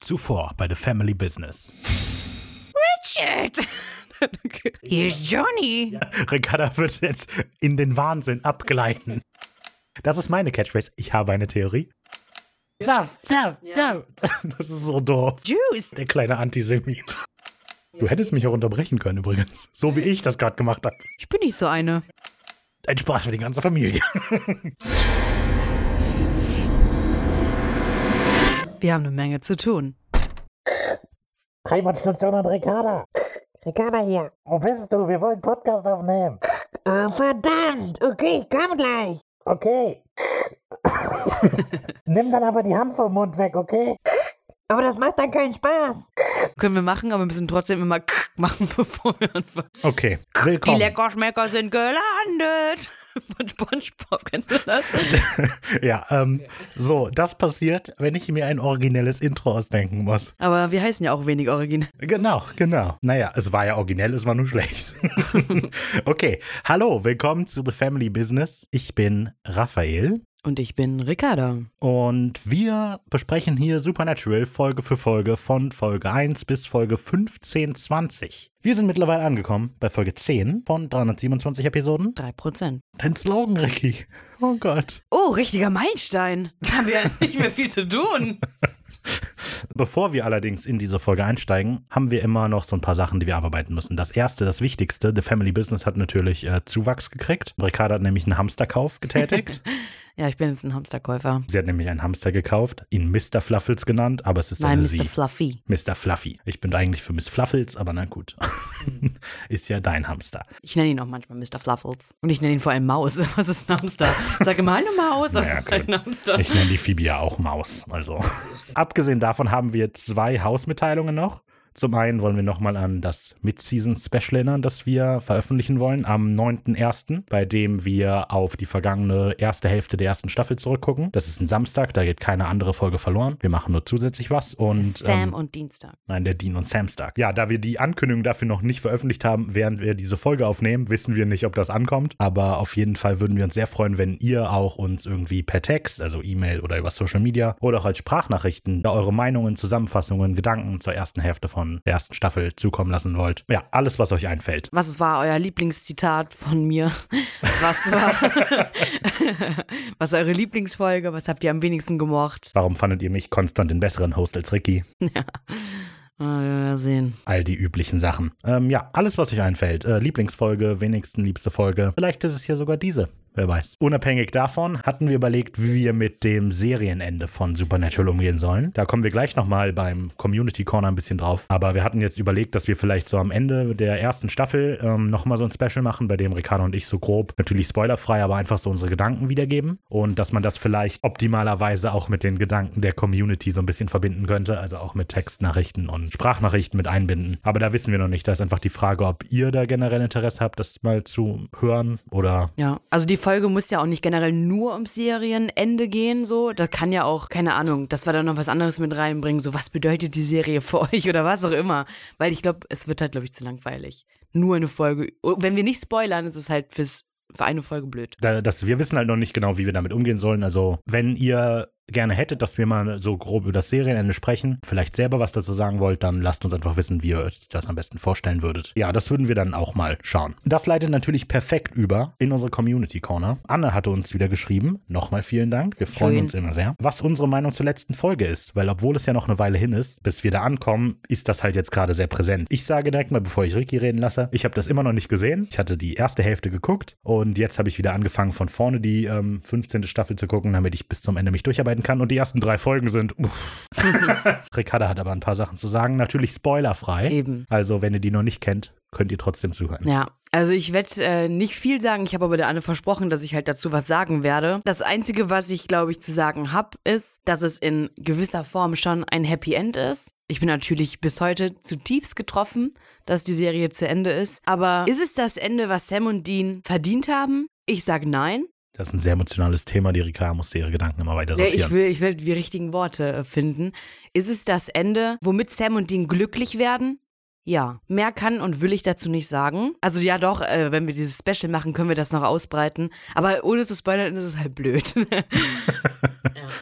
Zuvor bei The Family Business. Richard! Hier ist Johnny. Ricarda wird jetzt in den Wahnsinn abgleiten. Das ist meine Catchphrase. Ich habe eine Theorie. Saft, Saft, Saft. Das ist so doof. Juice. Der kleine Antisemit. Du hättest mich auch unterbrechen können übrigens. So wie ich das gerade gemacht habe. Ich bin nicht so eine. Ein Spaß für die ganze Familie. Wir haben eine Menge zu tun. Heimatstation an Ricarda. Ricarda hier. Wo bist du? Wir wollen Podcast aufnehmen. Oh, verdammt. Okay, ich komm gleich. Okay. Nimm dann aber die Hand vom Mund weg, okay? Aber das macht dann keinen Spaß. Können wir machen, aber wir müssen trotzdem immer machen, bevor wir anfangen. Okay, Die willkommen. Leckerschmecker sind gelandet. Von Spongebob, kennst du das? Ja, ähm, so, das passiert, wenn ich mir ein originelles Intro ausdenken muss. Aber wir heißen ja auch wenig original. Genau, genau. Naja, es war ja originell, es war nur schlecht. okay, hallo, willkommen zu The Family Business. Ich bin Raphael Und ich bin Ricarda. und wir besprechen hier Supernatural Folge für Folge von Folge 1 bis Folge 15, 20. Wir sind mittlerweile angekommen bei Folge 10 von 327 Episoden. Drei Prozent. Dein Slogan, Ricky. Oh Gott. Oh, richtiger Meilenstein. Da haben wir ja nicht mehr viel zu tun. Bevor wir allerdings in diese Folge einsteigen, haben wir immer noch so ein paar Sachen, die wir abarbeiten müssen. Das erste, das wichtigste, The Family Business hat natürlich äh, Zuwachs gekriegt. Ricarda hat nämlich einen Hamsterkauf getätigt. Ja, ich bin jetzt ein Hamsterkäufer. Sie hat nämlich einen Hamster gekauft, ihn Mr. Fluffles genannt, aber es ist Nein, eine Mr. Sie. Fluffy. Mr. Fluffy. Ich bin eigentlich für Miss Fluffles, aber na gut. ist ja dein Hamster. Ich nenne ihn auch manchmal Mr. Fluffles. Und ich nenne ihn vor allem Maus. Was ist ein Hamster? Sage immer, hallo Maus, aber Naja, ist ein Hamster. Ich nenne die Phoebe ja auch Maus. Also. Abgesehen davon haben wir zwei Hausmitteilungen noch. Zum einen wollen wir nochmal an das Mid-Season-Special erinnern, das wir veröffentlichen wollen am 9.1., bei dem wir auf die vergangene erste Hälfte der ersten Staffel zurückgucken. Das ist ein Samstag, da geht keine andere Folge verloren. Wir machen nur zusätzlich was. Und, Sam ähm, und Dienstag. Nein, der Dean und Samstag. Ja, da wir die Ankündigung dafür noch nicht veröffentlicht haben, während wir diese Folge aufnehmen, wissen wir nicht, ob das ankommt. Aber auf jeden Fall würden wir uns sehr freuen, wenn ihr auch uns irgendwie per Text, also E-Mail oder über Social Media oder auch als Sprachnachrichten da eure Meinungen, Zusammenfassungen, Gedanken zur ersten Hälfte von der ersten Staffel zukommen lassen wollt. Ja, alles, was euch einfällt. Was war euer Lieblingszitat von mir? Was war, was war eure Lieblingsfolge? Was habt ihr am wenigsten gemocht? Warum fandet ihr mich konstant den besseren Host als Ricky? Ah, wir werden sehen. All die üblichen Sachen. Ähm, ja, alles, was euch einfällt. Äh, Lieblingsfolge, wenigsten liebste Folge. Vielleicht ist es ja sogar diese. Wer weiß. Unabhängig davon hatten wir überlegt, wie wir mit dem Serienende von Supernatural umgehen sollen. Da kommen wir gleich nochmal beim Community Corner ein bisschen drauf. Aber wir hatten jetzt überlegt, dass wir vielleicht so am Ende der ersten Staffel ähm, nochmal so ein Special machen, bei dem Ricardo und ich so grob, natürlich spoilerfrei, aber einfach so unsere Gedanken wiedergeben. Und dass man das vielleicht optimalerweise auch mit den Gedanken der Community so ein bisschen verbinden könnte. Also auch mit Textnachrichten und Sprachnachrichten mit einbinden. Aber da wissen wir noch nicht. Da ist einfach die Frage, ob ihr da generell Interesse habt, das mal zu hören oder Ja, also die Folge muss ja auch nicht generell nur ums Serienende gehen, so. Da kann ja auch, keine Ahnung, dass wir da noch was anderes mit reinbringen, so was bedeutet die Serie für euch oder was auch immer. Weil ich glaube, es wird halt, glaube ich, zu langweilig. Nur eine Folge. Wenn wir nicht spoilern, ist es halt fürs, für eine Folge blöd. da, das, wir wissen halt noch nicht genau, wie wir damit umgehen sollen. Also, wenn ihr gerne hättet, dass wir mal so grob über das Serienende sprechen, vielleicht selber was dazu sagen wollt, dann lasst uns einfach wissen, wie ihr euch das am besten vorstellen würdet. Ja, das würden wir dann auch mal schauen. Das leitet natürlich perfekt über in unsere Community Corner. Anne hatte uns wieder geschrieben. Nochmal vielen Dank. Wir freuen Schön. uns immer sehr. Was unsere Meinung zur letzten Folge ist, weil obwohl es ja noch eine Weile hin ist, bis wir da ankommen, ist das halt jetzt gerade sehr präsent. Ich sage direkt mal, bevor ich Ricky reden lasse, ich habe das immer noch nicht gesehen. Ich hatte die erste Hälfte geguckt und jetzt habe ich wieder angefangen, von vorne die ähm, 15. Staffel zu gucken, damit ich bis zum Ende mich durcharbeiten kann. Und die ersten drei Folgen sind. Ricarda hat aber ein paar Sachen zu sagen. Natürlich spoilerfrei. Eben. Also, wenn ihr die noch nicht kennt, könnt ihr trotzdem zuhören. Ja, also ich werde äh, nicht viel sagen. Ich habe aber der Anne versprochen, dass ich halt dazu was sagen werde. Das Einzige, was ich, glaube ich, zu sagen habe, ist, dass es in gewisser Form schon ein Happy End ist. Ich bin natürlich bis heute zutiefst getroffen, dass die Serie zu Ende ist. Aber ist es das Ende, was Sam und Dean verdient haben? Ich sage nein. Das ist ein sehr emotionales Thema. Die Ricarda musste ihre Gedanken immer weiter sortieren. ich will, ich will die richtigen Worte äh, finden. Ist es das Ende, womit Sam und Dean glücklich werden? Ja, mehr kann und will ich dazu nicht sagen. Also ja doch, äh, wenn wir dieses Special machen, können wir das noch ausbreiten. Aber ohne zu spoilern ist es halt blöd.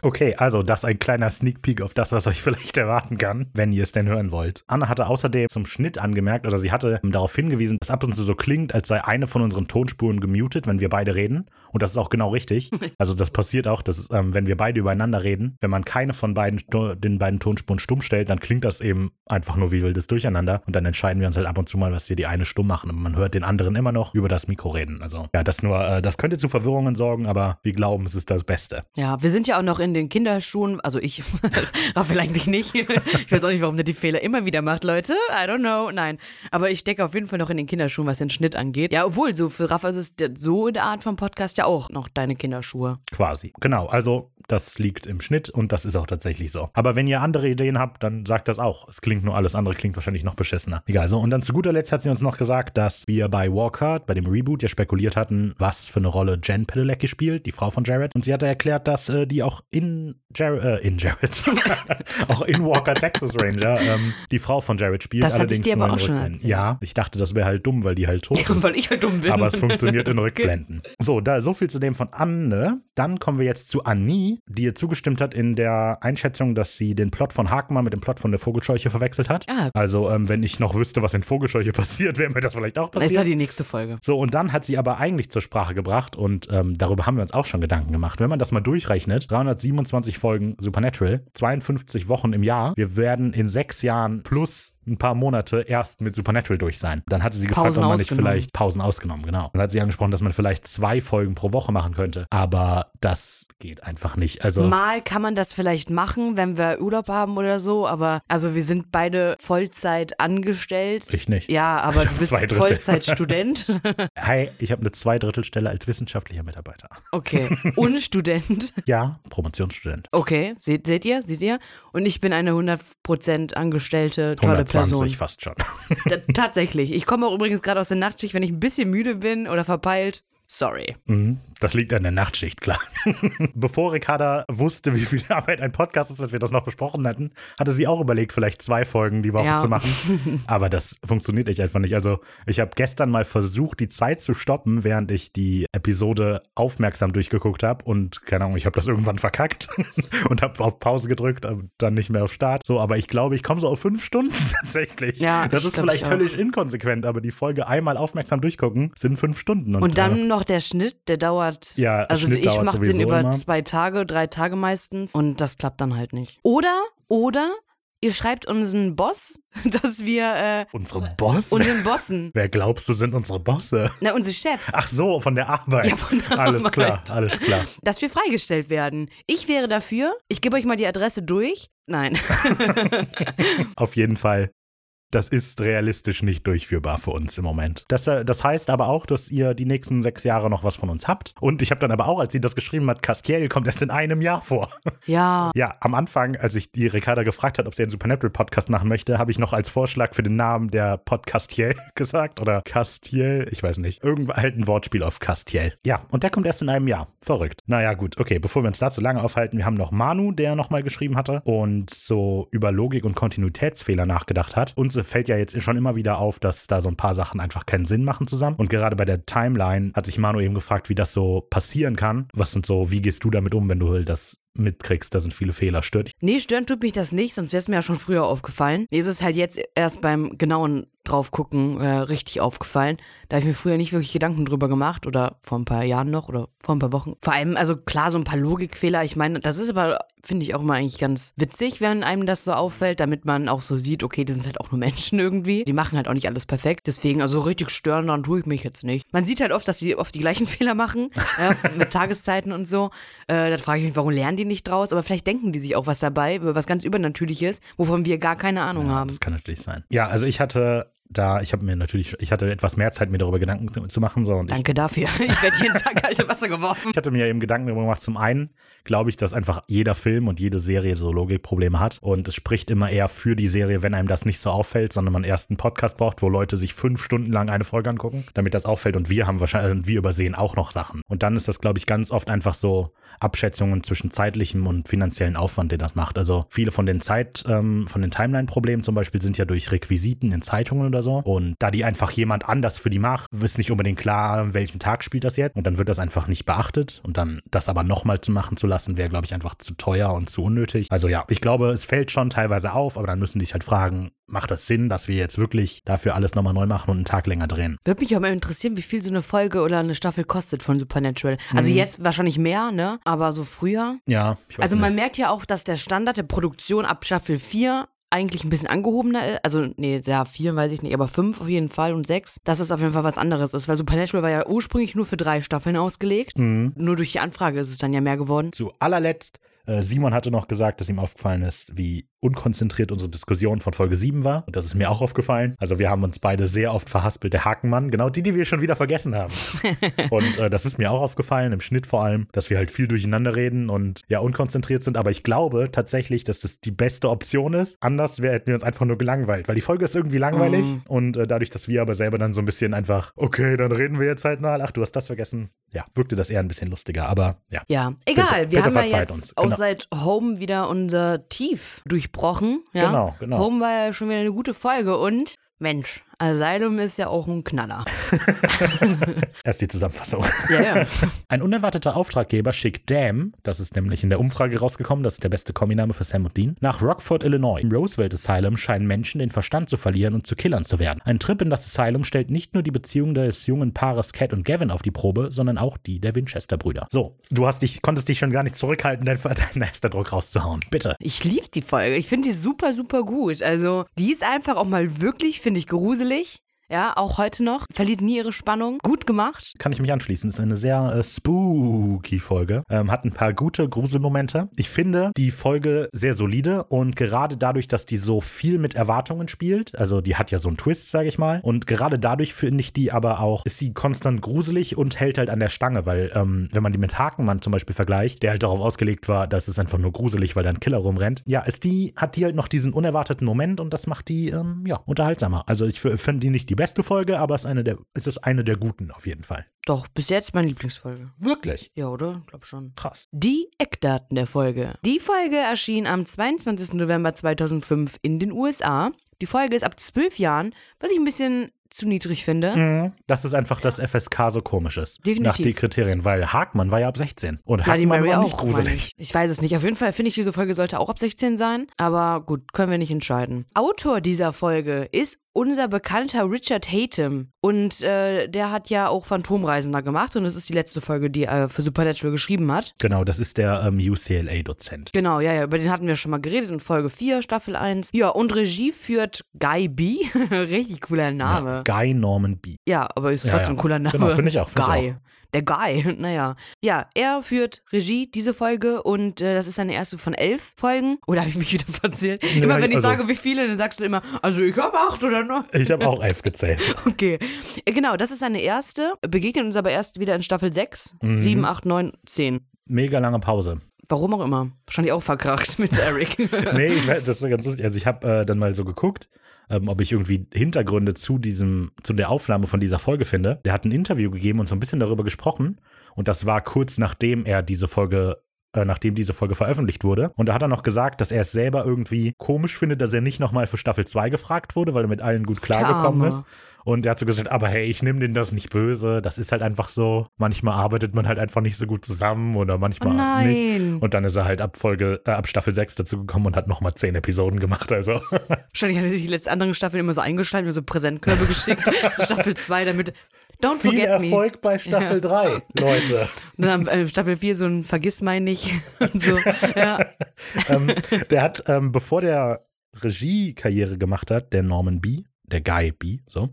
Okay, also das ist ein kleiner Sneak Peek auf das, was euch vielleicht erwarten kann, wenn ihr es denn hören wollt. Anna hatte außerdem zum Schnitt angemerkt, oder sie hatte darauf hingewiesen, dass ab und zu so klingt, als sei eine von unseren Tonspuren gemutet, wenn wir beide reden. Und das ist auch genau richtig. Also das passiert auch, dass ähm, wenn wir beide übereinander reden, wenn man keine von beiden den beiden Tonspuren stumm stellt, dann klingt das eben einfach nur wie wildes Durcheinander. Und dann entscheiden wir uns halt ab und zu mal, was wir die eine stumm machen. Und man hört den anderen immer noch über das Mikro reden. Also ja, das nur, äh, das könnte zu Verwirrungen sorgen, aber wir glauben, es ist das Beste. ja, wir sind ja auch noch in den Kinderschuhen. Also ich, Raphael eigentlich nicht. Ich weiß auch nicht, warum der die Fehler immer wieder macht, Leute. I don't know. Nein. Aber ich stecke auf jeden Fall noch in den Kinderschuhen, was den Schnitt angeht. Ja, obwohl, so für Raphael ist es so in der Art von Podcast ja auch noch deine Kinderschuhe. Quasi. Genau, also das liegt im Schnitt und das ist auch tatsächlich so. Aber wenn ihr andere Ideen habt, dann sagt das auch. Es klingt nur alles andere, klingt wahrscheinlich noch beschissener. Egal, so. Und dann zu guter Letzt hat sie uns noch gesagt, dass wir bei Walker, bei dem Reboot, ja spekuliert hatten, was für eine Rolle Jen Padalecki spielt, die Frau von Jared. Und sie hatte erklärt, dass äh, die auch in Jared, äh, in Jared, auch in Walker Texas Ranger, ähm, die Frau von Jared spielt. Das hatte ich allerdings dir aber auch schon erzählt. Ja, ich dachte, das wäre halt dumm, weil die halt tot ist. Weil ich halt dumm bin. Aber es funktioniert in Rückblenden. So, da so viel zu dem von Anne. Dann kommen wir jetzt zu Annie, die ihr zugestimmt hat in der Einschätzung, dass sie den Plot von Hakma mit dem Plot von der Vogelscheuche verwechselt hat. Ah. Also, ähm, wenn ich noch wüsste, was in Vogelscheuche passiert, wäre mir das vielleicht auch Das ist ja passiert. die nächste Folge. So, und dann hat sie aber eigentlich zur Sprache gebracht und ähm, darüber haben wir uns auch schon Gedanken gemacht. Wenn man das mal durchrechnet, 327 Folgen Supernatural, 52 Wochen im Jahr, wir werden in sechs Jahren plus ein paar Monate erst mit Supernatural durch sein. Dann hatte sie gefragt, Pausen ob man nicht vielleicht Pausen ausgenommen, genau. Dann hat sie angesprochen, dass man vielleicht zwei Folgen pro Woche machen könnte. Aber das geht einfach nicht. Also Mal kann man das vielleicht machen, wenn wir Urlaub haben oder so, aber also wir sind beide Vollzeit angestellt. ich nicht. Ja, aber du bist. Vollzeitstudent. Hi, ich habe eine Zweidrittelstelle als wissenschaftlicher Mitarbeiter. Okay. Und Student. Ja, Promotionsstudent. Okay. Seht, seht ihr? Seht ihr? Und ich bin eine 100% angestellte, tolle 120 Person. fast schon. Tatsächlich. Ich komme auch übrigens gerade aus der Nachtschicht, wenn ich ein bisschen müde bin oder verpeilt. Sorry. Mhm, Das liegt an der Nachtschicht, klar. Bevor Ricarda wusste, wie viel Arbeit ein Podcast ist, dass wir das noch besprochen hatten, hatte sie auch überlegt, vielleicht zwei Folgen die Woche Ja. zu machen. Aber das funktioniert echt einfach nicht. Also, ich habe gestern mal versucht, die Zeit zu stoppen, während ich die Episode aufmerksam durchgeguckt habe. Und keine Ahnung, ich habe das irgendwann verkackt und habe auf Pause gedrückt, dann nicht mehr auf Start. So, aber ich glaube, ich komme so auf fünf Stunden tatsächlich. Ja, das ist vielleicht völlig inkonsequent, aber die Folge einmal aufmerksam durchgucken sind fünf Stunden. Und, Und dann äh, noch der Schnitt, der dauert. Ja, also Schnitt ich dauert mache den über immer. zwei Tage, drei Tage meistens und das klappt dann halt nicht. Oder, oder ihr schreibt unseren Boss, dass wir äh, unsere Boss? unseren Bossen, Wer glaubst du sind unsere Bosse? na unsere Chefs, Ach so, von der Arbeit. Ja, von der alles Arbeit. klar, alles klar. dass wir freigestellt werden. Ich wäre dafür. Ich gebe euch mal die Adresse durch. Nein. Auf jeden Fall. Das ist realistisch nicht durchführbar für uns im Moment. Das, äh, das heißt aber auch, dass ihr die nächsten sechs Jahre noch was von uns habt. Und ich habe dann aber auch, als sie das geschrieben hat, Castiel kommt erst in einem Jahr vor. ja. Ja, am Anfang, als ich die Ricarda gefragt hat, ob sie einen Supernatural-Podcast machen möchte, habe ich noch als Vorschlag für den Namen der Podcastiel gesagt. Oder Castiel, ich weiß nicht. Irgendwann halt ein Wortspiel auf Castiel. Ja, und der kommt erst in einem Jahr. Verrückt. Naja, gut. Okay, bevor wir uns da zu lange aufhalten, wir haben noch Manu, der nochmal geschrieben hatte und so über Logik und Kontinuitätsfehler nachgedacht hat. Fällt ja jetzt schon immer wieder auf, dass da so ein paar Sachen einfach keinen Sinn machen zusammen. Und gerade bei der Timeline hat sich Manu eben gefragt, wie das so passieren kann. Was sind so, wie gehst du damit um, wenn du das mitkriegst, da sind viele Fehler. Stört dich? Nee, stören tut mich das nicht, sonst wäre es mir ja schon früher aufgefallen. Mir ist es halt jetzt erst beim genauen draufgucken äh, richtig aufgefallen. Da habe ich mir früher nicht wirklich Gedanken drüber gemacht oder vor ein paar Jahren noch oder vor ein paar Wochen. Vor allem, also klar, so ein paar Logikfehler. Ich meine, das ist aber, finde ich auch immer eigentlich ganz witzig, wenn einem das so auffällt, damit man auch so sieht, okay, die sind halt auch nur Menschen irgendwie. Die machen halt auch nicht alles perfekt. Deswegen, also richtig stören, daran tue ich mich jetzt nicht. Man sieht halt oft, dass sie oft die gleichen Fehler machen, ja, mit Tageszeiten und so. Äh, da frage ich mich, warum lernen die nicht draus? Aber vielleicht denken die sich auch was dabei, über was ganz Übernatürliches, wovon wir gar keine Ahnung Ja, haben. das kann natürlich sein. Ja, also ich hatte da, ich habe mir natürlich, ich hatte etwas mehr Zeit, mir darüber Gedanken zu, zu machen. So, und ich, Danke dafür. Ich werde jeden Tag kalte Wasser geworfen. ich hatte mir eben Gedanken darüber gemacht. Zum einen glaube ich, dass einfach jeder Film und jede Serie so Logikprobleme hat. Und es spricht immer eher für die Serie, wenn einem das nicht so auffällt, sondern man erst einen Podcast braucht, wo Leute sich fünf Stunden lang eine Folge angucken, damit das auffällt. Und wir haben wahrscheinlich, wir übersehen auch noch Sachen. Und dann ist das, glaube ich, ganz oft einfach so Abschätzungen zwischen zeitlichem und finanziellen Aufwand, den das macht. Also viele von den Zeit, ähm, von den Timeline-Problemen zum Beispiel sind ja durch Requisiten in Zeitungen oder so. Und da die einfach jemand anders für die macht, ist nicht unbedingt klar, welchen Tag spielt das jetzt. Und dann wird das einfach nicht beachtet. Und dann das aber nochmal zu machen zu lassen, wäre, glaube ich, einfach zu teuer und zu unnötig. Also ja, ich glaube, es fällt schon teilweise auf, aber dann müssen die sich halt fragen, macht das Sinn, dass wir jetzt wirklich dafür alles nochmal neu machen und einen Tag länger drehen? Würde mich auch mal interessieren, wie viel so eine Folge oder eine Staffel kostet von Supernatural. Also jetzt wahrscheinlich mehr, ne? Aber so früher. Ja, ich weiß Also man nicht. merkt ja auch, dass der Standard der Produktion ab Staffel 4 eigentlich ein bisschen angehobener ist. Also, nee, ja, 4 weiß ich nicht, aber 5 auf jeden Fall und 6, dass es auf jeden Fall was anderes ist. Weil Supernatural war ja ursprünglich nur für drei Staffeln ausgelegt. Mhm. Nur durch die Anfrage ist es dann ja mehr geworden. Zu allerletzt, äh, Simon hatte noch gesagt, dass ihm aufgefallen ist, wie unkonzentriert unsere Diskussion von Folge 7 war. Und das ist mir auch aufgefallen. Also wir haben uns beide sehr oft verhaspelt. Der Hakenmann, genau die, die wir schon wieder vergessen haben. und äh, das ist mir auch aufgefallen, im Schnitt vor allem, dass wir halt viel durcheinander reden und ja, unkonzentriert sind. Aber ich glaube tatsächlich, dass das die beste Option ist. Anders wär, hätten wir uns einfach nur gelangweilt, weil die Folge ist irgendwie langweilig. Mhm. Und äh, dadurch, dass wir aber selber dann so ein bisschen einfach, okay, dann reden wir jetzt halt mal. Ach, du hast das vergessen. Ja, wirkte das eher ein bisschen lustiger. Aber ja. Ja, egal. Bitte- wir bitte haben ja jetzt uns. auch Genau. seit Home wieder unser Tief durchbrochen. Ja? Genau, genau. Home war ja schon wieder eine gute Folge und Mensch, Asylum ist ja auch ein Knaller. Erst die Zusammenfassung. Ja, ja. Ein unerwarteter Auftraggeber schickt Dam, das ist nämlich in der Umfrage rausgekommen, das ist der beste Kombiname für Sam und Dean, nach Rockford, Illinois. Im Roosevelt Asylum scheinen Menschen den Verstand zu verlieren und zu Killern zu werden. Ein Trip in das Asylum stellt nicht nur die Beziehung des jungen Paares Cat und Gavin auf die Probe, sondern auch die der Winchester-Brüder. So, du hast dich, konntest dich schon gar nicht zurückhalten, deinen deinen Esterdruck rauszuhauen. Bitte. Ich liebe die Folge. Ich finde die super, super gut. Also, die ist einfach auch mal wirklich, finde ich, gruselig gruselig. Ja, auch heute noch. Verliert nie ihre Spannung. Gut gemacht. Kann ich mich anschließen. Ist eine sehr äh, spooky Folge. Ähm, hat ein paar gute Gruselmomente. Ich finde die Folge sehr solide und gerade dadurch, dass die so viel mit Erwartungen spielt, also die hat ja so einen Twist, sage ich mal, und gerade dadurch finde ich die aber auch, ist sie konstant gruselig und hält halt an der Stange, weil ähm, wenn man die mit Hakenmann zum Beispiel vergleicht, der halt darauf ausgelegt war, dass es einfach nur gruselig, weil da ein Killer rumrennt, ja, ist die, hat die halt noch diesen unerwarteten Moment und das macht die, ähm, ja, unterhaltsamer. Also ich finde die nicht die beste Folge, aber es ist eine der, es ist eine der guten auf jeden Fall. Doch, bis jetzt meine Lieblingsfolge. Wirklich? Ja, oder? Glaub schon. Krass. Die Eckdaten der Folge. Die Folge erschien am 22. November 2005 in den USA. Die Folge ist ab 12 Jahren, was ich ein bisschen zu niedrig finde. Mhm. Das ist einfach, dass FSK so komisch ist. Definitiv. Nach die Kriterien, weil Hackmann war ja ab 16. Und die Hackmann Mary war auch. nicht gruselig. Ich weiß es nicht. Auf jeden Fall finde ich, diese Folge sollte auch ab 16 sein. Aber gut, können wir nicht entscheiden. Autor dieser Folge ist unser bekannter Richard Hatem. Und äh, der hat ja auch Phantomreisender gemacht. Und es ist die letzte Folge, die er für Supernatural geschrieben hat. Genau, das ist der ähm, UCLA-Dozent. Genau, ja, ja, über den hatten wir schon mal geredet in Folge 4, Staffel 1. Ja, und Regie führt Guy B. Richtig cooler Name. Guy Norman B. Ja, aber ist Ja, trotzdem ja. ein cooler Name. Genau, finde ich auch, finde ich Guy. Der Guy, naja. Ja, er führt Regie, diese Folge, und äh, das ist seine erste von elf Folgen. Oder habe ich mich wieder verzählt? immer wenn ich also- sage, wie viele, dann sagst du immer, also ich habe acht oder neun. Ich habe auch elf gezählt. Okay. Äh, Genau, das ist seine erste. Begegnet uns aber erst wieder in Staffel 6, Mhm. 7, 8, 9, 10. Mega lange Pause. Warum auch immer. Wahrscheinlich auch verkracht mit Eric. Nee, ich weiß, das ist ganz lustig. Also ich habe äh, dann mal so geguckt, ähm, ob ich irgendwie Hintergründe zu diesem, zu der Aufnahme von dieser Folge finde. Der hat ein Interview gegeben und so ein bisschen darüber gesprochen. Und das war kurz nachdem er diese Folge äh, nachdem diese Folge veröffentlicht wurde. Und da hat er noch gesagt, dass er es selber irgendwie komisch findet, dass er nicht nochmal für Staffel 2 gefragt wurde, weil er mit allen gut klargekommen ist. Und er hat so gesagt, aber hey, ich nehme denen das nicht böse. Das ist halt einfach so. Manchmal arbeitet man halt einfach nicht so gut zusammen oder manchmal Oh nein. nicht. Und dann ist er halt ab Folge, äh, ab Staffel 6 dazu gekommen und hat nochmal 10 Episoden gemacht. Also Wahrscheinlich hat er sich die letzten anderen Staffeln immer so eingeschleimt, mir so Präsentkörbe geschickt zu Staffel 2, damit Don't viel forget me. Erfolg bei Staffel 3, Leute. Und dann äh, Staffel 4 so ein Vergiss mein nicht und so. Ja. ähm, der hat, ähm, bevor der Regiekarriere gemacht hat, der Norman B., der Guy B., so,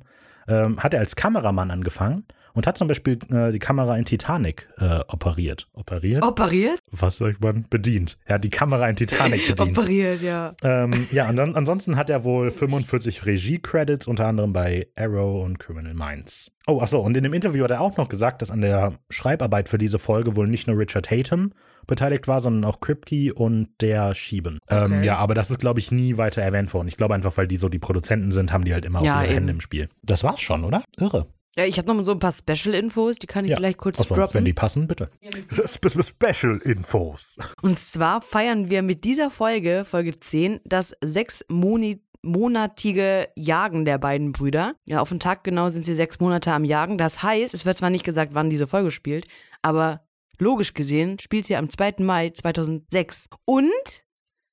ähm, hat er als Kameramann angefangen und hat zum Beispiel äh, die Kamera in Titanic äh, operiert. Operiert? Operiert? Was sagt man? Bedient. Er hat die Kamera in Titanic bedient. Operiert, ja. ähm, ja, und dann, ansonsten hat er wohl 45 Regie-Credits, unter anderem bei Arrow und Criminal Minds. Oh, achso, und in dem Interview hat er auch noch gesagt, dass an der Schreibarbeit für diese Folge wohl nicht nur Richard Hatem beteiligt war, sondern auch Kripke und der Schieben. Ähm, Okay. ja, aber das ist, glaube ich, nie weiter erwähnt worden. Ich glaube einfach, weil die so die Produzenten sind, haben die halt immer Ja, auch ihre eben. Hände im Spiel. Das war's schon, oder? Irre. Ja, ich habe noch mal so ein paar Special-Infos, die kann ich Ja. vielleicht kurz Achso, droppen. wenn die passen, bitte. Spe- Special Infos. Und zwar feiern wir mit dieser Folge, Folge 10, das sechs Moni monatige Jagen der beiden Brüder. Ja, auf den Tag genau sind sie sechs Monate am Jagen. Das heißt, es wird zwar nicht gesagt, wann diese Folge spielt, aber logisch gesehen spielt sie am 2. Mai 2006. Und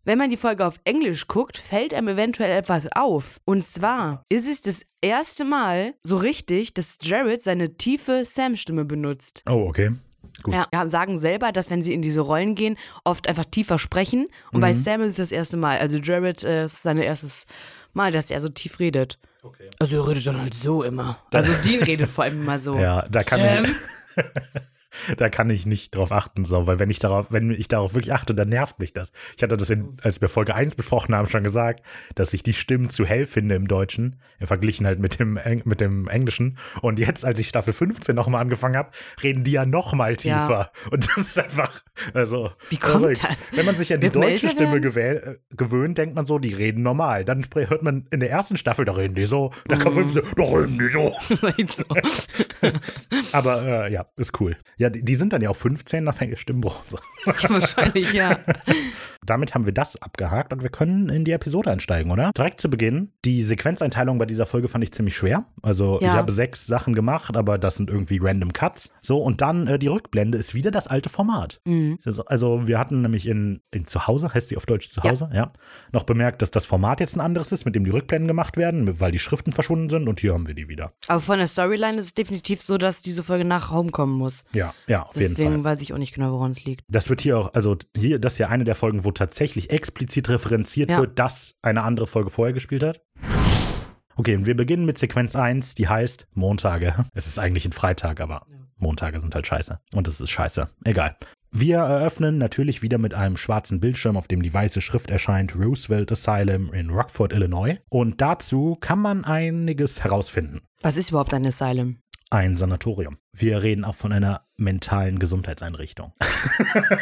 wenn man die Folge auf Englisch guckt, fällt einem eventuell etwas auf. Und zwar ist es das erste Mal so richtig, dass Jared seine tiefe Sam-Stimme benutzt. Oh, okay. Gut. Ja, sagen selber, dass wenn sie in diese Rollen gehen, oft einfach tiefer sprechen. Und bei Sam ist es das erste Mal. Also Jared äh, ist sein erstes Mal, dass er so tief redet. Okay. Also er redet dann halt so immer. Also Dean redet vor allem immer so. Ja, da kann Sam? ich. Da kann ich nicht drauf achten, so, weil wenn ich darauf, wenn ich darauf wirklich achte, dann nervt mich das. Ich hatte das, in, als wir Folge 1 besprochen haben, schon gesagt, dass ich die Stimmen zu hell finde im Deutschen, im Verglichen halt mit dem, Eng- mit dem Englischen. Und jetzt, als ich Staffel 15 nochmal angefangen habe, reden die ja nochmal Ja. tiefer. Und das ist einfach, also. Wie kommt verrückt. das? Wenn man sich an die man deutsche Stimme äh, gewöhnt, denkt man so, die reden normal. Dann hört man in der ersten Staffel, da reden die so, da kommt Mhm. 15, da reden die so. So. Aber äh, ja, ist cool. Ja, die, die sind dann ja auch 15, da fängt der Stimmbruch. So. Wahrscheinlich, ja. Damit haben wir das abgehakt und wir können in die Episode einsteigen, oder? Direkt zu Beginn. Die Sequenzeinteilung bei dieser Folge fand ich ziemlich schwer. Also ich Ja. habe sechs Sachen gemacht, aber das sind irgendwie random Cuts. So, und dann äh, die Rückblende ist wieder das alte Format. Mhm. Also, also wir hatten nämlich in, in Zuhause, heißt sie auf Deutsch Zuhause, ja. noch bemerkt, dass das Format jetzt ein anderes ist, mit dem die Rückblenden gemacht werden, weil die Schriften verschwunden sind und hier haben wir die wieder. Aber von der Storyline ist es definitiv so, dass diese Folge nach Home kommen muss. Ja, ja, auf jeden Fall. Deswegen weiß ich auch nicht genau, woran es liegt. Das wird hier auch, also hier, das ist ja eine der Folgen, wo tatsächlich explizit referenziert Ja. wird, dass eine andere Folge vorher gespielt hat. Okay, und wir beginnen mit Sequenz 1, die heißt Montage. Es ist eigentlich ein Freitag, aber Montage sind halt scheiße. Und es ist scheiße. Egal. Wir eröffnen natürlich wieder mit einem schwarzen Bildschirm, auf dem die weiße Schrift erscheint, Roosevelt Asylum in Rockford, Illinois. Und dazu kann man einiges herausfinden. Was ist überhaupt ein Asylum? Ein Sanatorium. Wir reden auch von einer mentalen Gesundheitseinrichtung.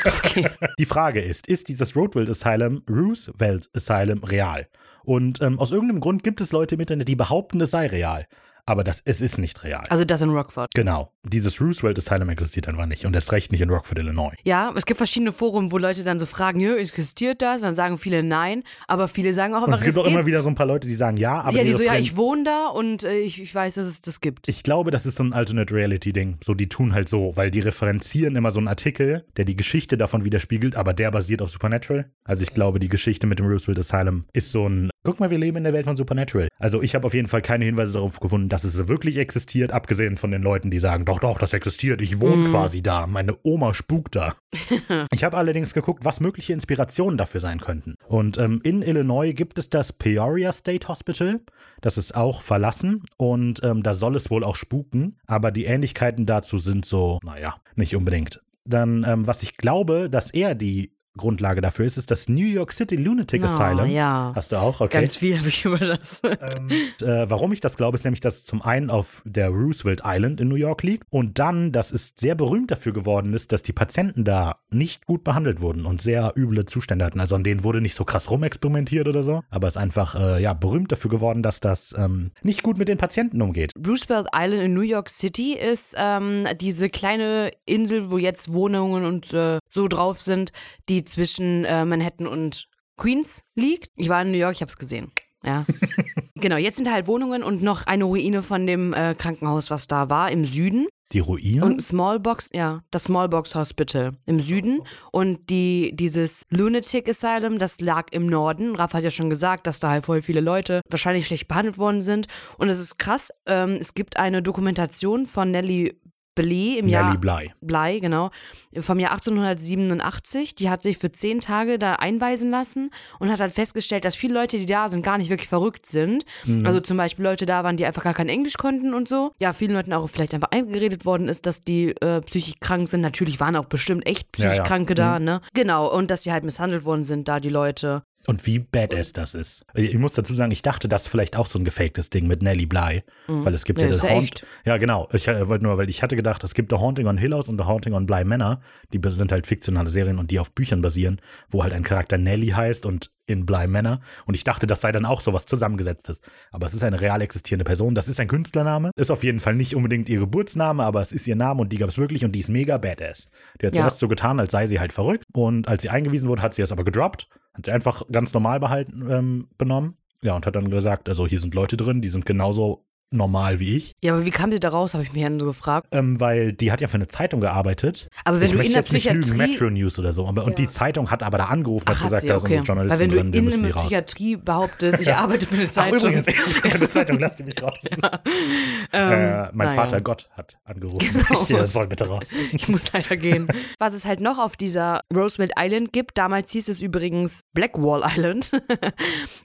Okay. Die Frage ist, ist dieses Roosevelt Asylum, Roosevelt Asylum real? Und ähm, aus irgendeinem Grund gibt es Leute im Internet, die behaupten, es sei real. Aber das, es ist nicht real. Also das in Rockford. genau. Dieses Roosevelt Asylum existiert einfach nicht. Und erst recht nicht in Rockford, Illinois. Ja, es gibt verschiedene Foren, wo Leute dann so fragen, ja, existiert das? Und dann sagen viele nein, aber viele sagen auch Und immer, es gibt auch immer wieder so ein paar Leute, die sagen ja, aber ja, die so, ja, ich wohne da und äh, ich, ich weiß, dass es das gibt. Ich glaube, das ist so ein Alternate Reality-Ding. So, die tun halt so, weil die referenzieren immer so einen Artikel, der die Geschichte davon widerspiegelt, aber der basiert auf Supernatural. Also ich glaube, die Geschichte mit dem Roosevelt Asylum ist so ein, guck mal, wir leben in der Welt von Supernatural. Also ich habe auf jeden Fall keine Hinweise darauf gefunden, dass es wirklich existiert, abgesehen von den Leuten, die sagen, doch, doch, das existiert, ich wohne quasi da, meine Oma spukt da. Ich habe allerdings geguckt, was mögliche Inspirationen dafür sein könnten. Und ähm, in Illinois gibt es das Peoria State Hospital. Das ist auch verlassen und ähm, da soll es wohl auch spuken. Aber die Ähnlichkeiten dazu sind so, naja, nicht unbedingt. Dann, ähm, was ich glaube, dass er die Grundlage dafür ist, ist das New York City Lunatic Ah, Asylum. ja. Hast du auch? Okay. Ganz viel habe ich über das. Ähm, äh, warum ich das glaube, ist nämlich, dass es zum einen auf der Roosevelt Island in New York liegt und dann, dass es sehr berühmt dafür geworden ist, dass die Patienten da nicht gut behandelt wurden und sehr üble Zustände hatten. Also an denen wurde nicht so krass rumexperimentiert oder so, aber es ist einfach äh, ja, berühmt dafür geworden, dass das ähm, nicht gut mit den Patienten umgeht. Roosevelt Island in New York City ist ähm, diese kleine Insel, wo jetzt Wohnungen und äh, so drauf sind, die zwischen äh, Manhattan und Queens liegt. Ich war in New York, ich habe es gesehen. Ja. genau, jetzt sind halt Wohnungen und noch eine Ruine von dem äh, Krankenhaus, was da war, im Süden. Die Ruinen? Und Smallbox, ja, das Smallbox Hospital im Süden. Und die, dieses Lunatic Asylum, das lag im Norden. Raff hat ja schon gesagt, dass da halt voll viele Leute wahrscheinlich schlecht behandelt worden sind. Und es ist krass, ähm, es gibt eine Dokumentation von Nellie Blee im Nelly Jahr Bly. Bly, genau, vom Jahr 1887. Die hat sich für zehn Tage da einweisen lassen und hat halt festgestellt, dass viele Leute, die da sind, gar nicht wirklich verrückt sind. Mhm. Also zum Beispiel Leute da waren, die einfach gar kein Englisch konnten und so. Ja, vielen Leuten auch vielleicht einfach eingeredet worden ist, dass die äh, psychisch krank sind. Natürlich waren auch bestimmt echt Ja, psychisch ja. Kranke da, ne? Genau, und dass sie halt misshandelt worden sind, da die Leute. Und wie badass das ist. Ich muss dazu sagen, ich dachte, das ist vielleicht auch so ein gefaktes Ding mit Nelly Bly. Weil es gibt Ja, ja, das Haunt. Ja, genau. Ich äh, wollte nur, weil ich hatte gedacht, es gibt The Haunting on Hill House und The Haunting on Bly Manor. Die sind halt fiktionale Serien und die auf Büchern basieren, wo halt ein Charakter Nelly heißt und in Bly Manor. Und ich dachte, das sei dann auch sowas zusammengesetztes. Aber es ist eine real existierende Person. Das ist ein Künstlername. Ist auf jeden Fall nicht unbedingt ihr Geburtsname, aber es ist ihr Name und die gab es wirklich und die ist mega badass. Die hat Ja. zuerst so getan, als sei sie halt verrückt. Und als sie eingewiesen wurde, hat sie es aber gedroppt. Hat sie einfach ganz normal behalten, ähm, benommen. Ja, und hat dann gesagt, also hier sind Leute drin, die sind genauso normal wie ich. Ja, aber wie kam sie da raus, habe ich mich dann so gefragt. Ähm, weil die hat ja für eine Zeitung gearbeitet. Aber wenn ich du in der nicht lügen, Psychiatrie- Metro News oder so. Aber, Und die Zeitung hat aber da angerufen und Ach, gesagt, sie, da ist okay. unsere Journalistin Weil wenn du drin, wir in müssen einer die raus. Psychiatrie behauptest, ich arbeite für eine Ach, Zeitung. übrigens, ich habe eine Zeitung, lasst die mich raus. ähm, äh, mein naja. Vater Gott hat angerufen. Genau. Ich äh, soll bitte raus. Ich muss leider gehen. Was es halt noch auf dieser Roosevelt Island gibt, damals hieß es übrigens Blackwall Island,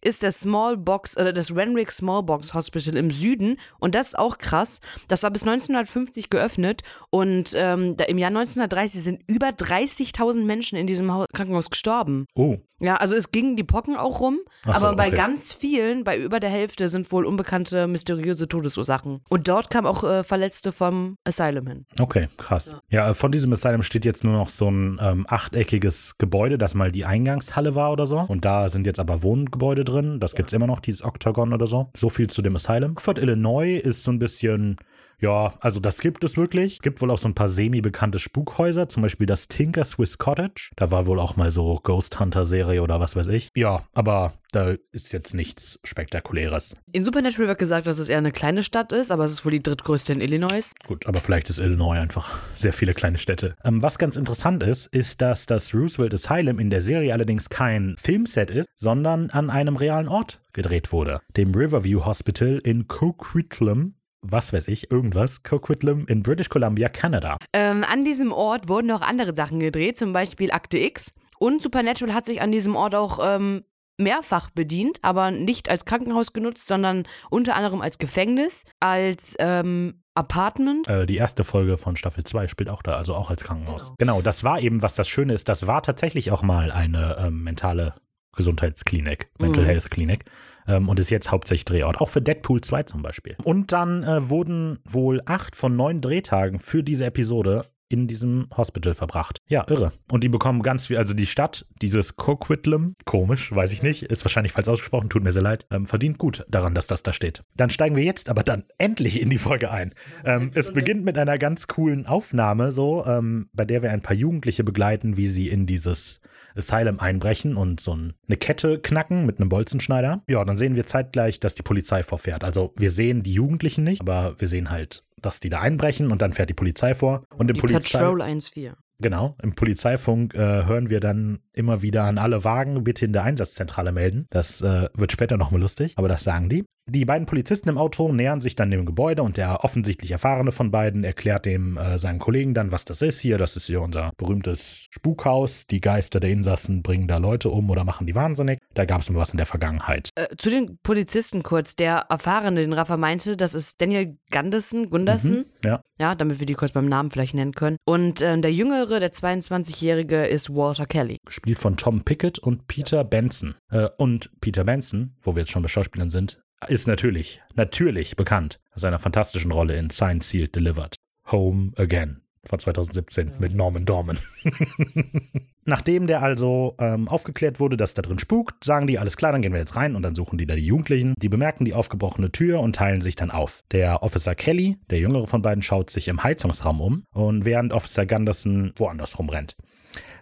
ist das Small Box oder das Renwick Small Box Hospital im Süden. Und das ist auch krass. Das war bis 1950 geöffnet und ähm, im Jahr 1930 sind über 30.000 Menschen in diesem Hau- Krankenhaus gestorben. Oh, Ja, also es gingen die Pocken auch rum, so, aber bei okay. ganz vielen, bei über der Hälfte, sind wohl unbekannte, mysteriöse Todesursachen. Und dort kamen auch äh, Verletzte vom Asylum hin. okay, krass. Ja, äh, von diesem Asylum steht jetzt nur noch so ein ähm, achteckiges Gebäude, das mal die Eingangshalle war oder so. Und da sind jetzt aber Wohngebäude drin. Das gibt's immer noch, dieses Octagon oder so. So viel zu dem Asylum. Frankfurt, Illinois ist so ein bisschen. Ja, also das gibt es wirklich. Es gibt wohl auch so ein paar semi-bekannte Spukhäuser, zum Beispiel das Tinker Swiss Cottage. Da war wohl auch mal so Ghost Hunter-Serie oder was weiß ich. Ja, aber da ist jetzt nichts Spektakuläres. In Supernatural wird gesagt, dass es eher eine kleine Stadt ist, aber es ist wohl die drittgrößte in Illinois. Gut, aber vielleicht ist Illinois einfach sehr viele kleine Städte. Ähm, was ganz interessant ist, ist, dass das Roosevelt Asylum in der Serie allerdings kein Filmset ist, sondern an einem realen Ort gedreht wurde. Dem Riverview Hospital in Coquitlam, was weiß ich, irgendwas, Coquitlam in British Columbia, Kanada. Ähm, an diesem Ort wurden auch andere Sachen gedreht, zum Beispiel Akte X. Und Supernatural hat sich an diesem Ort auch ähm, mehrfach bedient, aber nicht als Krankenhaus genutzt, sondern unter anderem als Gefängnis, als ähm, Apartment. Äh, die erste Folge von Staffel 2 spielt auch da, also auch als Krankenhaus. Genau. das war eben, was das Schöne ist, das war tatsächlich auch mal eine ähm, mentale Gesundheitsklinik, Mental Mhm. Health Klinik. Ähm, und ist jetzt hauptsächlich Drehort, auch für Deadpool 2 zum Beispiel. Und dann äh, wurden wohl acht von neun Drehtagen für diese Episode in diesem Hospital verbracht. Ja, irre. Und die bekommen ganz viel, also die Stadt, dieses Coquitlam, komisch, weiß ich nicht, ist wahrscheinlich falsch ausgesprochen, tut mir sehr leid, ähm, verdient gut daran, dass das da steht. Dann steigen wir jetzt aber dann endlich in die Folge ein. Ähm, es beginnt mit einer ganz coolen Aufnahme, so, ähm, bei der wir ein paar Jugendliche begleiten, wie sie in dieses Asylum einbrechen und so ein- eine Kette knacken mit einem Bolzenschneider. Ja, dann sehen wir zeitgleich, dass die Polizei vorfährt. Also wir sehen die Jugendlichen nicht, aber wir sehen halt, dass die da einbrechen und dann fährt die Polizei vor. Und im Die Polizei Patrol 1-4. Genau, im Polizeifunk äh, hören wir dann immer wieder an alle Wagen, bitte in der Einsatzzentrale melden. Das äh, wird später nochmal lustig, aber das sagen die. Die beiden Polizisten im Auto nähern sich dann dem Gebäude und der offensichtlich Erfahrene von beiden erklärt dem äh, seinem Kollegen dann, was das ist hier. Das ist hier unser berühmtes Spukhaus. Die Geister der Insassen bringen da Leute um oder machen die wahnsinnig. Da gab es mal was in der Vergangenheit. Äh, zu den Polizisten kurz. Der Erfahrene, den Rafa meinte, das ist Daniel Gunderson, Gunderson. Mhm, ja. Ja, damit wir die kurz beim Namen vielleicht nennen können. Und äh, der Jüngere, der 22-Jährige, ist Walter Kelly. Gespielt von Tom Pickett und Peter Benson. Äh, und Peter Benson, wo wir jetzt schon bei Schauspielern sind, ist natürlich, natürlich bekannt aus seiner fantastischen Rolle in Signed, Sealed, Delivered. Home Again von 2017 mit Norman Dorman. Nachdem der also ähm, aufgeklärt wurde, dass da drin spukt, sagen die, alles klar, dann gehen wir jetzt rein und dann suchen die da die Jugendlichen. Die bemerken die aufgebrochene Tür und teilen sich dann auf. Der Officer Kelly, der jüngere von beiden, schaut sich im Heizungsraum um und während Officer Gunderson woanders rumrennt.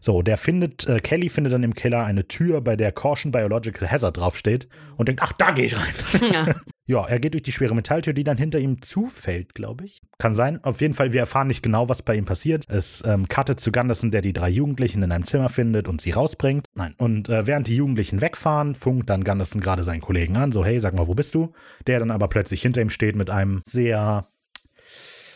So, der findet, äh, Kelly findet dann im Keller eine Tür, bei der Caution Biological Hazard draufsteht und denkt, ach, da gehe ich rein. Ja. Ja, er geht durch die schwere Metalltür, die dann hinter ihm zufällt, glaube ich. Kann sein. Auf jeden Fall, wir erfahren nicht genau, was bei ihm passiert. Es ähm, cuttet zu Gunderson, der die drei Jugendlichen in einem Zimmer findet und sie rausbringt. Nein. Und äh, während die Jugendlichen wegfahren, funkt dann Gunderson gerade seinen Kollegen an, so, hey, sag mal, wo bist du? Der dann aber plötzlich hinter ihm steht mit einem sehr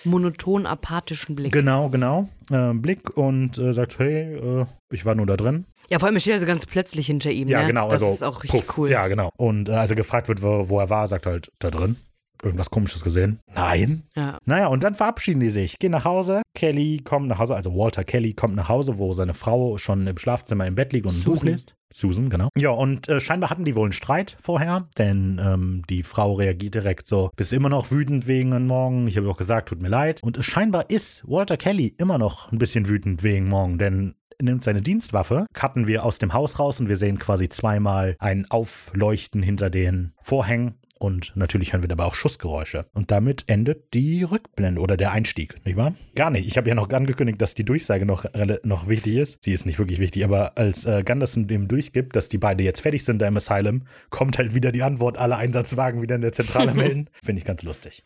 monoton apathischen Blick. Genau, genau. Äh, Blick und äh, sagt, hey, äh, ich war nur da drin. Ja, vor allem steht er so ganz plötzlich hinter ihm. Ja, ne? genau. Das also, ist auch richtig puff. cool. Ja, genau. Und äh, als er gefragt wird, wo, wo er war, sagt er halt, da drin. Irgendwas komisches gesehen? Nein. Ja. Naja, und dann verabschieden die sich, gehen nach Hause. Kelly kommt nach Hause, also Walter Kelly kommt nach Hause, wo seine Frau schon im Schlafzimmer im Bett liegt und ein Buch liest. Susan, genau. Ja, und äh, scheinbar hatten die wohl einen Streit vorher, denn ähm, die Frau reagiert direkt so, bist immer noch wütend wegen Morgen. Ich habe auch gesagt, tut mir leid. Und es scheinbar ist Walter Kelly immer noch ein bisschen wütend wegen morgen, denn er nimmt seine Dienstwaffe, cutten wir aus dem Haus raus und wir sehen quasi zweimal ein Aufleuchten hinter den Vorhängen und natürlich hören wir dabei auch Schussgeräusche. Und damit endet die Rückblende oder der Einstieg, nicht wahr? Gar nicht. Ich habe ja noch angekündigt, dass die Durchsage noch, noch wichtig ist. Sie ist nicht wirklich wichtig, aber als äh, Gunderson dem durchgibt, dass die beide jetzt fertig sind da im Asylum, kommt halt wieder die Antwort, alle Einsatzwagen wieder in der Zentrale melden. Finde ich ganz lustig.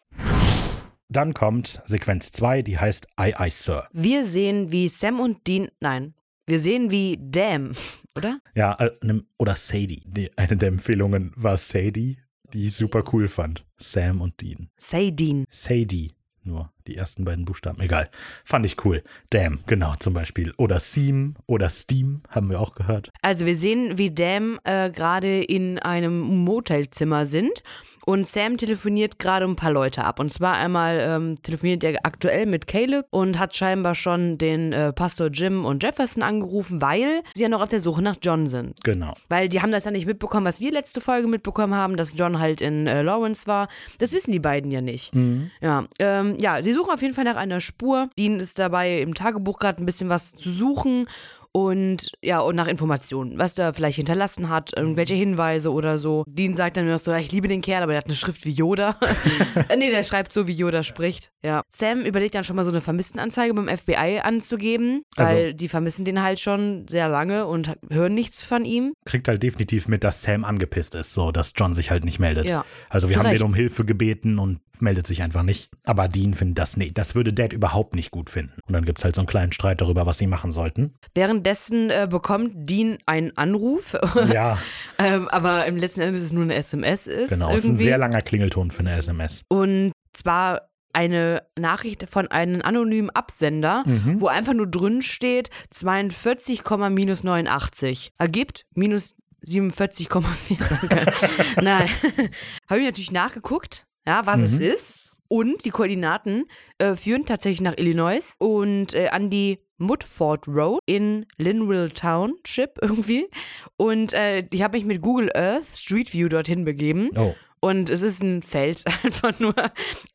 Dann kommt Sequenz 2, die heißt Aye Aye Sir. Wir sehen, wie Sam und Dean, nein, wir sehen, wie Dam, oder? Ja, äh, oder Sadie. Die, eine der Empfehlungen war Sadie, die ich super cool fand. Sam und Dean. Say Dean. Sadie. Nur die ersten beiden Buchstaben. Egal. Fand ich cool. Damn, genau, zum Beispiel. Oder Seam oder Steam, haben wir auch gehört. Also wir sehen, wie Dam äh, gerade in einem Motelzimmer sind und Sam telefoniert gerade ein paar Leute ab. Und zwar einmal ähm, telefoniert er aktuell mit Caleb und hat scheinbar schon den äh, Pastor Jim und Jefferson angerufen, weil sie ja noch auf der Suche nach John sind. Genau. Weil die haben das ja nicht mitbekommen, was wir letzte Folge mitbekommen haben, dass John halt in äh, Lawrence war. Das wissen die beiden ja nicht. Ja, ähm, ja, sie suchen auf jeden Fall nach einer Spur. Dean ist dabei im Tagebuch gerade ein bisschen was zu suchen und ja, und nach Informationen, was der vielleicht hinterlassen hat, irgendwelche Hinweise oder so. Dean sagt dann nur so, ja, ich liebe den Kerl, aber der hat eine Schrift wie Yoda. Nee, der schreibt so, wie Yoda spricht. Ja. Sam überlegt dann schon mal so eine Vermisstenanzeige beim FBI anzugeben, Also- weil die vermissen den halt schon sehr lange und hören nichts von ihm. Kriegt halt definitiv mit, dass Sam angepisst ist, so dass John sich halt nicht meldet. Ja, Also wir zu haben Recht. den um Hilfe gebeten und meldet sich einfach nicht. Aber Dean findet das nicht. Das würde Dad überhaupt nicht gut finden. Und dann gibt es halt so einen kleinen Streit darüber, was sie machen sollten. Währenddessen äh, bekommt Dean einen Anruf, Ja, ähm, aber im letzten Endes es nur eine SMS ist. genau. Es ist ein irgendwie. sehr langer Klingelton für eine SMS. Und zwar eine Nachricht von einem anonymen Absender, Mhm. wo einfach nur drin steht 42, minus 89. Ergibt minus 47,4. Nein. Habe ich natürlich nachgeguckt, ja, was es Mhm. ist. Und die Koordinaten äh, führen tatsächlich nach Illinois und äh, an die Mudford Road in Linville Township irgendwie. Und äh, ich habe mich mit Google Earth Street View dorthin begeben. Oh. Und es ist ein Feld, einfach nur.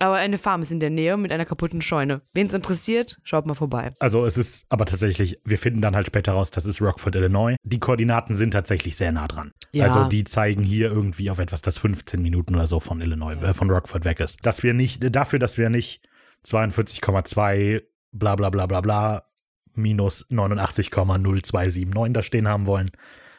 Aber eine Farm ist in der Nähe mit einer kaputten Scheune. Wen es interessiert, schaut mal vorbei. Also es ist aber tatsächlich, wir finden dann halt später raus, das ist Rockford, Illinois. Die Koordinaten sind tatsächlich sehr nah dran. Ja. Also die zeigen hier irgendwie auf etwas, das 15 Minuten oder so von Illinois, äh, von Rockford weg ist. Dass wir nicht, dafür, dass wir nicht 42,2 bla bla bla bla bla minus 89,0279 da stehen haben wollen,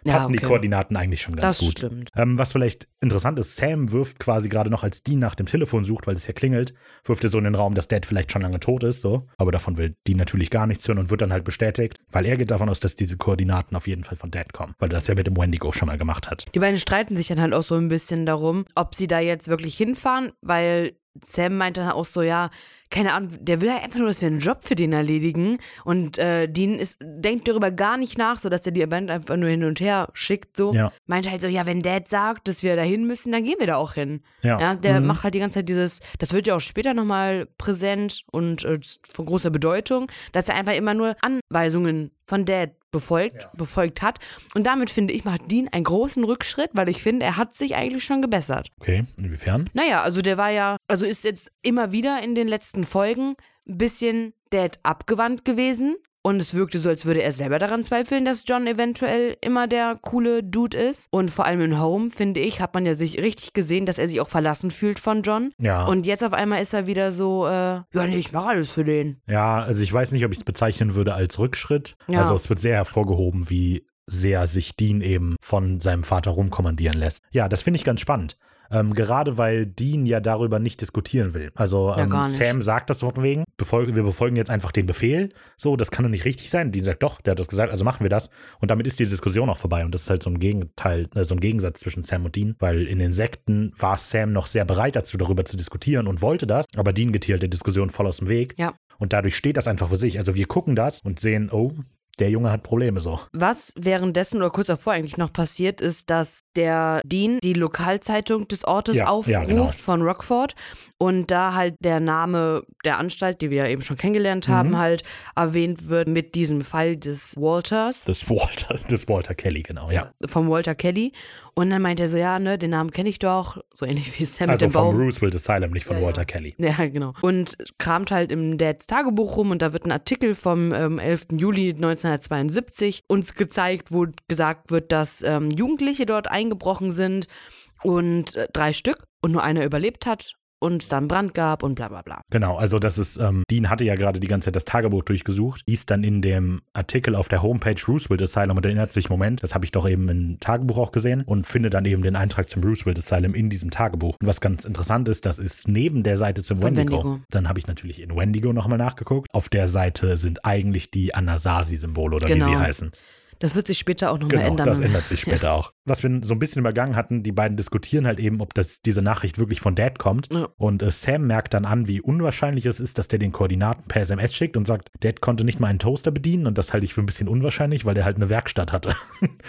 Ja, passen die okay. Koordinaten eigentlich schon ganz Das gut. stimmt. Ähm, was vielleicht interessant ist, Sam wirft quasi gerade noch, als Dean nach dem Telefon sucht, weil es ja klingelt, wirft er so in den Raum, dass Dad vielleicht schon lange tot ist, so. Aber davon will Dean natürlich gar nichts hören und wird dann halt bestätigt, weil er geht davon aus, dass diese Koordinaten auf jeden Fall von Dad kommen, weil er das ja mit dem Wendigo schon mal gemacht hat. Die beiden streiten sich dann halt auch so ein bisschen darum, ob sie da jetzt wirklich hinfahren, weil Sam meint dann auch so, ja, keine Ahnung, der will halt einfach nur, dass wir einen Job für den erledigen. Und äh, Dean ist, denkt darüber gar nicht nach, so dass er die Band einfach nur hin und her schickt. So Ja. meint halt so, ja, wenn Dad sagt, dass wir da hin müssen, dann gehen wir da auch hin. Ja. Ja, der Mhm. macht halt die ganze Zeit dieses, das wird ja auch später nochmal präsent und äh, von großer Bedeutung, dass er einfach immer nur Anweisungen von Dad befolgt, befolgt hat. Und damit finde ich, macht Dean einen großen Rückschritt, weil ich finde, er hat sich eigentlich schon gebessert. Okay, inwiefern? Naja, also der war ja, also ist jetzt immer wieder in den letzten Folgen ein bisschen Dad abgewandt gewesen. Und es wirkte so, als würde er selber daran zweifeln, dass John eventuell immer der coole Dude ist. Und vor allem in Home, finde ich, hat man ja sich richtig gesehen, dass er sich auch verlassen fühlt von John. Ja. Und jetzt auf einmal ist er wieder so, äh, ja, nee, ich mache alles für den. Ja, also ich weiß nicht, ob ich es bezeichnen würde als Rückschritt. Ja. Also es wird sehr hervorgehoben, wie sehr sich Dean eben von seinem Vater rumkommandieren lässt. Ja, das finde ich ganz spannend. Ähm, gerade weil Dean ja darüber nicht diskutieren will. Also Ja, ähm, nicht. Sam sagt das von wegen, befolgen, wir befolgen jetzt einfach den Befehl. So, das kann doch nicht richtig sein. Dean sagt, doch, der hat das gesagt, also machen wir das. Und damit ist die Diskussion auch vorbei. Und das ist halt so ein Gegenteil, äh, so ein Gegensatz zwischen Sam und Dean, weil in den Sekten war Sam noch sehr bereit dazu, darüber zu diskutieren und wollte das, aber Dean geht hier halt der Diskussion voll aus dem Weg. Ja. Und dadurch steht das einfach für sich. Also wir gucken das und sehen, oh, der Junge hat Probleme so. Was währenddessen oder kurz davor eigentlich noch passiert, ist, dass der Dean die Lokalzeitung des Ortes Ja, aufruft ja, genau. von Rockford und da halt der Name der Anstalt, die wir ja eben schon kennengelernt haben, Mhm. halt erwähnt wird mit diesem Fall des Walters. Das Walter, das Walter Kelly, genau, ja. Vom Walter Kelly. Und dann meint er so, ja, ne, den Namen kenne ich doch. So ähnlich wie Sam Also mit dem vom. Roosevelt Asylum, nicht von Ja. Walter Kelly. Ja, genau. Und kramt halt im Dads Tagebuch rum und da wird ein Artikel vom ähm, 11. Juli 1972 uns gezeigt, wo gesagt wird, dass ähm, Jugendliche dort eingebrochen sind und äh, drei Stück und nur einer überlebt hat und es da einen Brand gab und bla bla bla. Genau, also das ist, ähm, Dean hatte ja gerade die ganze Zeit das Tagebuch durchgesucht, liest dann in dem Artikel auf der Homepage Roosevelt Asylum und erinnert sich, Moment, das habe ich doch eben im Tagebuch auch gesehen und findet dann eben den Eintrag zum Roosevelt Asylum in diesem Tagebuch. Und was ganz interessant ist, das ist neben der Seite zum Wendigo. Wendigo. Dann habe ich natürlich in Wendigo nochmal nachgeguckt. Auf der Seite sind eigentlich die Anasazi-Symbole oder wie Genau. sie heißen. Das wird sich später auch nochmal Genau, ändern. das ändert sich später auch. Was wir so ein bisschen übergangen hatten, die beiden diskutieren halt eben, ob das, diese Nachricht wirklich von Dad kommt. Ja. Und äh, Sam merkt dann an, wie unwahrscheinlich es ist, dass der den Koordinaten per SMS schickt und sagt, Dad konnte nicht mal einen Toaster bedienen. Und das halte ich für ein bisschen unwahrscheinlich, weil der halt eine Werkstatt hatte.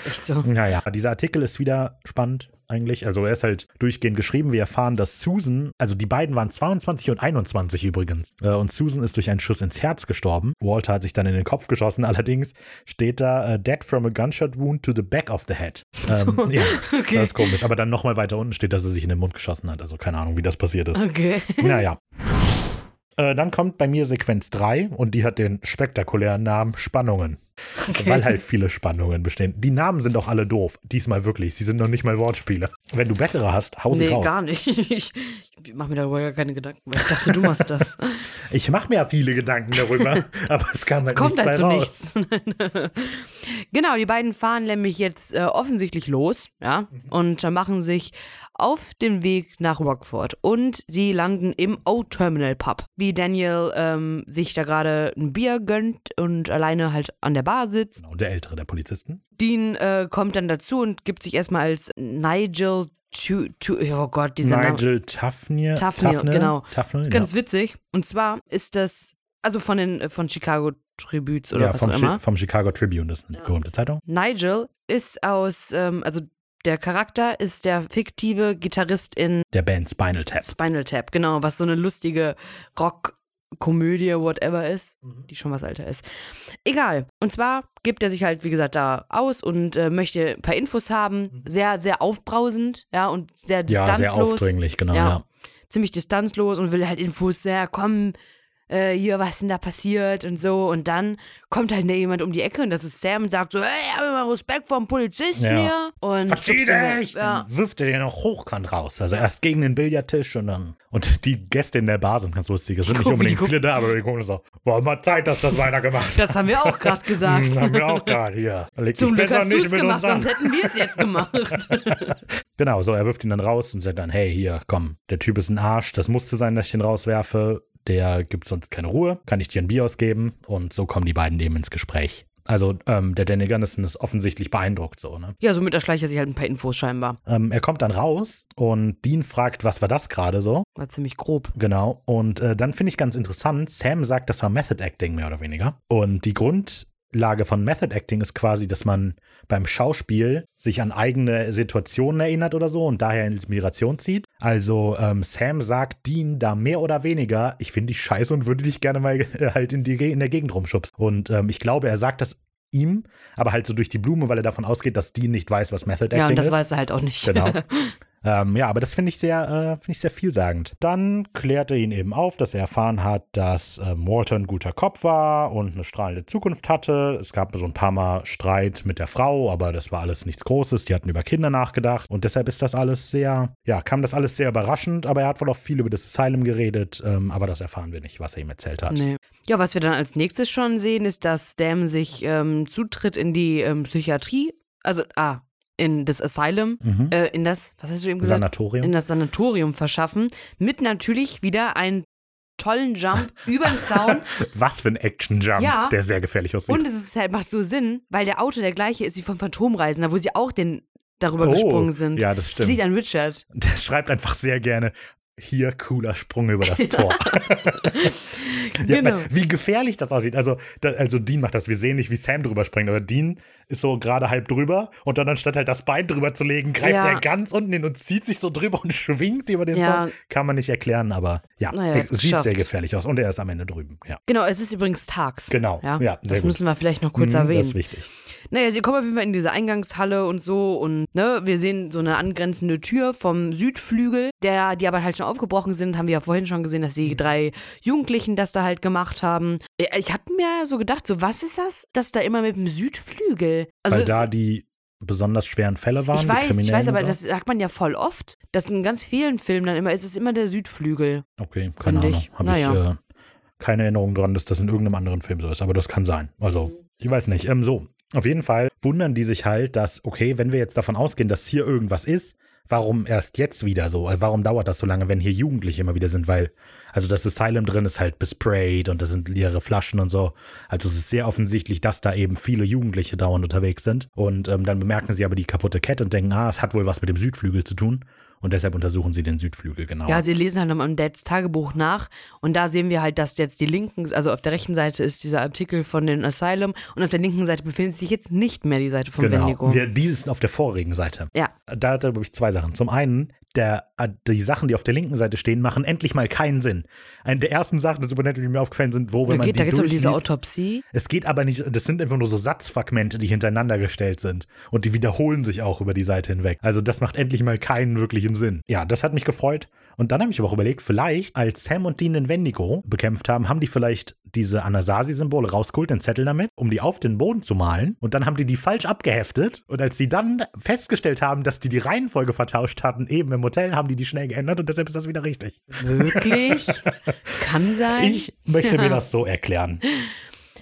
Echt so. naja, dieser Artikel ist wieder spannend eigentlich. Also er ist halt durchgehend geschrieben. Wir erfahren, dass Susan, also die beiden waren 22 und 21 übrigens. Äh, Und Susan ist durch einen Schuss ins Herz gestorben. Walter hat sich dann in den Kopf geschossen. Allerdings steht da, äh, dead from a gunshot wound to the back of the head. Ähm, ja, Okay. das ist komisch. Aber dann nochmal weiter unten steht, dass er sich in den Mund geschossen hat. Also keine Ahnung, wie das passiert ist. Okay. Naja. Äh, dann kommt bei mir Sequenz 3 und die hat den spektakulären Namen Spannungen. Weil halt viele Spannungen bestehen. Die Namen sind auch alle doof. Diesmal wirklich. Sie sind noch nicht mal Wortspiele. Wenn du bessere hast, hau sie Nee, raus. gar nicht. Ich, mache mir darüber gar keine Gedanken, weil ich dachte, du machst das. Ich mache mir ja viele Gedanken darüber, aber es kam halt Kommt nichts halt so raus. nichts. genau, die beiden fahren nämlich jetzt äh, offensichtlich los, ja, Mhm. und äh, machen sich auf den Weg nach Rockford. Und sie landen im O-Terminal Pub. Wie Daniel ähm, sich da gerade ein Bier gönnt und alleine halt an der Bar sitzt. Genau, der ältere der Polizisten. Dean äh, kommt dann dazu und gibt sich erstmal als Nigel Tu, tu, oh Gott, dieser. Nigel Tafnir. Tafnir, genau. Tafnir, Ganz witzig. Und zwar ist das, also von den äh, von Chicago Tributes ja. oder ja, was vom, auch Chi- immer. vom Chicago Tribune, das ist eine berühmte Zeitung. Nigel ist aus, ähm, also der Charakter ist der fiktive Gitarrist in Der Band Spinal Tap. Spinal Tap, genau, was so eine lustige Rock-Komödie, whatever ist, die schon was älter ist. Egal. Und zwar gibt er sich halt, wie gesagt, da aus und äh, möchte ein paar Infos haben. Sehr, sehr aufbrausend, ja, und sehr Ja, distanzlos. sehr aufdringlich, genau. Ja. Ja. ziemlich distanzlos und will halt Infos, ja, komm, äh, hier, was denn da passiert und so. Und dann kommt halt jemand um die Ecke und das ist Sam und sagt so, hey, hab mal Respekt vor dem Polizisten Ja. hier. Und Verzieh dich! Ja. Wirft er den noch hochkant raus. Also erst gegen den Billardtisch und dann. Und die Gäste in der Bar sind ganz lustig. Es sind nicht unbedingt viele da, aber die gucken so. War mal Zeit, dass das weitergemacht Das haben wir auch gerade gesagt. Das haben wir auch gerade hier. Leg Zum Glück besser hast du nicht es mit gemacht, sonst hätten wir es jetzt gemacht. Genau, so, er wirft ihn dann raus und sagt dann, hey, hier, komm, der Typ ist ein Arsch, das musste sein, dass ich ihn rauswerfe, der gibt sonst keine Ruhe, kann ich dir ein Bier ausgeben? Und so kommen die beiden eben ins Gespräch. Also, ähm, der Danny Gunnison ist offensichtlich beeindruckt, so, ne? ja, somit erschleicht er sich halt ein paar Infos scheinbar. Ähm, er kommt dann raus und Dean fragt, was war das gerade so? War ziemlich grob. Genau. Und äh, dann finde ich ganz interessant, Sam sagt, das war Method Acting mehr oder weniger. Und die Grundlage von Method Acting ist quasi, dass man beim Schauspiel sich an eigene Situationen erinnert oder so und daher Inspiration zieht. Also ähm, Sam sagt Dean da mehr oder weniger, ich finde dich scheiße und würde dich gerne mal äh, halt in, die, in der Gegend rumschubsen. Und ähm, ich glaube, er sagt das ihm, aber halt so durch die Blume, weil er davon ausgeht, dass Dean nicht weiß, was Method Acting Ja, und das ist. weiß er halt auch nicht. Genau. ähm, ja, aber das finde ich sehr, äh, finde ich sehr vielsagend. Dann klärt er ihn eben auf, dass er erfahren hat, dass äh, Walter ein guter Kopf war und eine strahlende Zukunft hatte. Es gab so ein paar Mal Streit mit der Frau, aber das war alles nichts Großes. Die hatten über Kinder nachgedacht und deshalb ist das alles sehr, ja, kam das alles sehr überraschend. Aber er hat wohl auch viel über das Asylum geredet, ähm, aber das erfahren wir nicht, was er ihm erzählt hat. Nee. Ja, was wir dann als nächstes schon sehen, ist, dass Stam sich ähm, Zutritt in die ähm, Psychiatrie, also, ah, in das Asylum, Mhm. äh, in das, was hast du eben gesagt? Sanatorium. in das Sanatorium verschaffen, mit natürlich wieder ein tollen Jump über den Zaun. Was für ein Action-Jump, Ja. der sehr gefährlich aussieht. Und es ist halt, macht so Sinn, weil der Auto der gleiche ist wie von Phantomreisen, da wo sie auch den darüber Oh, gesprungen sind. ja, das Das stimmt. liegt an Richard. Der schreibt einfach sehr gerne, hier cooler Sprung über das Tor. ja, Genau. Wie gefährlich das aussieht. Also, da, also Dean macht das. Wir sehen nicht, wie Sam drüber springt, aber Dean ist so gerade halb drüber und dann anstatt halt das Bein drüber zu legen, greift Ja. er ganz unten hin und zieht sich so drüber und schwingt über den Ja. Zaun. Kann man nicht erklären, aber ja, Naja, es sieht geschafft. sehr gefährlich aus. Und er ist am Ende drüben. Ja. Genau, es ist übrigens tags. Genau, Ja, ja, das gut. müssen wir vielleicht noch kurz Mhm, erwähnen. Das ist wichtig. Naja, sie kommen auf jeden Fall in diese Eingangshalle und so und ne, wir sehen so eine angrenzende Tür vom Südflügel, der, die aber halt schon aufgebrochen sind, haben wir ja vorhin schon gesehen, dass Mhm. die drei Jugendlichen das da halt gemacht haben. Ich habe mir so gedacht, so was ist das, das da immer mit dem Südflügel? Also Weil da die besonders schweren Fälle waren. ich weiß, ich weiß, aber das sagt man ja voll oft, dass in ganz vielen Filmen dann immer ist es immer der Südflügel. Okay, keine Ahnung. Habe Naja. ich äh, keine Erinnerung dran, dass das in irgendeinem anderen Film so ist, aber das kann sein. Also, ich weiß nicht. Ähm, so, auf jeden Fall wundern die sich halt, dass, okay, wenn wir jetzt davon ausgehen, dass hier irgendwas ist, warum erst jetzt wieder so? Also Warum dauert das so lange, wenn hier Jugendliche immer wieder sind? Weil, also das Asylum drin ist halt besprayt und da sind leere Flaschen und so. Also es ist sehr offensichtlich, dass da eben viele Jugendliche dauernd unterwegs sind. Und ähm, dann bemerken sie aber die kaputte Kette und denken, ah, es hat wohl was mit dem Südflügel zu tun. Und deshalb untersuchen sie den Südflügel genau. Ja, sie lesen halt nochmal im Dads Tagebuch nach und da sehen wir halt, dass jetzt die linken, also auf der rechten Seite ist dieser Artikel von den Asylum und auf der linken Seite befindet sich jetzt nicht mehr die Seite von Genau. Wendigo. Die ist auf der vorigen Seite. Ja. Da hat er, glaube ich, zwei Sachen. Zum einen, der, äh, die Sachen, die auf der linken Seite stehen, machen endlich mal keinen Sinn. Eine der ersten Sachen, die Supernatural, die mir aufgefallen sind, wo, wenn Da man geht die da geht's um diese Autopsie. Es geht aber nicht, das sind einfach nur so Satzfragmente, die hintereinander gestellt sind. Und die wiederholen sich auch über die Seite hinweg. Also das macht endlich mal keinen wirklichen Sinn. Ja, das hat mich gefreut. Und dann habe ich aber auch überlegt, vielleicht, als Sam und Dean den Wendigo bekämpft haben, haben die vielleicht diese Anasazi-Symbole rausgeholt, den Zettel damit, um die auf den Boden zu malen. Und dann haben die die falsch abgeheftet. Und als sie dann festgestellt haben, dass die die Reihenfolge vertauscht hatten, eben im Hotel, haben die die schnell geändert und deshalb ist das wieder richtig. Wirklich? Kann sein. Ich möchte mir das so erklären.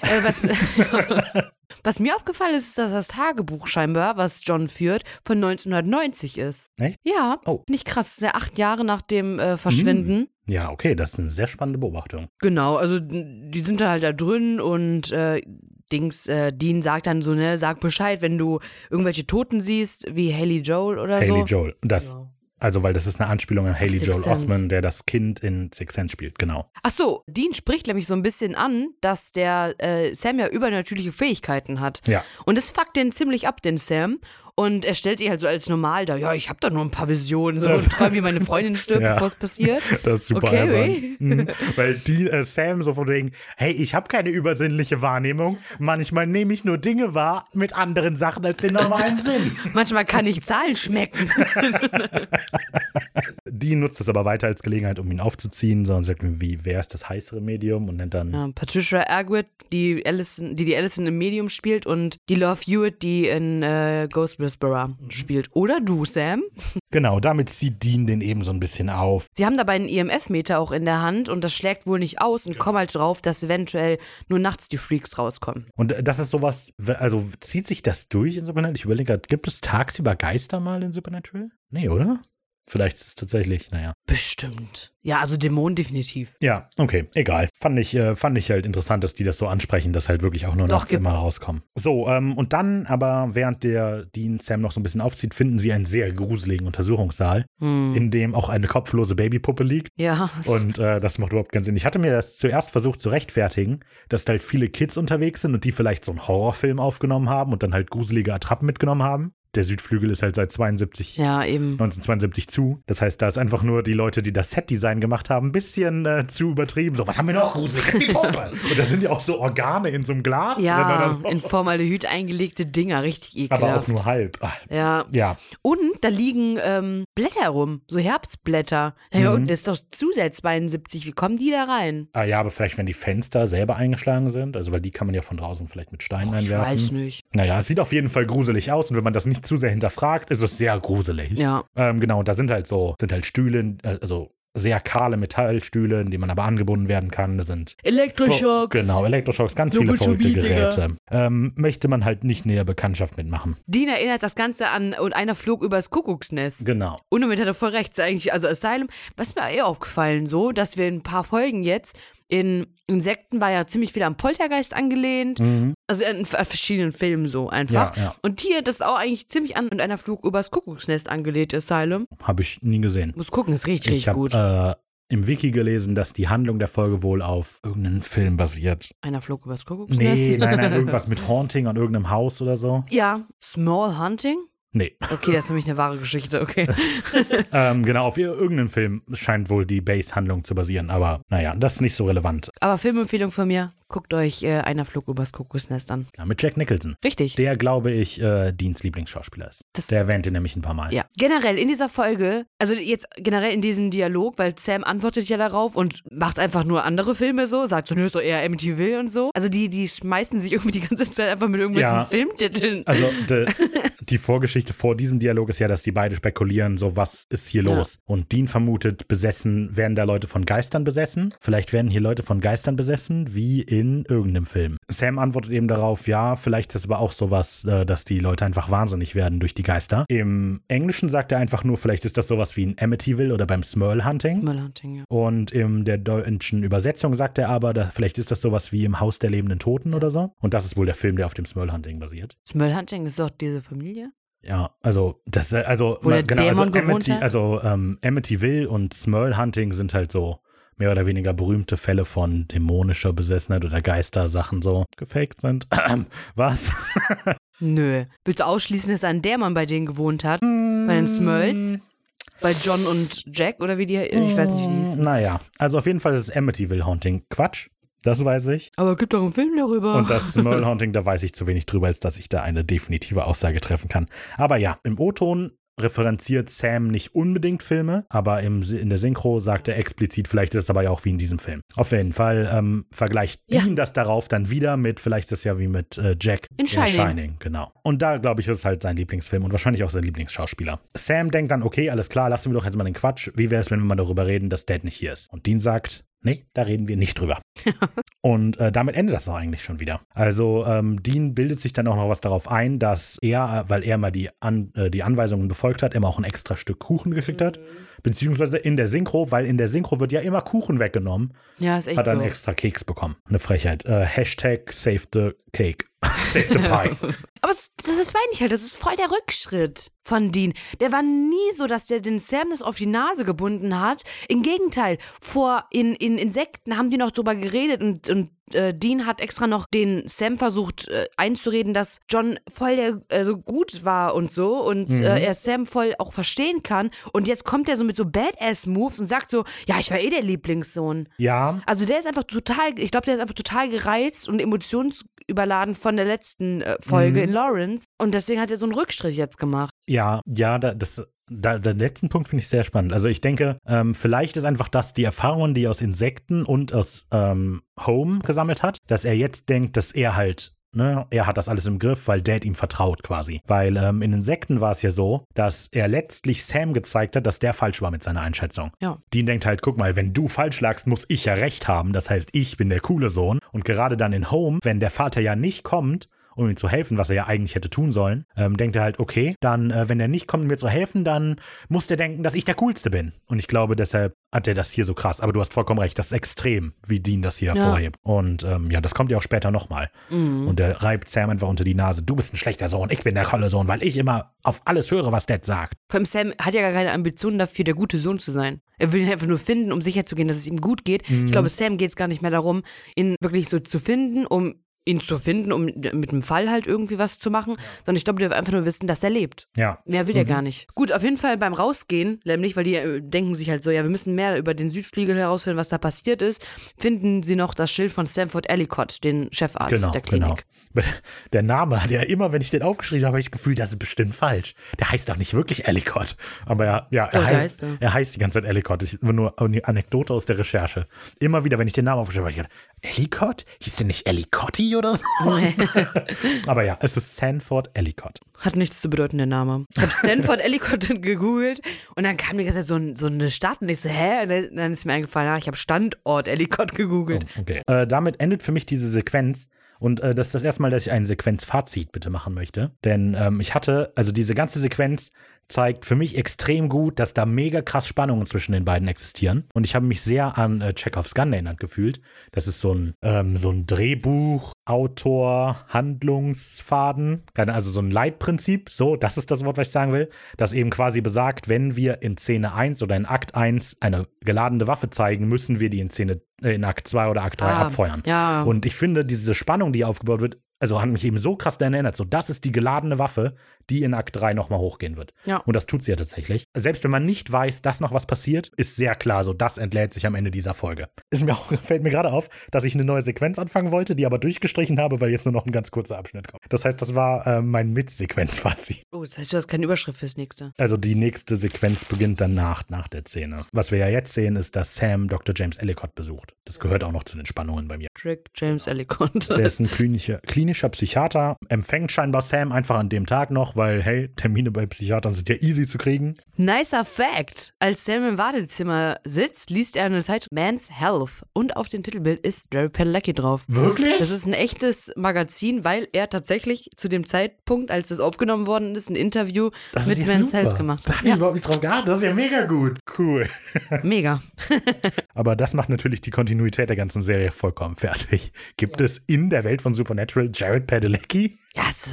Äh, was, was mir aufgefallen ist, ist, dass das Tagebuch scheinbar, was John führt, von 1990 ist. Echt? Ja, Oh. nicht krass. Das ist ja acht Jahre nach dem äh, Verschwinden. Ja, okay, das ist eine sehr spannende Beobachtung. Genau, also die sind da halt da drin und äh, Dings, äh, Dean sagt dann so, ne, sag Bescheid, wenn du irgendwelche Toten siehst, wie Haley Joel oder Haley so. Joel. Das, Also, weil das ist eine Anspielung an Haley Sixth Joel Sense. Osman, der das Kind in Six Sense spielt, genau. Ach so, Dean spricht nämlich so ein bisschen an, dass der äh, Sam ja übernatürliche Fähigkeiten hat. Ja. Und das fuckt den ziemlich ab, den Sam. Und er stellt sich halt so als normal da, ja, ich hab da nur ein paar Visionen, so und träume, wie meine Freundin stirbt, Ja. bevor es passiert. Das ist super Okay. Mhm. Weil die äh, Sam so von wegen, hey, ich habe keine übersinnliche Wahrnehmung. Manchmal nehme ich nur Dinge wahr mit anderen Sachen als den normalen Sinn. Manchmal kann ich Zahlen schmecken. Die nutzt das aber weiter als Gelegenheit, um ihn aufzuziehen, sondern sagt irgendwie, wer ist das heißere Medium und nennt dann Ja, Patricia Arquette, die Allison, die die Allison im Medium spielt und die Love Hewitt, die in äh, Ghost Whisperer spielt. Oder du, Sam? Genau, damit zieht Dean den eben so ein bisschen auf. Sie haben dabei einen EMF-Meter auch in der Hand und das schlägt wohl nicht aus und kommen halt drauf, dass eventuell nur nachts die Freaks rauskommen. Und äh, das ist sowas, also zieht sich das durch in Supernatural? Ich überlege gerade, gibt es tagsüber Geister mal in Supernatural? Nee, oder? Vielleicht ist es tatsächlich, naja. Bestimmt. Ja, also Dämonen definitiv. Ja, okay, egal. Fand ich, äh, fand ich halt interessant, dass die das so ansprechen, dass halt wirklich auch nur Doch, nachts immer rauskommen. So, ähm, und dann aber, während der Dean Sam noch so ein bisschen aufzieht, finden sie einen sehr gruseligen Untersuchungssaal, Hm. in dem auch eine kopflose Babypuppe liegt. Ja. Und äh, das macht überhaupt keinen Sinn. Ich hatte mir das zuerst versucht zu rechtfertigen, dass da halt viele Kids unterwegs sind und die vielleicht so einen Horrorfilm aufgenommen haben und dann halt gruselige Attrappen mitgenommen haben. Der Südflügel ist halt seit 72 ja, eben. 1972 zu. Das heißt, da ist einfach nur die Leute, die das Setdesign gemacht haben, ein bisschen äh, zu übertrieben. So, was haben wir noch gruselig? Ist die Puppe. Und da sind ja auch so Organe in so einem Glas drin Ja, oder so. in Formaldehyd eingelegte Dinger, richtig ekelhaft. Aber auch nur halb. Ah, Ja. Ja, Und da liegen ähm, Blätter rum, so Herbstblätter. Ja, Mhm. und das ist doch Zusatz 72. Wie kommen die da rein? ah, ja, aber vielleicht, wenn die Fenster selber eingeschlagen sind, also weil die kann man ja von draußen vielleicht mit Steinen Ich einwerfen. weiß nicht. Naja, es sieht auf jeden Fall gruselig aus und wenn man das nicht zu sehr hinterfragt, ist es sehr gruselig. Ja. Ähm, genau, und da sind halt so, sind halt Stühle, äh, also sehr kahle Metallstühle, in die man aber angebunden werden kann. Das sind Elektroschocks. Genau, Elektroschocks, ganz viele verrückte. Geräte. Ähm, möchte man halt nicht näher Bekanntschaft mitmachen. Dean erinnert das Ganze an und einer flog übers Kuckucksnest. Genau. Und damit hat er voll recht, ist eigentlich, also Asylum, was ist mir eh aufgefallen, so, dass wir in ein paar Folgen jetzt in Insekten war ja ziemlich viel am Poltergeist angelehnt. Also in verschiedenen Filmen so einfach. Mhm. Ja, ja. Und hier, das ist auch eigentlich ziemlich an und einer Flug übers Kuckucksnest angelehnt, Asylum. Habe ich nie gesehen. Muss gucken, ist richtig, Ich richtig gut. habe äh, im Wiki gelesen, dass die Handlung der Folge wohl auf irgendeinem Film basiert. einer flog übers Kuckucksnest. Nee, nein, nein, irgendwas mit Haunting an irgendeinem Haus oder so. Ja, Small Hunting? Nee. Okay, das ist nämlich eine wahre Geschichte, okay. ähm, genau, auf ir- irgendeinem Film scheint wohl die Base-Handlung zu basieren, aber naja, das ist nicht so relevant. Aber Filmempfehlung von mir, guckt euch äh, einer flog übers Kuckucksnest an. Ja, mit Jack Nicholson. Richtig. Der, glaube ich, äh, Deans Lieblingsschauspieler ist. Das- Der erwähnt ihn nämlich ein paar Mal. Ja, generell in dieser Folge, also jetzt generell in diesem Dialog, weil Sam antwortet ja darauf und macht einfach nur andere Filme so, sagt so, nö, ist doch eher Amityville und so. Also die, die schmeißen sich irgendwie die ganze Zeit einfach mit irgendwelchen Ja. Filmtiteln. Also de, die Vorgeschichte vor diesem Dialog ist ja, dass die beide spekulieren, so was ist hier Ja. los. Und Dean vermutet, besessen, werden da Leute von Geistern besessen? Vielleicht werden hier Leute von Geistern besessen, wie in irgendeinem Film. Sam antwortet eben darauf, ja, vielleicht ist aber auch sowas, äh, dass die Leute einfach wahnsinnig werden durch die Geister. Im Englischen sagt er einfach nur, vielleicht ist das sowas wie in Amityville oder beim Smurl Hunting. Small Hunting, ja. Und in der deutschen Übersetzung sagt er aber, da, vielleicht ist das sowas wie im Haus der lebenden Toten oder so. Und das ist wohl der Film, der auf dem Smurl Hunting basiert. Small Hunting ist doch diese Familie. Ja, also das also Wo der genau, also, Dämon gewohnt Amity, hat? also ähm, Amityville und Smurl Hunting sind halt so mehr oder weniger berühmte Fälle von dämonischer Besessenheit oder Geistersachen so gefaked sind. Was? Nö. Willst du ausschließen, dass ein Dämon bei denen gewohnt hat? Bei den Smurls? Bei John und Jack oder wie die, ich weiß nicht, wie die hießen. Naja, also auf jeden Fall ist Amityville Haunting Quatsch. Das weiß ich. Aber es gibt doch einen Film darüber. Und das Smurl Haunting, da weiß ich zu wenig drüber, als dass ich da eine definitive Aussage treffen kann. Aber ja, im O-Ton referenziert Sam nicht unbedingt Filme, aber im, in der Synchro sagt er explizit, vielleicht ist es aber ja auch wie in diesem Film. Auf jeden Fall ähm, vergleicht Ja. Dean das darauf dann wieder mit, vielleicht ist es ja wie mit äh, Jack In Shining. genau. Und da, glaube ich, ist es halt sein Lieblingsfilm und wahrscheinlich auch sein Lieblingsschauspieler. Sam denkt dann, okay, alles klar, lassen wir doch jetzt mal den Quatsch. Wie wäre es, wenn wir mal darüber reden, dass Dad nicht hier ist? Und Dean sagt, nee, da reden wir nicht drüber. Und äh, damit endet das auch eigentlich schon wieder. Also ähm, Dean bildet sich dann auch noch was darauf ein, dass er, weil er mal die, An äh, die Anweisungen befolgt hat, immer auch ein extra Stück Kuchen gekriegt hat. Beziehungsweise in der Synchro, weil in der Synchro wird ja immer Kuchen weggenommen, ja, ist echt hat er so. einen extra Keks bekommen. Eine Frechheit. Äh, Hashtag save the cake. save the pie. Aber das ist meine ich halt, das ist voll der Rückschritt von Dean. Der war nie so, dass der den Sam das auf die Nase gebunden hat. Im Gegenteil, vor in, in Insekten haben die noch drüber geredet und, und äh, Dean hat extra noch den Sam versucht äh, einzureden, dass John voll der, also gut war und so und äh, er Sam voll auch verstehen kann. Und jetzt kommt er so mit so Badass-Moves und sagt so, ja, ich war eh der Lieblingssohn. ja, Also der ist einfach total, ich glaube, der ist einfach total gereizt und emotionsüberladen von der letzten äh, Folge in Lawrence. Und deswegen hat er so einen Rückschritt jetzt gemacht. Ja, ja, da, das, da, den letzten Punkt finde ich sehr spannend. Also ich denke, ähm, vielleicht ist einfach das die Erfahrungen, die er aus Insekten und aus ähm, Home gesammelt hat, dass er jetzt denkt, dass er halt Ne, er hat das alles im Griff, weil Dad ihm vertraut quasi. Weil ähm, in Insekten war es ja so, dass er letztlich Sam gezeigt hat, dass der falsch war mit seiner Einschätzung. Ja. Dean denkt halt, guck mal, wenn du falsch lagst, muss ich ja recht haben. Das heißt, ich bin der coole Sohn. Und gerade dann in Home, wenn der Vater ja nicht kommt, um ihm zu helfen, was er ja eigentlich hätte tun sollen, ähm, denkt er halt, okay, dann, äh, wenn er nicht kommt, um mir zu helfen, dann muss der denken, dass ich der Coolste bin. Und ich glaube, deshalb hat er das hier so krass. Aber du hast vollkommen recht, das ist extrem, wie Dean das hier Ja. hervorhebt. Und ähm, ja, das kommt ja auch später nochmal. Und er reibt Sam einfach unter die Nase. Du bist ein schlechter Sohn, ich bin der tolle Sohn, weil ich immer auf alles höre, was Dad sagt. Vor allem Sam hat ja gar keine Ambitionen dafür, der gute Sohn zu sein. Er will ihn einfach nur finden, um sicherzugehen, dass es ihm gut geht. Ich glaube, Sam geht es gar nicht mehr darum, ihn wirklich so zu finden, um ihn zu finden, um mit dem Fall halt irgendwie was zu machen, sondern ich glaube, der will einfach nur wissen, dass er lebt. Ja. Mehr will der gar nicht. Gut, auf jeden Fall beim Rausgehen, nämlich, weil die äh, denken sich halt so, ja, wir müssen mehr über den Südflügel herausfinden, was da passiert ist, finden sie noch das Schild von Stanford Ellicott, den Chefarzt Genau, der Klinik. genau. Der Name hat ja immer, wenn ich den aufgeschrieben habe, habe ich das Gefühl, das ist bestimmt falsch. Der heißt doch nicht wirklich Ellicott. Aber ja, ja er, Oh, heißt, heißt er. er heißt die ganze Zeit Ellicott. Ich, nur eine Anekdote aus der Recherche. Immer wieder, wenn ich den Namen aufgeschrieben habe, habe ich gedacht, Ellicott? Hieß der nicht Ellicotty Oder so. Aber ja, es ist Sanford Ellicott. Hat nichts zu bedeuten, der Name. Ich habe Stanford Ellicott gegoogelt und dann kam mir so, ein- so eine Stadt und ich so, hä? Und dann- ist mir eingefallen, ja, ich habe Standort Ellicott gegoogelt. Okay. Äh, damit endet für mich diese Sequenz. Und äh, das ist das erste Mal, dass ich ein Sequenzfazit bitte machen möchte. Denn ähm, ich hatte, also diese ganze Sequenz zeigt für mich extrem gut, dass da mega krass Spannungen zwischen den beiden existieren. Und ich habe mich sehr an äh, Chekhovs Gun erinnert gefühlt. Das ist so ein, ähm, so ein Drehbuch, Autor, Handlungsfaden, also so ein Leitprinzip. So, das ist das Wort, was ich sagen will. Das eben quasi besagt, wenn wir in Szene 1 oder in Akt 1 eine geladene Waffe zeigen, müssen wir die in Szene äh, in Akt 2 oder Akt 3 Ah, abfeuern. Ja. Und ich finde, diese Spannung, die aufgebaut wird, also hat mich eben so krass daran erinnert. So, das ist die geladene Waffe, die in Akt 3 nochmal hochgehen wird. Ja. Und das tut sie ja tatsächlich. Selbst wenn man nicht weiß, dass noch was passiert, ist sehr klar, so das entlädt sich am Ende dieser Folge. Ist mir auch, fällt mir gerade auf, dass ich eine neue Sequenz anfangen wollte, die aber durchgestrichen habe, weil jetzt nur noch ein ganz kurzer Abschnitt kommt. Das heißt, das war äh, mein Mitsequenzfazit. oh, das heißt, du hast keine Überschrift fürs nächste. Also die nächste Sequenz beginnt danach, nach der Szene. Was wir ja jetzt sehen, ist, dass Sam Dr. James Ellicott besucht. Das gehört auch noch zu den Spannungen bei mir. Trick James Ellicott. Der ist ein klinischer, klinischer Psychiater, empfängt scheinbar Sam einfach an dem Tag noch, weil, hey, Termine bei Psychiatern sind ja easy zu kriegen. Nicer Fact. Als Sam im Wartezimmer sitzt, liest er eine Zeitung Man's Health und auf dem Titelbild ist Jared Padalecki drauf. Wirklich? Das ist ein echtes Magazin, weil er tatsächlich zu dem Zeitpunkt, als es aufgenommen worden ist, ein Interview mit Men's Health gemacht Da hat. hatte ich Ja, überhaupt nicht drauf gehabt. Das ist ja mega gut. Cool. mega. Aber das macht natürlich die Kontinuität der ganzen Serie vollkommen fertig. Gibt es in der Welt von Supernatural Jared Padalecki? Ja, es,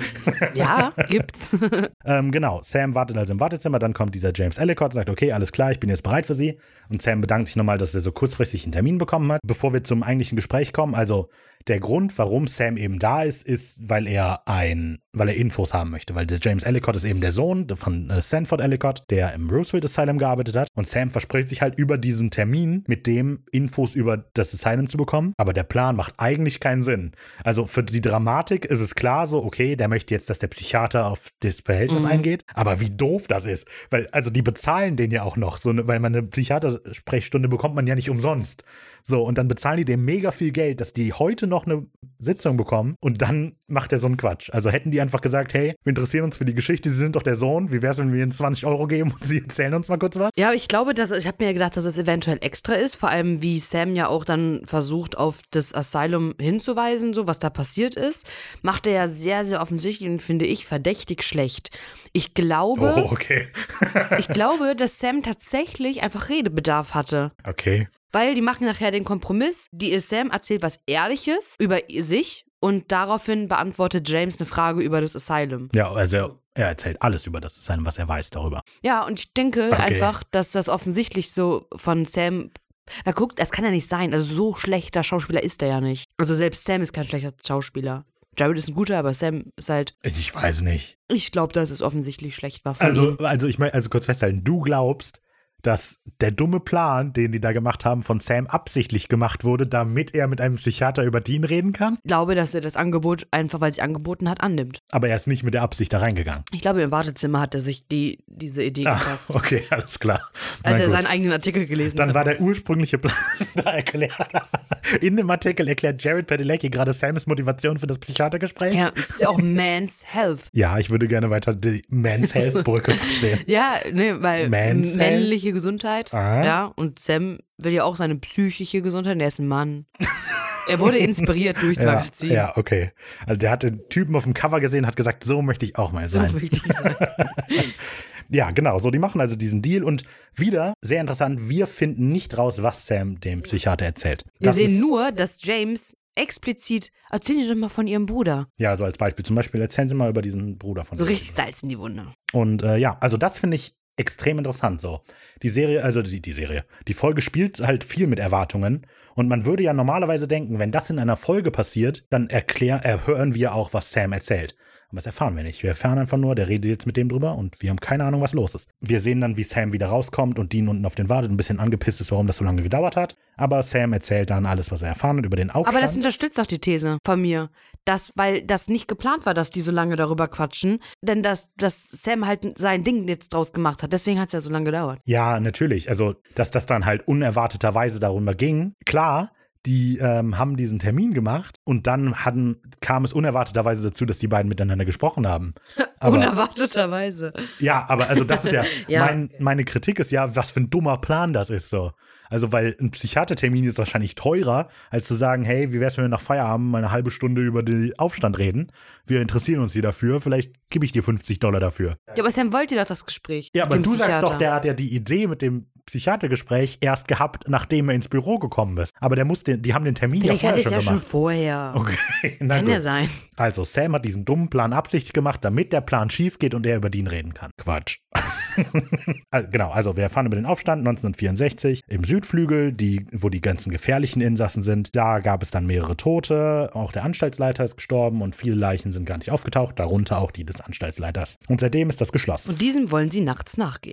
ja gibt's. Ähm, genau, Sam wartet also im Wartezimmer, dann kommt dieser James Ellicott, sagt, okay, alles klar, ich bin jetzt bereit für Sie. Und Sam bedankt sich nochmal, dass er so kurzfristig einen Termin bekommen hat. Bevor wir zum eigentlichen Gespräch kommen, also der Grund, warum Sam eben da ist, ist, weil er ein, weil er Infos haben möchte, weil der James Ellicott ist eben der Sohn von äh, Sanford Ellicott, der im Roosevelt Asylum gearbeitet hat. Und Sam verspricht sich halt über diesen Termin mit dem Infos über das Asylum zu bekommen. Aber der Plan macht eigentlich keinen Sinn. Also für die Dramatik ist es klar so, okay, der möchte jetzt, dass der Psychiater auf das Verhältnis eingeht. Aber wie doof das ist. Weil, also die bezahlen den ja auch noch, so eine, weil man eine Psychiatersprechstunde bekommt man ja nicht umsonst. So, und dann bezahlen die dem mega viel Geld, dass die heute noch eine Sitzung bekommen und dann macht er so einen Quatsch. Also hätten die einfach gesagt, hey, wir interessieren uns für die Geschichte, Sie sind doch der Sohn, wie wär's, wenn wir Ihnen 20 Euro geben und Sie erzählen uns mal kurz was? Ja, aber ich glaube, dass ich habe mir gedacht, dass es eventuell extra ist, vor allem wie Sam ja auch dann versucht auf das Asylum hinzuweisen, so was da passiert ist, macht er ja sehr sehr offensichtlich und finde ich verdächtig schlecht. Ich glaube, Oh, okay. ich glaube, dass Sam tatsächlich einfach Redebedarf hatte. okay. Weil die machen nachher den Kompromiss. Die Sam erzählt was Ehrliches über sich und daraufhin beantwortet James eine Frage über das Asylum. Ja, also er, er erzählt alles über das Design, was er weiß darüber. Ja, und ich denke Okay. einfach, dass das offensichtlich so von Sam. Na guckt, das kann ja nicht sein. Also so schlechter Schauspieler ist er ja nicht. Also selbst Sam ist kein schlechter Schauspieler. Jared ist ein guter, aber Sam ist halt. Ich weiß nicht. Ich glaube, dass es offensichtlich schlecht war. Also, ihm. also ich meine, also kurz festhalten, du glaubst, dass der dumme Plan, den die da gemacht haben, von Sam absichtlich gemacht wurde, damit er mit einem Psychiater über Dean reden kann? Ich glaube, dass er das Angebot einfach, weil es angeboten hat, annimmt. Aber er ist nicht mit der Absicht da reingegangen. Ich glaube, im Wartezimmer hat er sich die, diese Idee Ah, gefasst. okay, alles klar. Als Na er gut. seinen eigenen Artikel gelesen Dann hat. war der ursprüngliche Plan da erklärt. In dem Artikel erklärt Jared Padalecki gerade Sams Motivation für das Psychiatergespräch. Ja, es ist ja auch Man's Health. Ja, ich würde gerne weiter die Man's Health Brücke verstehen. Ja, ne, weil Man's männliche Gesundheit. Ah. Ja, und Sam will ja auch seine psychische Gesundheit. Der ist ein Mann. er wurde inspiriert durchs Ja, Magazin. ja, okay. Also der hat den Typen auf dem Cover gesehen, hat gesagt, so möchte ich auch mal So sein. wichtig sein. Ja, genau. So, die machen also diesen Deal und wieder, sehr interessant, wir finden nicht raus, was Sam dem Psychiater erzählt. Wir Das sehen nur, dass James explizit, erzählen Sie doch mal von Ihrem Bruder. Ja, so als Beispiel. Zum Beispiel erzählen Sie mal über diesen Bruder von So richtig Salz in die Wunde. Und äh, ja, also das finde ich extrem interessant so. Die Serie, also die, die Serie, die Folge spielt halt viel mit Erwartungen und man würde ja normalerweise denken, wenn das in einer Folge passiert, dann erklär, äh, hören wir auch, was Sam erzählt. Aber das erfahren wir nicht. Wir erfahren einfach nur, der redet jetzt mit dem drüber und wir haben keine Ahnung, was los ist. Wir sehen dann, wie Sam wieder rauskommt und Dean unten auf den wartet, ein bisschen angepisst ist, warum das so lange gedauert hat. Aber Sam erzählt dann alles, was er erfahren hat über den Aufstand. Aber das unterstützt auch die These von mir, dass, weil das nicht geplant war, dass die so lange darüber quatschen, denn dass, dass Sam halt sein Ding jetzt draus gemacht hat. Deswegen hat es ja so lange gedauert. Ja, natürlich. Also, dass das dann halt unerwarteterweise darüber ging. Klar, die ähm, haben diesen Termin gemacht und dann hatten, kam es unerwarteterweise dazu, dass die beiden miteinander gesprochen haben. Aber, Unerwarteterweise. ja, aber also das ist ja, Ja. Mein, meine Kritik ist ja, was für ein dummer Plan das ist so. Also, weil ein Psychiatertermin ist wahrscheinlich teurer, als zu sagen, hey, wie wär's, wenn wir nach Feierabend mal eine halbe Stunde über den Aufstand reden? Wir interessieren uns hier dafür, vielleicht gebe ich dir 50 Dollar dafür. Ja, aber Sam wollte doch das Gespräch. Ja, aber du sagst Psychiater. doch, der hat ja die Idee mit dem Psychiatergespräch erst gehabt, nachdem er ins Büro gekommen ist. Aber der muss den, die haben den Termin Vielleicht ja hat vorher er es schon ja schon gemacht. vorher. Okay, na Kann gut. ja sein. Also Sam hat diesen dummen Plan absichtlich gemacht, damit der Plan schief geht und er über den reden kann. Quatsch. also, genau, also wir erfahren über den Aufstand 1964 im Südflügel, die, wo die ganzen gefährlichen Insassen sind. Da gab es dann mehrere Tote, auch der Anstaltsleiter ist gestorben und viele Leichen sind gar nicht aufgetaucht, darunter auch die des Anstaltsleiters. Und seitdem ist das geschlossen. Und diesem wollen sie nachts nachgehen.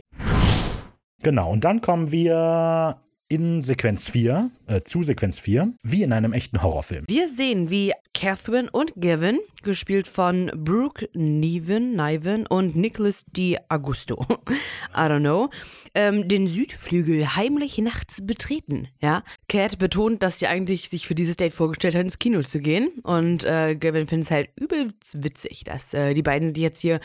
Genau, und dann kommen wir in Sequenz 4, äh, zu Sequenz 4, wie in einem echten Horrorfilm. Wir sehen, wie Catherine und Gavin, gespielt von Brooke Niven, Niven und Nicholas Di Augusto, I don't know, ähm, den Südflügel heimlich nachts betreten. Ja, Cat betont, dass sie eigentlich sich für dieses Date vorgestellt hat, ins Kino zu gehen. Und äh, Gavin findet es halt übelst witzig, dass äh, die beiden sich jetzt hier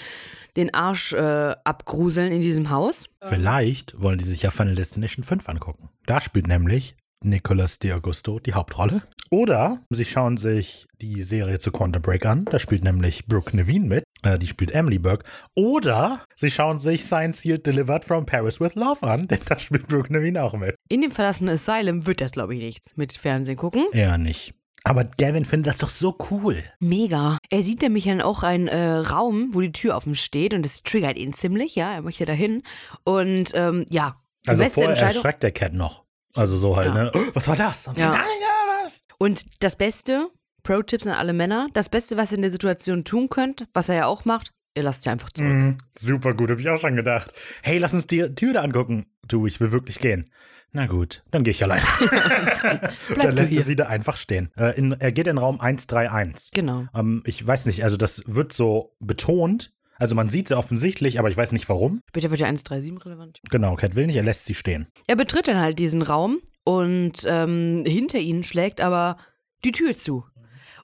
den Arsch äh, abgruseln in diesem Haus. Vielleicht wollen die sich ja Final Destination 5 angucken. Da spielt nämlich Nicolas Di Augusto die Hauptrolle. Oder sie schauen sich die Serie zu Quantum Break an. Da spielt nämlich Brooke Nevine mit. Äh, die spielt Emily Burke. Oder sie schauen sich Science Sealed Delivered from Paris with Love an. Denn da spielt Brooke Nevine auch mit. In dem verlassenen Asylum wird das, glaube ich, nichts mit Fernsehen gucken. Eher nicht. Aber Gavin findet das doch so cool. Mega. Er sieht nämlich dann auch einen äh, Raum, wo die Tür offen steht und das triggert ihn ziemlich, ja, er möchte dahin. Und ähm, ja, die Also vorher erschreckt der Cat noch. Also so halt, Ja. ne? Oh, was war das? Und Ja. Nein, ja, was? Und das Beste, Pro-Tipps an alle Männer, das Beste, was ihr in der Situation tun könnt, was er ja auch macht, ihr lasst sie einfach zurück. Mhm, super gut, habe ich auch schon gedacht. Hey, lass uns die Tür da angucken. Du, ich will wirklich gehen. Na gut, dann gehe ich allein. Dann lässt er sie da einfach stehen. Äh, in, er geht in Raum 131. Genau. Ähm, ich weiß nicht, also das wird so betont. Also man sieht sie offensichtlich, aber ich weiß nicht warum. Später wird ja 137 relevant. Genau, Cat will nicht, er lässt sie stehen. Er betritt dann halt diesen Raum und ähm, hinter ihnen schlägt aber die Tür zu.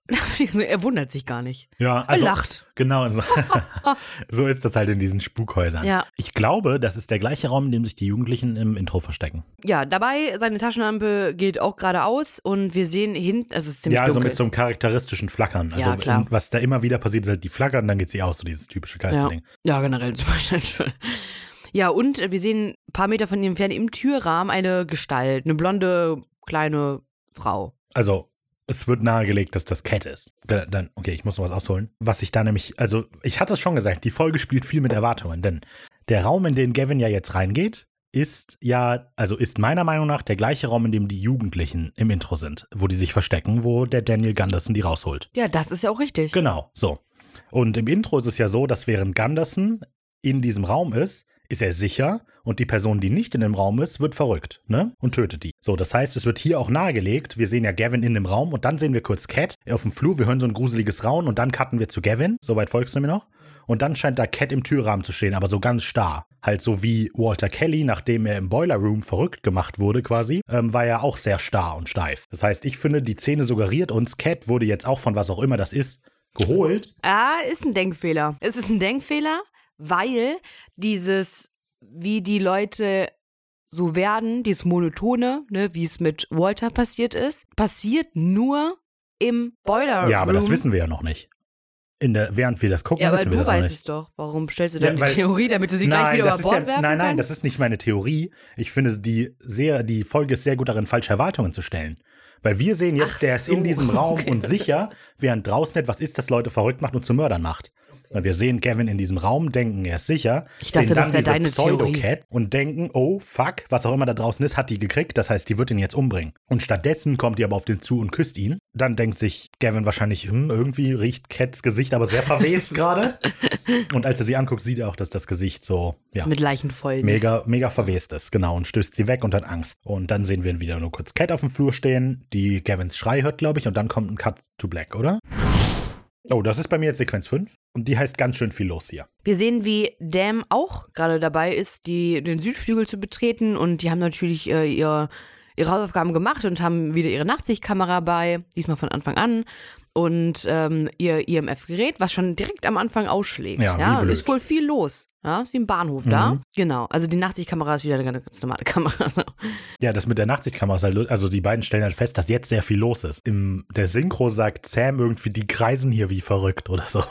Er wundert sich gar nicht. Ja, Er also lacht. genau. So, so ist das halt in diesen Spukhäusern. Ja. Ich glaube, das ist der gleiche Raum, in dem sich die Jugendlichen im Intro verstecken. Ja, dabei, seine Taschenlampe geht auch geradeaus und wir sehen hinten, also es ist ziemlich Ja, also dunkel. mit so einem charakteristischen Flackern. Also Ja, klar. was da immer wieder passiert, ist halt die flackern, dann geht sie aus, so dieses typische ja. Geisterding. ja, generell zum Beispiel. Ja, und wir sehen ein paar Meter von ihm entfernt im Türrahmen eine Gestalt, eine blonde kleine Frau. Also, es wird nahegelegt, dass das Cat ist. Da- Dann, okay, ich muss noch was ausholen. Was ich da nämlich, also, ich hatte es schon gesagt, die Folge spielt viel mit Erwartungen, denn der Raum, in den Gavin ja jetzt reingeht, ist ja, also ist meiner Meinung nach der gleiche Raum, in dem die Jugendlichen im Intro sind, wo die sich verstecken, wo der Daniel Gunderson die rausholt. Ja, das ist ja auch richtig. Genau, so. Und im Intro ist es ja so, dass während Gunderson in diesem Raum ist, ist er sicher und die Person, die nicht in dem Raum ist, wird verrückt, ne? Und tötet die. So, das heißt, es wird hier auch nahegelegt. Wir sehen ja Gavin in dem Raum und dann sehen wir kurz Cat auf dem Flur. Wir hören so ein gruseliges Rauen und dann cutten wir zu Gavin. Soweit folgst du mir noch? Und dann scheint da Cat im Türrahmen zu stehen, aber so ganz starr. Halt so wie Walter Kelly, nachdem er im Boiler Room verrückt gemacht wurde quasi, ähm, war er auch sehr starr und steif. Das heißt, ich finde, die Szene suggeriert uns, Cat wurde jetzt auch von was auch immer das ist, geholt. Ah, ist ein Denkfehler. Es ist ein Denkfehler, weil dieses, wie die Leute so werden, dieses Monotone, ne, wie es mit Walter passiert ist, passiert nur im Boiler Ja, aber Room. das wissen wir ja noch nicht. In der, während wir das gucken, Ja, aber wissen wir du weißt es doch. Warum stellst du Ja, dann die weil- Theorie, damit du sie gleich wieder über Bord ja, werfen nein, nein, kannst? das ist nicht meine Theorie. Ich finde, die, sehr, die Folge ist sehr gut darin, falsche Erwartungen zu stellen. Weil wir sehen jetzt, Ach der ist in so, diesem Raum okay. und sicher, während draußen etwas ist, das Leute verrückt macht und zu Mördern macht. Wir sehen Gavin in diesem Raum, denken, er ist sicher. Ich dachte, sehen das dann wäre deine Theorie. Und denken, oh fuck, was auch immer da draußen ist, hat die gekriegt. Das heißt, die wird ihn jetzt umbringen. Und stattdessen kommt die aber auf den zu und küsst ihn. Dann denkt sich Gavin wahrscheinlich, hm, irgendwie riecht Cats Gesicht aber sehr verwest gerade. Und als er sie anguckt, sieht er auch, dass das Gesicht so, ja, Mit Leichen voll ist. mega, mega verwest ist, genau, und stößt sie weg und hat Angst. Und dann sehen wir ihn wieder nur kurz Cat auf dem Flur stehen, die Gavins Schrei hört, glaube ich, und dann kommt ein Cut to Black, oder? Oh, das ist bei mir jetzt Sequenz 5 und die heißt ganz schön viel los hier. Wir sehen, wie Dam auch gerade dabei ist, die, den Südflügel zu betreten und die haben natürlich äh, ihr ihre Hausaufgaben gemacht und haben wieder ihre Nachtsichtkamera bei, diesmal von Anfang an. Und ähm, ihr IMF-Gerät, was schon direkt am Anfang ausschlägt. Ja, Ja, ist wohl viel los. Ja, ist wie ein Bahnhof da. Genau. Also die Nachtsichtkamera ist wieder eine ganz normale Kamera. Ja, das mit der Nachtsichtkamera ist halt, also die beiden stellen halt fest, dass jetzt sehr viel los ist. Im der Synchro sagt Sam irgendwie, die kreisen hier wie verrückt oder so.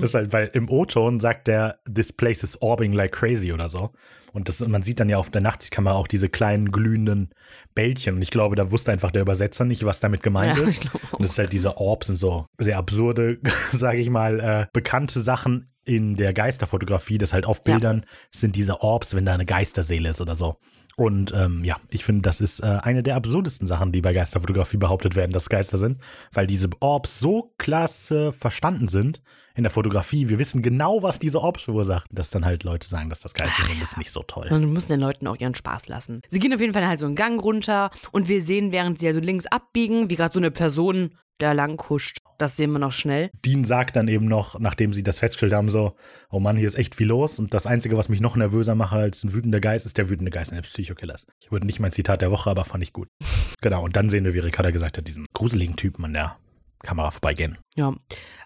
Das ist halt, weil im O-Ton sagt der, this place is orbing like crazy oder so. Und das, man sieht dann ja auf der Nachtsichtkamera auch diese kleinen glühenden Bällchen. Und ich glaube, da wusste einfach der Übersetzer nicht, was damit gemeint Ja, ist. Und das ist halt diese Orbs und so sehr absurde, sage ich mal, äh, bekannte Sachen in der Geisterfotografie, das halt auf Ja. Bildern sind diese Orbs, wenn da eine Geisterseele ist oder so. Und ähm, ja, ich finde, das ist äh, eine der absurdesten Sachen, die bei Geisterfotografie behauptet werden, dass Geister sind, weil diese Orbs so klasse verstanden sind in der Fotografie. Wir wissen genau, was diese Orbs verursachen. Dass dann halt Leute sagen, dass das Geister sind, ist nicht so toll. Man muss den Leuten auch ihren Spaß lassen. Sie gehen auf jeden Fall halt so einen Gang runter und wir sehen, während sie also links abbiegen, wie gerade so eine Person da lang huscht. Das sehen wir noch schnell. Dean sagt dann eben noch, nachdem sie das festgestellt haben, so, oh Mann, hier ist echt viel los. Und das Einzige, was mich noch nervöser macht als ein wütender Geist, ist der wütende Geist eines Psychokillers. Ich würde nicht mein Zitat der Woche, aber fand ich gut. Genau, und dann sehen wir, wie Ricarda gesagt hat, diesen gruseligen Typen an der Kamera vorbeigehen. Ja.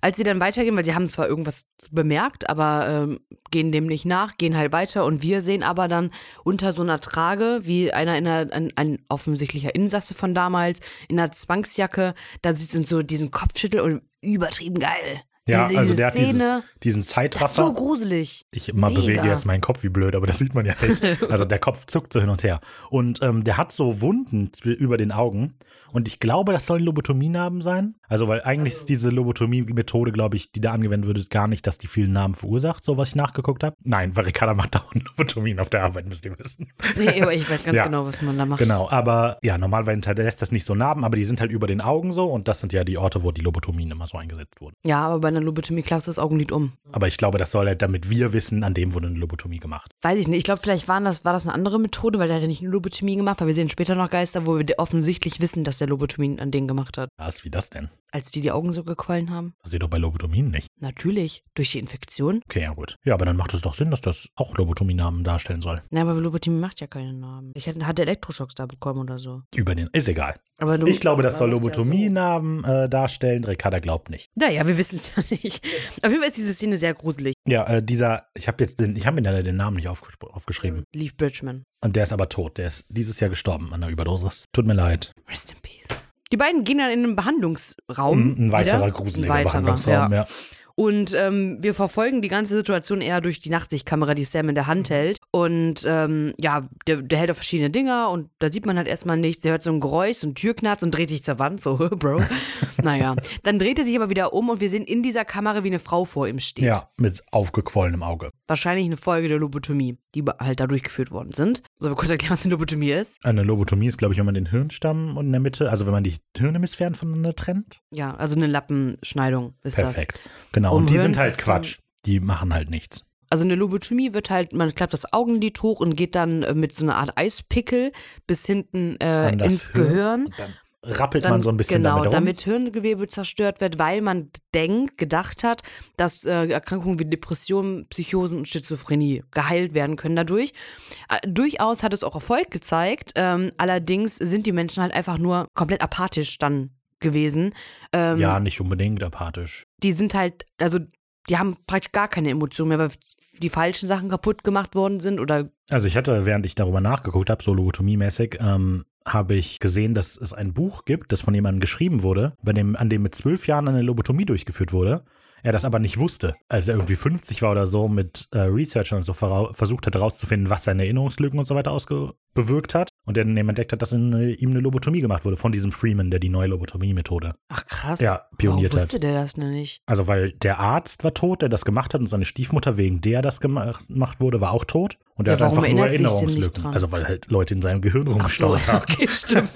Als sie dann weitergehen, weil sie haben zwar irgendwas bemerkt, aber ähm, gehen dem nicht nach, gehen halt weiter und wir sehen aber dann unter so einer Trage, wie einer in einer, ein, ein offensichtlicher Insasse von damals, in einer Zwangsjacke, da sitzt und so diesen Kopfschüttel und übertrieben geil. Ja, diese, also diese der hat dieses, Szene, diesen das ist so Zeitraffer. gruselig. Ich mal Mega. bewege jetzt meinen Kopf wie blöd, aber das sieht man ja nicht. Also der Kopf zuckt so hin und her. Und ähm, der hat so Wunden über den Augen. Und ich glaube, das sollen Lobotomienarben sein. Also, weil eigentlich ist diese Lobotomie-Methode, glaube ich, die da angewendet wird, gar nicht, dass die vielen Narben verursacht, so was ich nachgeguckt habe. Nein, weil Ricarda macht dauernd Lobotomien auf der Arbeit, müsst ihr wissen. Nee, aber ich weiß ganz Ja. genau, was man da macht. Genau, aber ja, normalerweise hinterlässt das nicht so Narben, aber die sind halt über den Augen so und das sind ja die Orte, wo die Lobotomien immer so eingesetzt wurden. Ja, aber bei einer Lobotomie klappst du das Augenlid um. Aber ich glaube, das soll halt, damit wir wissen, an dem wurde eine Lobotomie gemacht. Weiß ich nicht. Ich glaube, vielleicht waren das, war das eine andere Methode, weil der hat ja nicht eine Lobotomie gemacht, weil wir sehen später noch Geister, wo wir offensichtlich wissen, dass der Lobotomie an denen gemacht hat. Was, wie das denn? Als die die Augen so gequallen haben. Das sieht doch bei Lobotomien nicht. Natürlich, durch die Infektion. Okay, ja gut. Ja, aber dann macht es doch Sinn, dass das auch Lobotomie-Namen darstellen soll. Na, aber Lobotomie macht ja keine Namen. Ich hatte, Elektroschocks da bekommen oder so. Über den. Ist egal. Aber Ich glaube, das soll. Lobotomie-Namen äh, darstellen. Ricarda glaubt nicht. Naja, wir wissen es ja nicht. Auf jeden Fall ist diese Szene sehr gruselig. Ja, äh, dieser, ich habe jetzt den, ich habe mir leider den Namen nicht aufges- aufgeschrieben. Leaf Bridgman. Und der ist aber tot. Der ist dieses Jahr gestorben an einer Überdosis. Tut mir leid. Rest in peace. Die beiden gehen dann in einen Behandlungsraum. Ein, ein weiterer wieder. gruseliger Ein weiterer, Behandlungsraum, ja. ja. Und ähm, wir verfolgen die ganze Situation eher durch die Nachtsichtkamera, die Sam in der Hand hält. Und ähm, ja, der, der hält auf verschiedene Dinger und da sieht man halt erstmal nichts. Der hört so ein Geräusch, so ein Türknarz und dreht sich zur Wand, so, Bro. naja, dann dreht er sich aber wieder um und wir sehen in dieser Kamera, wie eine Frau vor ihm steht. Ja, mit aufgequollenem Auge. Wahrscheinlich eine Folge der Lobotomie, die halt da durchgeführt worden sind. Sollen wir kurz erklären, was eine Lobotomie ist? Eine Lobotomie ist, glaube ich, wenn man den Hirnstamm in der Mitte, also wenn man die Hirnhemisphären voneinander trennt. Ja, also eine Lappenschneidung ist Perfekt. Genau. Um Und die sind halt Quatsch. Die machen halt nichts. das. Also eine Lobotomie wird halt, man klappt das Augenlid hoch und geht dann äh, mit so einer Art Eispickel bis hinten äh, das ins Hirn. Gehirn. Und dann rappelt Dann, man so ein bisschen genau, damit damit Hirngewebe zerstört wird, weil man denkt, gedacht hat, dass äh, Erkrankungen wie Depressionen, Psychosen und Schizophrenie geheilt werden können dadurch. Äh, durchaus hat es auch Erfolg gezeigt. Ähm, allerdings sind die Menschen halt einfach nur komplett apathisch dann gewesen. Ähm, ja, nicht unbedingt apathisch. Die sind halt, also die haben praktisch gar keine Emotionen mehr, weil die falschen Sachen kaputt gemacht worden sind oder Also ich hatte, während ich darüber nachgeguckt habe, so Lobotomie-mäßig, ähm, habe ich gesehen, dass es ein Buch gibt, das von jemandem geschrieben wurde, bei dem, an dem mit zwölf Jahren eine Lobotomie durchgeführt wurde. Er das aber nicht wusste, als er irgendwie 50 war oder so, mit äh, Researchern so versucht hat herauszufinden, was seine Erinnerungslücken und so weiter ausge bewirkt hat. Und er dann entdeckt hat, dass in, äh, ihm eine Lobotomie gemacht wurde von diesem Freeman, der die neue Lobotomie-Methode. ach krass. Ja, pioniert Warum hat. wusste der das denn nicht? Also weil der Arzt war tot, der das gemacht hat und seine Stiefmutter, wegen der das gemacht wurde, war auch tot. Und er Ja, hat einfach nur Erinnerungslücken. Also weil halt Leute in seinem Gehirn Ach so, rumgestaut haben. okay, stimmt.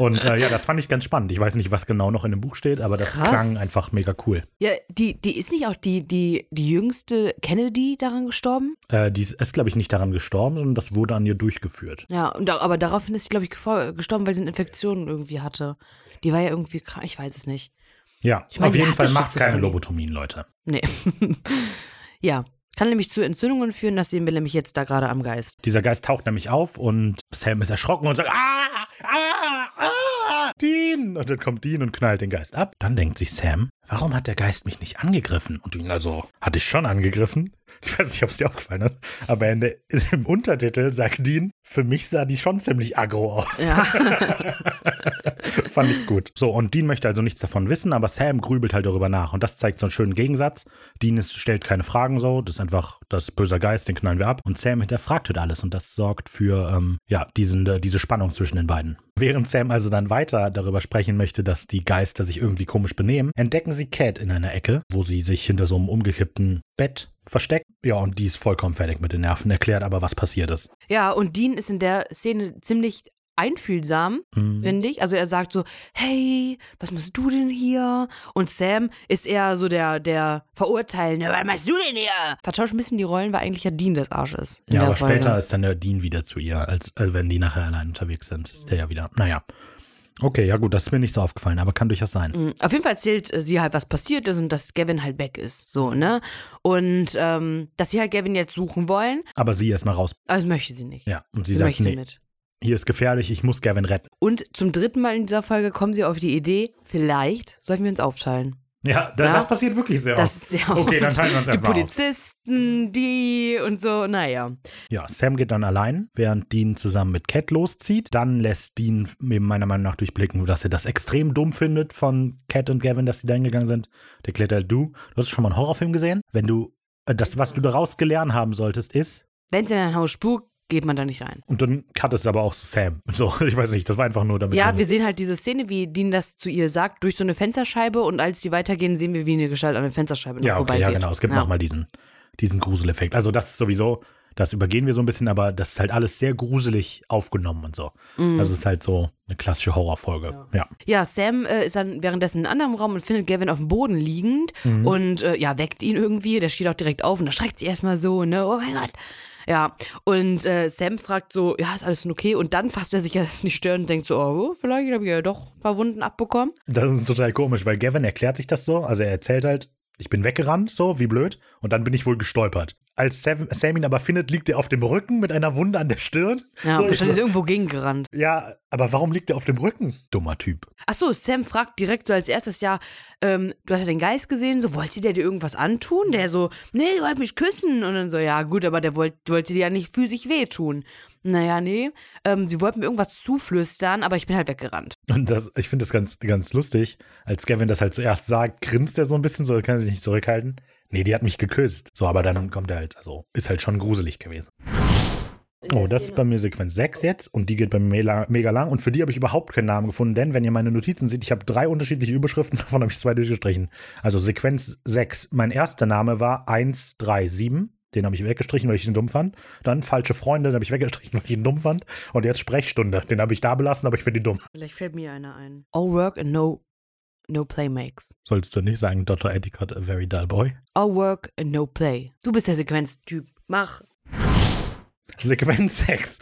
Und äh, ja, das fand ich ganz spannend. Ich weiß nicht, was genau noch in dem Buch steht, aber das Krass. klang einfach mega cool. Ja, die, die ist nicht auch die, die, die jüngste Kennedy daran gestorben? Äh, die ist, glaube ich, nicht daran gestorben, sondern das wurde an ihr durchgeführt. Ja, und aber daraufhin ist sie, glaube ich, gestorben, weil sie eine Infektion irgendwie hatte. Die war ja irgendwie krank, ich weiß es nicht. Ja, Ich meine, auf jeden Fall macht keine Schizophrenie. Lobotomien, Leute. Nee. ja. Kann nämlich zu Entzündungen führen, das sehen wir nämlich jetzt da gerade am Geist. Dieser Geist taucht nämlich auf und Sam ist erschrocken und sagt, ah! ah, ah, Dean! Und dann kommt Dean und knallt den Geist ab. Dann denkt sich Sam, warum hat der Geist mich nicht angegriffen? Und Dean also, hatte ich schon angegriffen? Ich weiß nicht, ob es dir aufgefallen ist, aber in der, im Untertitel sagt Dean, für mich sah die schon ziemlich aggro aus. Ja. Fand ich gut. So, und Dean möchte also nichts davon wissen, aber Sam grübelt halt darüber nach. Und das zeigt so einen schönen Gegensatz. Dean ist, stellt keine Fragen so, das ist einfach das böser Geist, den knallen wir ab. Und Sam hinterfragt halt alles und das sorgt für, ähm, ja, diesen, äh, diese Spannung zwischen den beiden. Während Sam also dann weiter darüber sprechen möchte, dass die Geister sich irgendwie komisch benehmen, entdecken sie Cat in einer Ecke, wo sie sich hinter so einem umgekippten Bett versteckt. Ja, und die ist vollkommen fertig mit den Nerven, erklärt aber, was passiert ist. ja, und Dean ist in der Szene ziemlich einfühlsam, Mhm. finde ich. Also er sagt so, hey, was machst du denn hier? Und Sam ist eher so der, der Verurteilende, was machst du denn hier? Vertauscht ein bisschen die Rollen, weil eigentlich ja Dean das Arsch ist. Ja, aber Folge. später ist dann der Dean wieder zu ihr, als, als wenn die nachher allein unterwegs sind. Ist der ja wieder. Naja. Okay, ja gut, das ist mir nicht so aufgefallen, aber kann durchaus sein. Mhm. Auf jeden Fall erzählt äh, sie halt, was passiert ist und dass Gavin halt weg ist. So, ne? Und ähm, dass sie halt Gavin jetzt suchen wollen, Aber sie erstmal raus. aber das möchte sie nicht. Ja, und sie, sie sagt, möchte nee, mit. Hier ist gefährlich, ich muss Gavin retten. Und zum dritten Mal in dieser Folge kommen sie auf die Idee, vielleicht sollten wir uns aufteilen. Ja, da, Ja. das passiert wirklich sehr Das oft. ist sehr Okay, dann oft. teilen wir uns Die erstmal auf. Polizisten, die und so, naja. Ja, Sam geht dann allein, während Dean zusammen mit Cat loszieht. Dann lässt Dean meiner Meinung nach durchblicken, dass er das extrem dumm findet von Cat und Gavin, dass sie da hingegangen sind. Der klettert du. Du hast schon mal einen Horrorfilm gesehen? Wenn du, äh, das, was du daraus gelernt haben solltest, ist, Wenn es in ein Haus spukt, geht man da nicht rein. und dann cut es aber auch zu Sam. So, ich weiß nicht, das war einfach nur damit. Ja, wir sehen halt diese Szene, wie Dean das zu ihr sagt, durch so eine Fensterscheibe und als sie weitergehen, sehen wir, wie eine Gestalt an der Fensterscheibe noch Ja, okay, ja, genau. Es gibt ja. nochmal diesen, diesen Gruseleffekt. Also, das ist sowieso, das übergehen wir so ein bisschen, aber das ist halt alles sehr gruselig aufgenommen und so. Mhm. Also, es ist halt so eine klassische Horrorfolge. Ja. Ja, Sam äh, ist dann währenddessen in einem anderen Raum und findet Gavin auf dem Boden liegend Mhm. und äh, ja, weckt ihn irgendwie. Der steht auch direkt auf und da schreckt sie erstmal so, ne, oh mein Gott. Ja, und äh, Sam fragt so, ja, ist alles okay? Und dann fasst er sich ja das nicht stören und denkt so, oh, vielleicht habe ich ja doch ein paar Wunden abbekommen. Das ist total komisch, weil Gavin erklärt sich das so. Also, er erzählt halt, ich bin weggerannt, so, wie blöd. Und dann bin ich wohl gestolpert. Als Sam, Sam ihn aber findet, liegt er auf dem Rücken mit einer Wunde an der Stirn. Ja, so, wahrscheinlich ist irgendwo gegengerannt. ja, aber warum liegt er auf dem Rücken? Dummer Typ. Achso, Sam fragt direkt so als erstes, ja, ähm, du hast ja den Geist gesehen, so, wollte der dir irgendwas antun? Der so, nee, du wolltest mich küssen. Und dann so, ja, gut, aber der wollte wollte dir ja nicht physisch wehtun. Naja, nee, ähm, sie wollten mir irgendwas zuflüstern, aber ich bin halt weggerannt. Und das, ich finde das ganz, ganz lustig. Als Gavin das halt zuerst sagt, grinst er so ein bisschen, so kann er sich nicht zurückhalten. Nee, die hat mich geküsst. So, aber dann kommt er halt, also ist halt schon gruselig gewesen. Oh, das ist bei mir Sequenz 6 jetzt und die geht bei mir mega, lang und für die habe ich überhaupt keinen Namen gefunden, denn wenn ihr meine Notizen seht, ich habe drei unterschiedliche Überschriften, davon habe ich zwei durchgestrichen. Also Sequenz 6, mein erster Name war 137, den habe ich weggestrichen, weil ich ihn dumm fand. Dann falsche Freunde, den habe ich weggestrichen, weil ich ihn dumm fand. Und jetzt Sprechstunde, den habe ich da belassen, aber ich finde ihn dumm. Vielleicht fällt mir einer ein. All work and no, no play makes. Sollst du nicht sagen, Dr. Etiquette, a very dull boy? All work and no play. Du bist der Sequenztyp. Mach. Sequenz 6,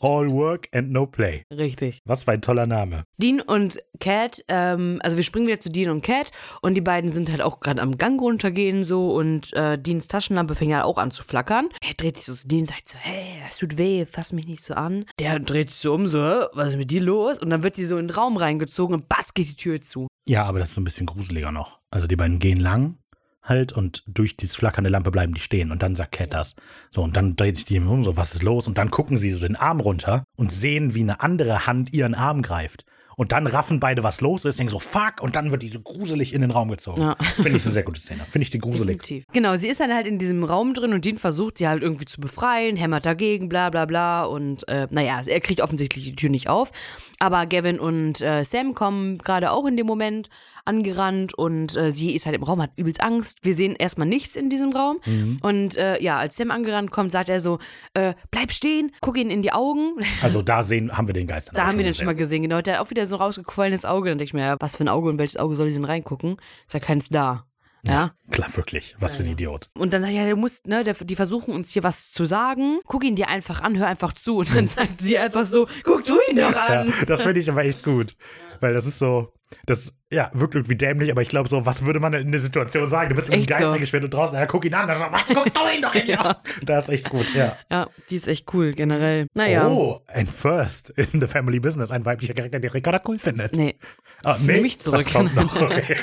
all work and no play. Richtig. Was für ein toller Name. Dean und Cat, ähm, also wir springen wieder zu Dean und Cat und die beiden sind halt auch gerade am Gang runtergehen so und äh, Deans Taschenlampe fängt halt auch an zu flackern. Er dreht sich so zu Dean, sagt so, hey, das tut weh, fass mich nicht so an. Der dreht sich so um, so, "Hä, was ist mit dir los? Und dann wird sie so in den Raum reingezogen und batz geht die Tür zu. Ja, aber das ist so ein bisschen gruseliger noch. Also die beiden gehen lang halt und durch die flackernde Lampe bleiben die stehen und dann sagt Cat das. So, und dann dreht sich die um, so, was ist los? Und dann gucken sie so den Arm runter und sehen, wie eine andere Hand ihren Arm greift. Und dann raffen beide, was los ist, denken so, fuck, und dann wird die so gruselig in den Raum gezogen. Ja. Finde ich eine sehr gute Szene. Finde ich die gruseligste. Definitiv. Genau, sie ist dann halt in diesem Raum drin und Dean versucht sie halt irgendwie zu befreien, hämmert dagegen, bla bla bla. Und äh, naja, er kriegt offensichtlich die Tür nicht auf. Aber Gavin und äh, Sam kommen gerade auch in dem Moment angerannt und äh, sie ist halt im Raum, hat übelst Angst. Wir sehen erstmal nichts in diesem Raum. Und äh, ja, als Sam angerannt kommt, sagt er so, äh, bleib stehen, guck ihn in die Augen. Also da sehen, haben wir den Geist Da haben wir den schon mal gesehen, genau. Der hat auch wieder so rausgequollenes Auge. Dann denke ich mir, ja, was für ein Auge und welches Auge soll ich denn reingucken? Ist ja keins da. Ja. Klar, wirklich. Was für ein Idiot. Und dann sagt er, ja, du musst, ne, der, die versuchen uns hier was zu sagen. Guck ihn dir einfach an, hör einfach zu. Und dann sagt sie einfach so, guck du ihn doch Ja, an. das finde ich aber echt gut. Weil das ist so, das ja, wirkt irgendwie dämlich, aber ich glaube so, was würde man denn in der Situation sagen? Du bist echt Geister so. gesperrt und draußen, ja, guck ihn an, dann, was guckst du ihn doch hin? ja. Das ist echt gut, ja. Ja, die ist echt cool, generell. Naja. Oh, ein First in the Family Business, ein weiblicher Charakter, den Ricarda cool findet. Nee. Ah, nehme mich zurück. Das kommt noch. Okay.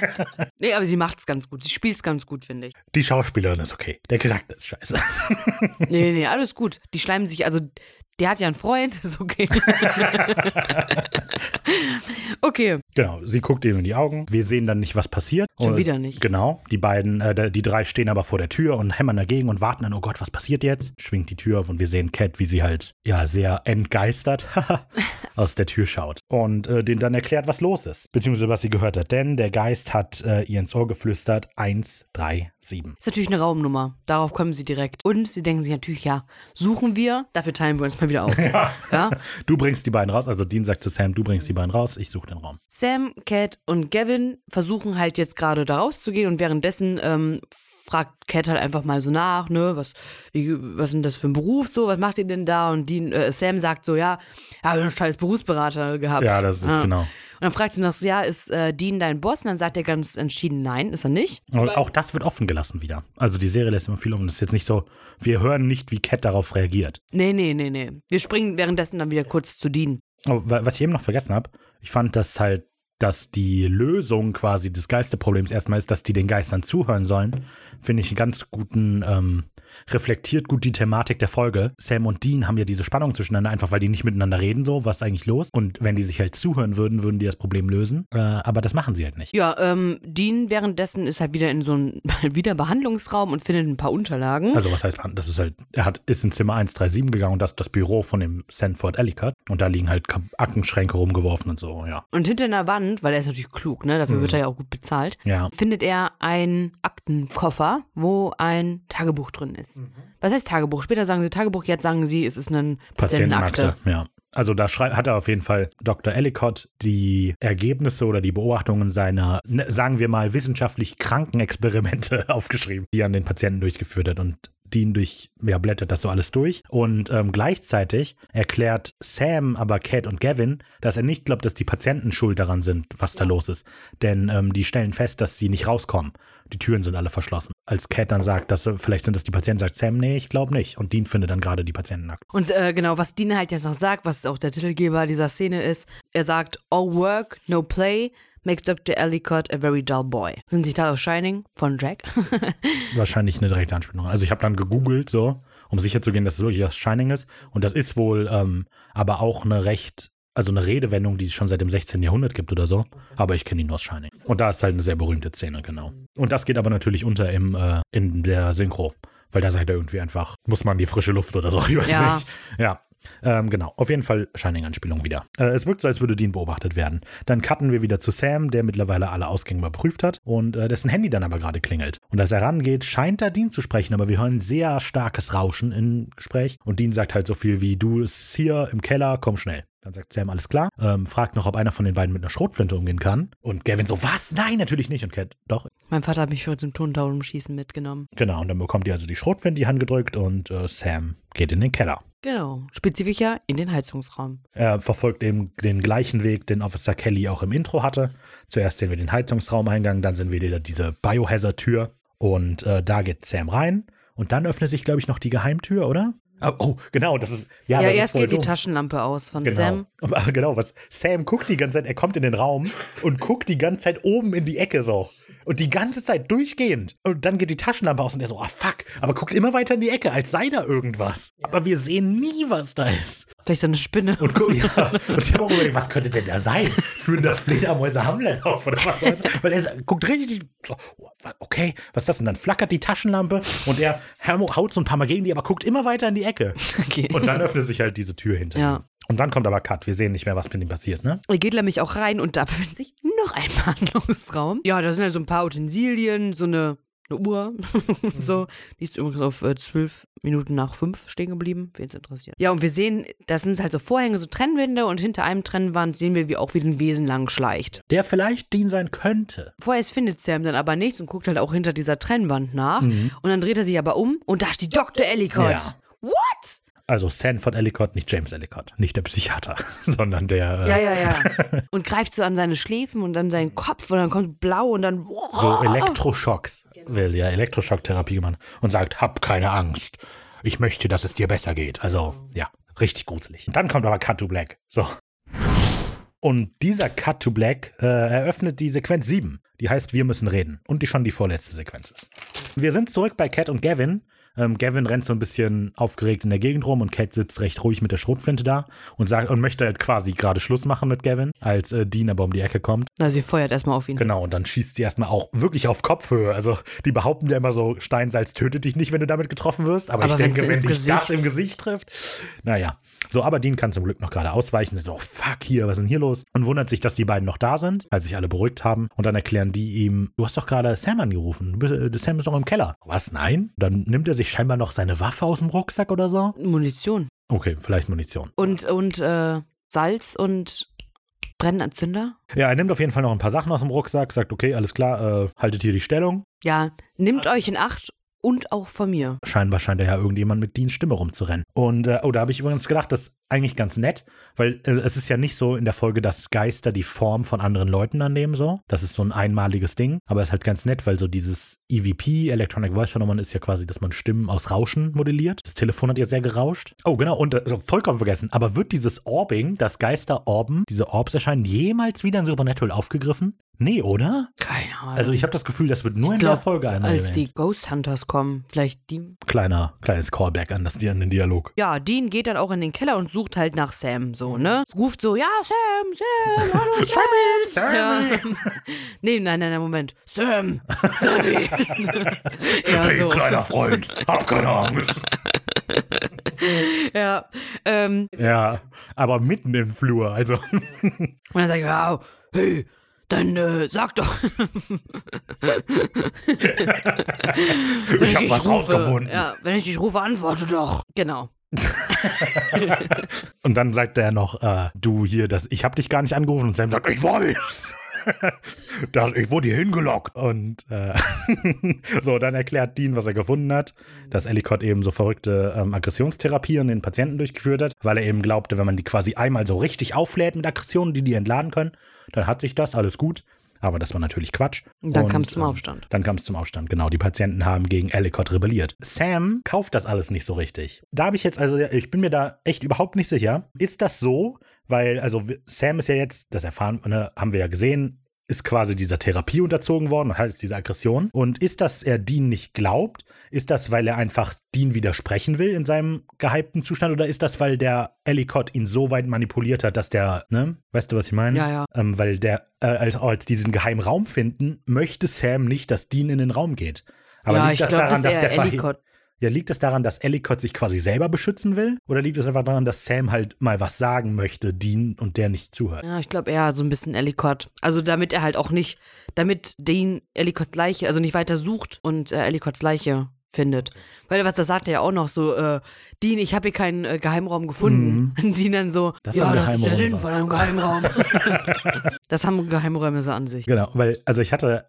Nee, aber sie macht's ganz gut. Sie spielt's ganz gut, finde ich. Die Schauspielerin ist okay. Der Charakter ist scheiße. Nee, nee, alles gut. Die schleimen sich, also der hat ja einen Freund, ist okay. okay, Genau, sie guckt ihm in die Augen. Wir sehen dann nicht, was passiert. Schon Und- wieder nicht. Genau, die beiden, äh, die drei stehen aber vor der Tür und hämmern dagegen und warten dann, oh Gott, was passiert jetzt? Schwingt die Tür auf und wir sehen Cat, wie sie halt, ja, sehr entgeistert aus der Tür schaut. Und äh, denen dann erklärt, was los ist. Beziehungsweise, was sie gehört hat. Denn der Geist hat äh, ihr ins Ohr geflüstert, 1, 3, 7. ist natürlich eine Raumnummer. Darauf kommen sie direkt. Und sie denken sich natürlich, ja, suchen wir, dafür teilen wir uns mal wieder auf. ja? Du bringst die beiden raus, also Dean sagt zu Sam, du bringst die beiden raus, ich suche den Raum. Sam, Cat und Gavin versuchen halt jetzt gerade da rauszugehen und währenddessen ähm, fragt Cat halt einfach mal so nach, ne, was, wie, was ist denn das für ein Beruf so, was macht ihr denn da? Und Dean, äh, Sam sagt so, ja, ja, einen scheiß Berufsberater gehabt. Ja, das ist genau. Und dann fragt sie noch so, ja, ist äh, Dean dein Boss? Und dann sagt er ganz entschieden, nein, ist er nicht. Und auch das wird offen gelassen wieder. Also die Serie lässt immer viel um. Das ist jetzt nicht so, wir hören nicht, wie Cat darauf reagiert. Nee, nee, nee, nee. Wir springen währenddessen dann wieder kurz zu Dean. Aber wa- was ich eben noch vergessen habe, ich fand, dass halt, dass die Lösung quasi des Geisterproblems erstmal ist, dass die den Geistern zuhören sollen, finde ich einen ganz guten, ähm, reflektiert gut die Thematik der Folge. Sam und Dean haben ja diese Spannung zwischeneinander, einfach weil die nicht miteinander reden, so, was ist eigentlich los? Und wenn die sich halt zuhören würden, würden die das Problem lösen. Äh, aber das machen sie halt nicht. Ja, ähm, Dean währenddessen ist halt wieder in so einem wieder Behandlungsraum und findet ein paar Unterlagen. Also was heißt, das ist halt, er hat, ist in Zimmer 137 gegangen und das ist das Büro von dem Sanford Ellicott. Und da liegen halt Aktenschränke rumgeworfen und so, ja. Und hinter einer Wand, weil er ist natürlich klug, ne, dafür wird er ja auch gut bezahlt, Ja. findet er einen Aktenkoffer, wo ein Tagebuch drin ist. Was heißt Tagebuch? Später sagen sie Tagebuch, jetzt sagen sie, es ist eine Patientenakte. Patientenakte, ja. Also da hat er auf jeden Fall Dr. Ellicott die Ergebnisse oder die Beobachtungen seiner, ne, sagen wir mal, wissenschaftlich kranken Experimente aufgeschrieben, die er an den Patienten durchgeführt hat. Und Dean durch, ja, blättert das so alles durch. Und ähm, gleichzeitig erklärt Sam aber Cat und Gavin, dass er nicht glaubt, dass die Patienten schuld daran sind, was da los ist. Denn ähm, die stellen fest, dass sie nicht rauskommen. Die Türen sind alle verschlossen. Als Cat dann sagt, dass äh, vielleicht sind das die Patienten, sagt Sam, nee, ich glaube nicht. Und Dean findet dann gerade die Patientenakte. Und äh, genau, was Dean halt jetzt noch sagt, was auch der Titelgeber dieser Szene ist, er sagt, all work, no play, makes Dr. Ellicott a very dull boy. Sind sich daraus Shining von Jack? Wahrscheinlich eine direkte Anspielung. Also ich habe dann gegoogelt, so, um sicher zu gehen, dass es wirklich das Shining ist. Und das ist wohl ähm, aber auch eine recht, also eine Redewendung, die es schon seit dem 16. Jahrhundert gibt oder so. Aber ich kenne ihn nur aus Shining. Und da ist halt eine sehr berühmte Szene, genau. Und das geht aber natürlich unter im, äh, in der Synchro. Weil da sagt er irgendwie einfach, muss man die frische Luft oder so, ich weiß Ja. nicht. Ja. Ähm, genau, auf jeden Fall Shining-Anspielung wieder. Äh, es wirkt so, als würde Dean beobachtet werden. Dann cutten wir wieder zu Sam, der mittlerweile alle Ausgänge überprüft hat und äh, dessen Handy dann aber gerade klingelt. Und als er rangeht, scheint da Dean zu sprechen, aber wir hören sehr starkes Rauschen im Gespräch. Und Dean sagt halt so viel wie, du ist hier im Keller, komm schnell. Dann sagt Sam, alles klar. Ähm, fragt noch, ob einer von den beiden mit einer Schrotflinte umgehen kann. Und Gavin so, was? Nein, natürlich nicht. Und Cat, doch. mein Vater hat mich für zum Tontaumschießen mitgenommen. Genau, und dann bekommt ihr also die Schrotflinte in die Hand gedrückt und äh, Sam geht in den Keller. Genau. Spezifischer in den Heizungsraum. Er verfolgt eben den gleichen Weg, den Officer Kelly auch im Intro hatte. Zuerst sehen wir den Heizungsraumeingang, dann sehen wir wieder diese Biohazard-Tür und äh, da geht Sam rein und dann öffnet sich, glaube ich, noch die Geheimtür, oder? Oh, oh, genau, das ist ja, Ja, das erst ist geht die dumm. Taschenlampe aus von Genau. Sam. Aber genau, was Sam guckt die ganze Zeit, er kommt in den Raum und guckt die ganze Zeit oben in die Ecke so. Und die ganze Zeit durchgehend. Und dann geht die Taschenlampe aus und er so, ah fuck, aber guckt immer weiter in die Ecke, als sei da irgendwas. Aber wir sehen nie, was da ist. Vielleicht so eine Spinne. Und, guck, ja, und ich habe auch überlegt, was könnte denn da sein? Führen da Fledermäuse Hamlet auf oder was das? Weil er guckt richtig so, okay, was ist das? Und dann flackert die Taschenlampe und er haut so ein paar Mal gegen die, aber guckt immer weiter in die Ecke. Okay. Und dann öffnet sich halt diese Tür hinter Ja. ihm. Und dann kommt aber Cut. Wir sehen nicht mehr, was mit ihm passiert, ne? Er geht nämlich auch rein und da befindet sich noch ein Behandlungsraum. Ja, da sind ja so ein paar Utensilien, so eine, eine Uhr. so. Die ist übrigens auf äh, zwölf Minuten nach fünf stehen geblieben, wen es interessiert. Ja, und wir sehen, das sind halt so Vorhänge, so Trennwände und hinter einem Trennwand sehen wir, wie auch wieder ein Wesen lang schleicht. Der vielleicht Dean sein könnte. Vorerst findet Sam dann aber nichts und guckt halt auch hinter dieser Trennwand nach. Mhm. Und dann dreht er sich aber um und da steht Dr. Ellicott. Ja. What? Also Sanford Ellicott, nicht James Ellicott, nicht der Psychiater, sondern der äh, Ja, ja, ja. Und greift so an seine Schläfen und an seinen Kopf und dann kommt blau und dann. so Elektroschocks will ja Elektroschocktherapie gemacht und sagt, hab keine Angst. Ich möchte, dass es dir besser geht. Also, ja, richtig gruselig. Dann kommt aber Cut to Black. So. Und dieser Cut to Black äh, eröffnet die Sequenz 7. Die heißt Wir müssen reden. Und die schon die vorletzte Sequenz ist. Wir sind zurück bei Cat und Gavin. Ähm, Gavin rennt so ein bisschen aufgeregt in der Gegend rum und Cat sitzt recht ruhig mit der Schrotflinte da und sagt und möchte halt quasi gerade Schluss machen mit Gavin, als äh, Dean aber um die Ecke kommt. Na, sie feuert erstmal auf ihn. Genau, und dann schießt sie erstmal auch wirklich auf Kopfhöhe. Also die behaupten ja immer so, Steinsalz tötet dich nicht, wenn du damit getroffen wirst. Aber, Aber ich denke, wenn ins sich das Gesicht- im Gesicht trifft. Naja. So, aber Dean kann zum Glück noch gerade ausweichen. So, fuck hier, was ist denn hier los? Und wundert sich, dass die beiden noch da sind, als sich alle beruhigt haben. Und dann erklären die ihm, du hast doch gerade Sam angerufen. Äh, Sam ist noch im Keller. Was? Nein? Dann nimmt er sich scheinbar noch seine Waffe aus dem Rucksack oder so. Munition. Okay, vielleicht Munition. Und, und äh, Salz und Brennenanzünder. Ja, er nimmt auf jeden Fall noch ein paar Sachen aus dem Rucksack, sagt, okay, alles klar, äh, haltet hier die Stellung. Ja, nimmt euch in Acht und auch von mir. Scheinbar scheint er ja irgendjemand mit Deans Stimme rumzurennen. Und, äh, oh, da habe ich übrigens gedacht, das ist eigentlich ganz nett, weil äh, es ist ja nicht so in der Folge, dass Geister die Form von anderen Leuten annehmen, so. Das ist so ein einmaliges Ding. Aber es ist halt ganz nett, weil so dieses EVP, Electronic Voice Phenomenon, ist ja quasi, dass man Stimmen aus Rauschen modelliert. Das Telefon hat ja sehr gerauscht. Oh, genau, und äh, vollkommen vergessen. Aber wird dieses Orbing, das Geister orben, diese Orbs erscheinen, jemals wieder in Supernatural aufgegriffen? Nee, oder? Keine Ahnung. Also ich habe das Gefühl, das wird nur in Ich der glaub, Folge einmal als erwähnt. die Ghost Hunters kommen, vielleicht die. Kleiner, kleines Callback an, das, an den Dialog. Ja, Dean geht dann auch in den Keller und sucht halt nach Sam, so, ne? Es ruft so, ja, Sam, Sam, hallo, Sam. Ja. Nee, nein, nein, nein, Moment. Sam, Sammy. ja, so. kleiner Freund, hab keine Angst. Ja, ähm, Ja, aber mitten im Flur, also. und dann sagt er, ja, hey, dann äh, sag doch. Ich hab dich was rufe, rausgefunden. Ja, wenn ich dich rufe, antworte doch. Genau. Und dann sagt er noch, äh, du hier, das, ich hab dich gar nicht angerufen. Und Sam sagt, ich weiß. das, ich wurde hier hingelockt. Und äh, so, dann erklärt Dean, was er gefunden hat, dass Ellicott eben so verrückte ähm, Aggressionstherapie an den Patienten durchgeführt hat, weil er eben glaubte, wenn man die quasi einmal so richtig auflädt mit Aggressionen, die die entladen können, dann hat sich das, alles gut. Aber das war natürlich Quatsch. Und dann kam es zum ähm, Aufstand. Dann kam es zum Aufstand, genau. Die Patienten haben gegen Ellicott rebelliert. Sam kauft das alles nicht so richtig. Da habe ich jetzt, also ich bin mir da echt überhaupt nicht sicher. Ist das so? Weil, also Sam ist ja jetzt, das erfahren, ne, haben wir ja gesehen, ist quasi dieser Therapie unterzogen worden und hat jetzt diese Aggression. Und ist das, er Dean nicht glaubt? Ist das, weil er einfach Dean widersprechen will in seinem gehypten Zustand? Oder ist das, weil der Ellicott ihn so weit manipuliert hat, dass der, ne? Weißt du, was ich meine? Ja, ja. Ähm, weil der, äh, als, als die diesen geheimen Raum finden, möchte Sam nicht, dass Dean in den Raum geht. Aber ja, liegt ich das glaube, daran, dass dass er der Ellicott. Ja, liegt es daran, dass Ellicott sich quasi selber beschützen will? Oder liegt es einfach daran, dass Sam halt mal was sagen möchte, Dean, und der nicht zuhört? Ja, ich glaube eher so ein bisschen Ellicott. Also damit er halt auch nicht, damit Dean Ellicotts Leiche, also nicht weiter sucht und äh, Ellicotts Leiche findet. Weil was, das sagt er ja auch noch so, äh, Dean, ich habe hier keinen äh, Geheimraum gefunden. Und Dean dann so, Mhm. Das ja, das ist der Sinn von einem Geheimraum. das haben Geheimräume so an sich. Genau, weil, also ich hatte,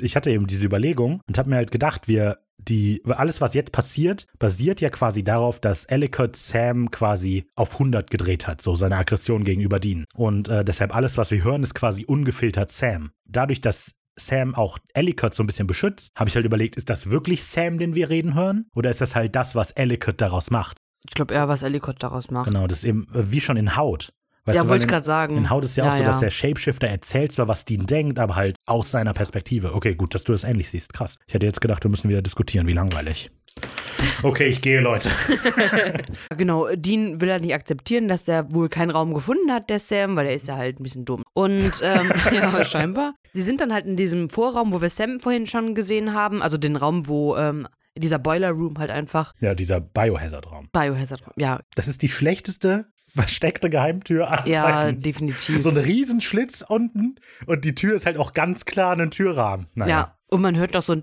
ich hatte eben diese Überlegung und habe mir halt gedacht, wir, die, alles, was jetzt passiert, basiert ja quasi darauf, dass Ellicott Sam quasi auf 100 gedreht hat, so seine Aggression gegenüber Dean. Und äh, deshalb alles, was wir hören, ist quasi ungefiltert Sam. Dadurch, dass Sam auch Ellicott so ein bisschen beschützt, habe ich halt überlegt, ist das wirklich Sam, den wir reden hören? Oder ist das halt das, was Ellicott daraus macht? Ich glaube eher, was Ellicott daraus macht. Genau, das ist eben äh, wie schon in Haut. Weißt ja, wollte ich gerade sagen. in Haut ist ja, Ja, auch so, ja. dass der Shapeshifter erzählt zwar, was Dean denkt, aber halt aus seiner Perspektive. Okay, gut, dass du das ähnlich siehst. Krass. Ich hätte jetzt gedacht, wir müssen wieder diskutieren. Wie langweilig. Okay, ich gehe, Leute. Genau, Dean will halt nicht akzeptieren, dass er wohl keinen Raum gefunden hat, der Sam, weil er ist ja halt ein bisschen dumm. Und ähm, ja, scheinbar. Sie sind dann halt in diesem Vorraum, wo wir Sam vorhin schon gesehen haben, also den Raum, wo ähm, dieser Boiler Room halt einfach Ja, dieser Biohazard-Raum. Biohazard, ja, Das ist die schlechteste versteckte Geheimtür aller ja, Zeiten. definitiv. So ein Riesenschlitz unten und die Tür ist halt auch ganz klar ein Türrahmen. Naja, ja, und man hört noch so ein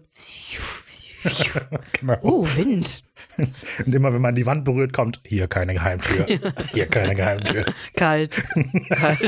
genau. Oh, Wind. Und immer wenn man die Wand berührt, kommt hier keine Geheimtür. Hier keine Geheimtür. Kalt. Kalt.